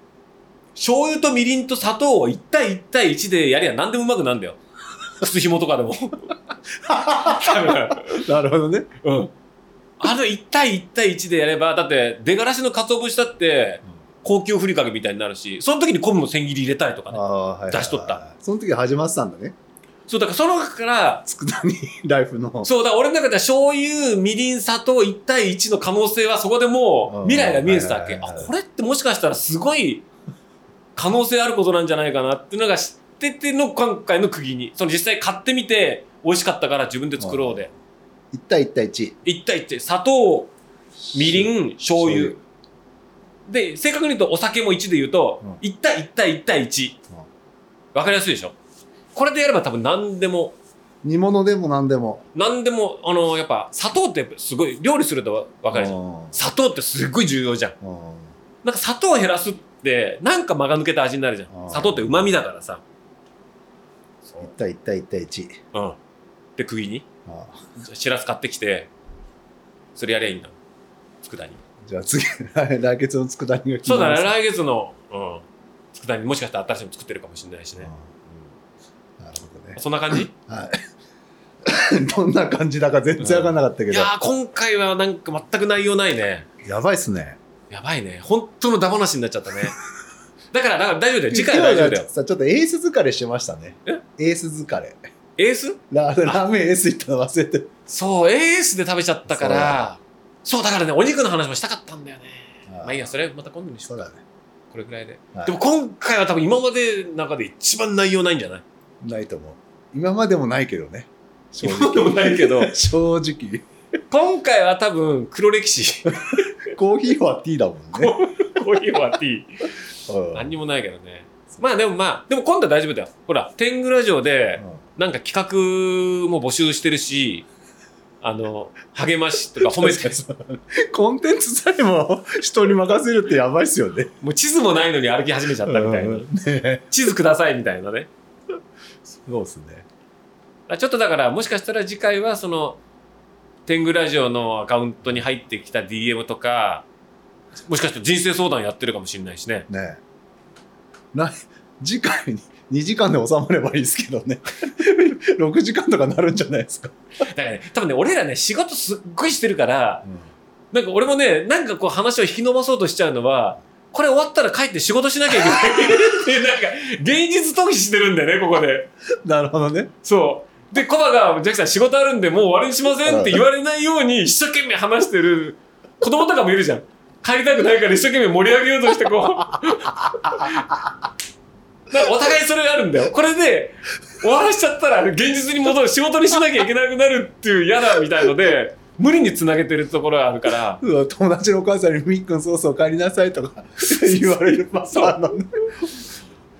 醤油とみりんと砂糖を1対1対1でやりゃ何でもうまくなんだよ。靴紐とかでも。なるほどね。うん。あの1対1対1でやれば、だって出がらしの鰹節だって高級ふりかけみたいになるし、その時に昆布の千切り入れたりとかね。出しとったその時始まってたんだねそう、だからその中から、佃煮ライフのそうだ、俺の中では醤油、みりん、砂糖1対1の可能性はそこでもう未来が見えてたわけ。あ、これってもしかしたらすごい可能性あることなんじゃないかなっていうのが知ってての今回の釘に。その実際買ってみて美味しかったから自分で作ろうで。1対1対1 1対1、砂糖、みりん、醤油。で、正確に言うとお酒も1で言うと、うん1対1対1対1。わかりやすいでしょ？これでやれば多分何でも、煮物でも何でも何でも、あの、やっぱ砂糖ってやっぱすごい、料理するとわかるじゃん。うん砂糖ってすっごい重要じゃん。うんなんか砂糖を減らすって、なんか間が抜けた味になるじゃうんん。砂糖って旨味だからさ。1対1対1対1うん。で、釘に、しらす買ってきて、それやりゃいいんだ。佃煮。じゃあ次来 来月の佃煮が決そうだね、来月の、うん。佃煮、もしかしたら新しいの作ってるかもしれないしね。うんなるほどねそんな感じ？はい どんな感じだか全然分かんなかったけど、いやー、今回はなんか全く内容ないね。やばいっすねやばいね。本当のダマなしになっちゃったね。だから、だから大丈夫だよ。次回は大丈夫だよ。さちょっとエース疲れしてましたねえ？エース疲れエース？ララーメンエース行ったの忘れてそう、エースで食べちゃったから、そう、だ。からね、お肉の話もしたかったんだよね。まあいいや、それまた今度にしようか。そうだね。これぐらいで。はい。でも今回は多分今までの中で一番内容ないんじゃない？ないと思う。今までもないけどね。正今までもないけど、正直。今回は多分黒歴史。コーヒーはティーだもんね。コーヒーはティー。うん。何にもないけどね。まあでもまあ、でも今度は大丈夫だよ。ほら、天狗ラジオで、うなんか企画も募集してるし、あの、励ましとか褒めて、ん コンテンツさえも人に任せるってやばいっすよねもう地図もないのに歩き始めちゃったみたいな。うんね地図くださいみたいなね。そうっすねあちょっとだから、もしかしたら次回はその、天狗ラジオのアカウントに入ってきた DM とか、もしかしたら人生相談やってるかもしれないしね。ねな次回に2時間で収まればいいですけどね 6時間とかなるんじゃないですか、だからね、多分ね、俺らね、仕事すっごいしてるから、なんか俺もね、なんかこう話を引き伸ばそうとしちゃうのは、これ終わったら帰って仕事しなきゃいけないって、なんか、現実逃避してるんだよね、ここで。なるほどねそう。で、コバが、ジャッキさん仕事あるんでもう終わりにしませんって言われないように一生懸命話してる子供とかもいるじゃん。帰りたくないから一生懸命盛り上げようとしてこう。お互いそれがあるんだよ。これで終わらしちゃったら現実に戻る、仕事にしなきゃいけなくなるっていう嫌だみたいので、無理につなげてるところがあるから。うわ友達のお母さんに「みっくんそうそう帰りなさい」とか言われるパターンのね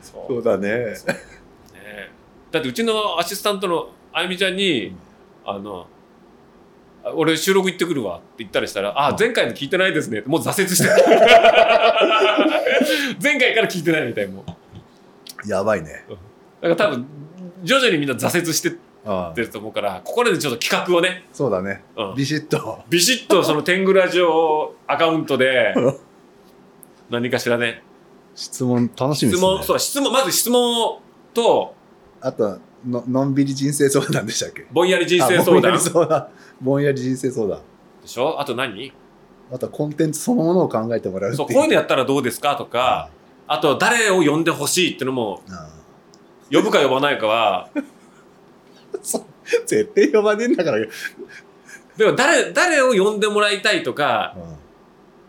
そうそうだねねだってうちのアシスタントのあゆみちゃんに、あの、あ俺収録行ってくるわって言ったりしたら、あ、前回の聞いてないですねって。もう挫折してる。前回から聞いてないみたいもう。やばいね。だから多分、徐々にみんな挫折してってると思うからここでちょっと企画をね、そうだね。うん。ビシッと。ビシッとその天狗ラジオアカウントで何かしらね。質問楽しみですね。質問そう質問まず質問とあとの、のんびり人生相談でしたっけ？ぼんやり人生相談。ぼんやり相談。ぼんやり人生相談。しょ？あと何？あとはコンテンツそのものを考えてもらうそうこういうのやったらどうですか？とかあと誰を呼んでほしいっていうのもあ呼ぶか呼ばないかは 絶対呼ばねえんだから。うんでも誰誰を呼んでもらいたいとか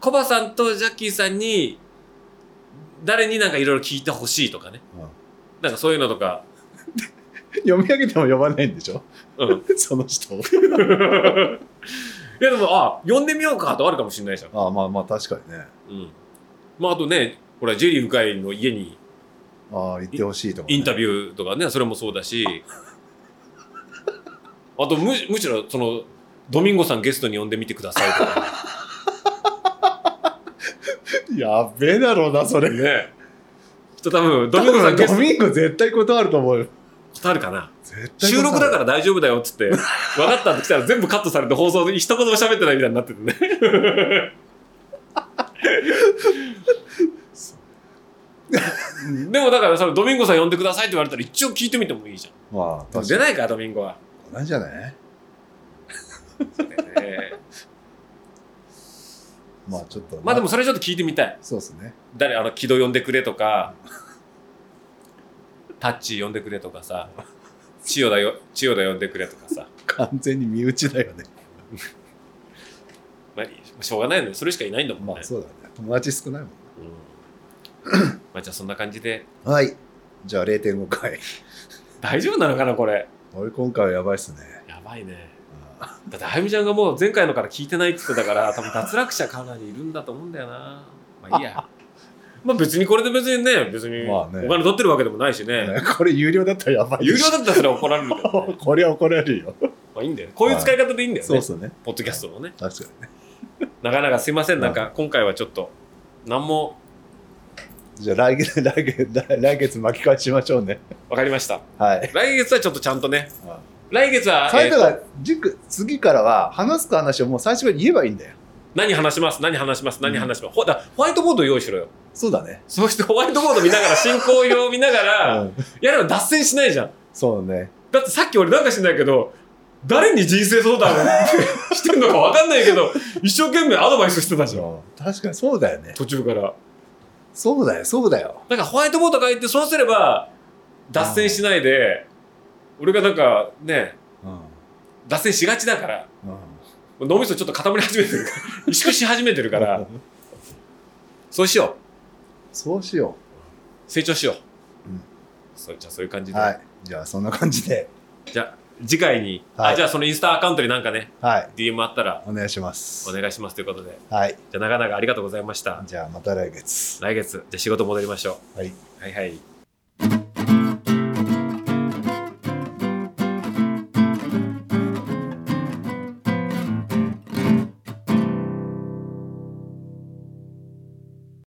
コバさんとジャッキーさんに誰になんかいろいろ聞いてほしいとかね。うんなんかそういうのとか、読み上げても呼ばないんでしょ？うん、その人。を。いやでもあ呼んでみようかとあるかもしれないじゃん、ああまあまあ確かにね。うん、まああとねほらジェリー深井の家にああ言ってほしいとか、ね。インタビューとかねそれもそうだし。あとむむしろそのドミンゴさんゲストに呼んでみてくださいとか。やっべえだろうな、それ。ね。きっと多分ドドミンゴさんゲストミンゴ絶対断ると思うよ。あるかな。絶対収録だからら大丈夫だよっつって。分かったって来たら全部カットされて放送で一言も喋ってないみたいになっててねでもだからそのドミンゴさん呼んでくださいって言われたら一応聞いてみてもいいじゃん。まあ。出ないかドミンゴは、なんじゃないねまあちょっと。まあでも、それちょっと聞いてみたい。そうですね。誰あの木戸呼んでくれとか。タッチ呼んでくれとかさ。千代田よ千代田呼んでくれとかさ、完全に身内だよね。まあ、しょうがないのよ。それしかいないんだもんね、まあそうだね。友達少ないもん。うんまあじゃあそんな感じでな。はい。じゃあ0.5回。大丈夫なのかなこれ？俺今回はやばいっすね。やばいねあだってあゆみちゃんがもう前回のから聞いてないって言ってたから 多分脱落者かなりいるんだと思うんだよなまあいいや まあ別にこれで別にね別におまあね金取ってるわけでもないしねねこれ有料だったらやばい有料だったらそれは怒られるけど、ね、これは怒られるよ。まあいいんだよこういう使い方でいいんだよね、そうっすね。ポッドキャストのね確かにね。なかなかすいませんなんか今回はちょっと何もじゃあ来月、来月、来来月巻き返しましょうね。分かりました。はい。来月はちょっとちゃんとね。来月は、最初えーとが軸次からは話すか話をもう最初から言えばいいんだよ。何話します？何話します？何話します、ほだホワイトボード用意しろよ。そうだね。そしてホワイトボード見ながら進行表を見ながら、うん。やれば脱線しないじゃん。そうね。だってさっき俺なんか知んないけど誰に人生相談 してんのか分かんないけど一生懸命アドバイスしてたじゃん。確かにそうだよね。途中からそうだよ、そうだよ。だからホワイトボード書いてそうすれば脱線しないで俺がなんかねうん。脱線しがちだからうん脳みそちょっと固まり始めてるから 萎縮し始めてるからそうしよそうしよう成長しよう、うんそうじゃあそういう感じう。で、はい。じゃあそんな感じで。じゃあ次回に、はいあじゃあそのインスタアカウントになんかねはい。DM あったらお願いしますお。願いしますということではい。じゃあ長々ありがとうございましたじゃあまた来月。来月じゃあ仕事戻りましょはい。うはいはい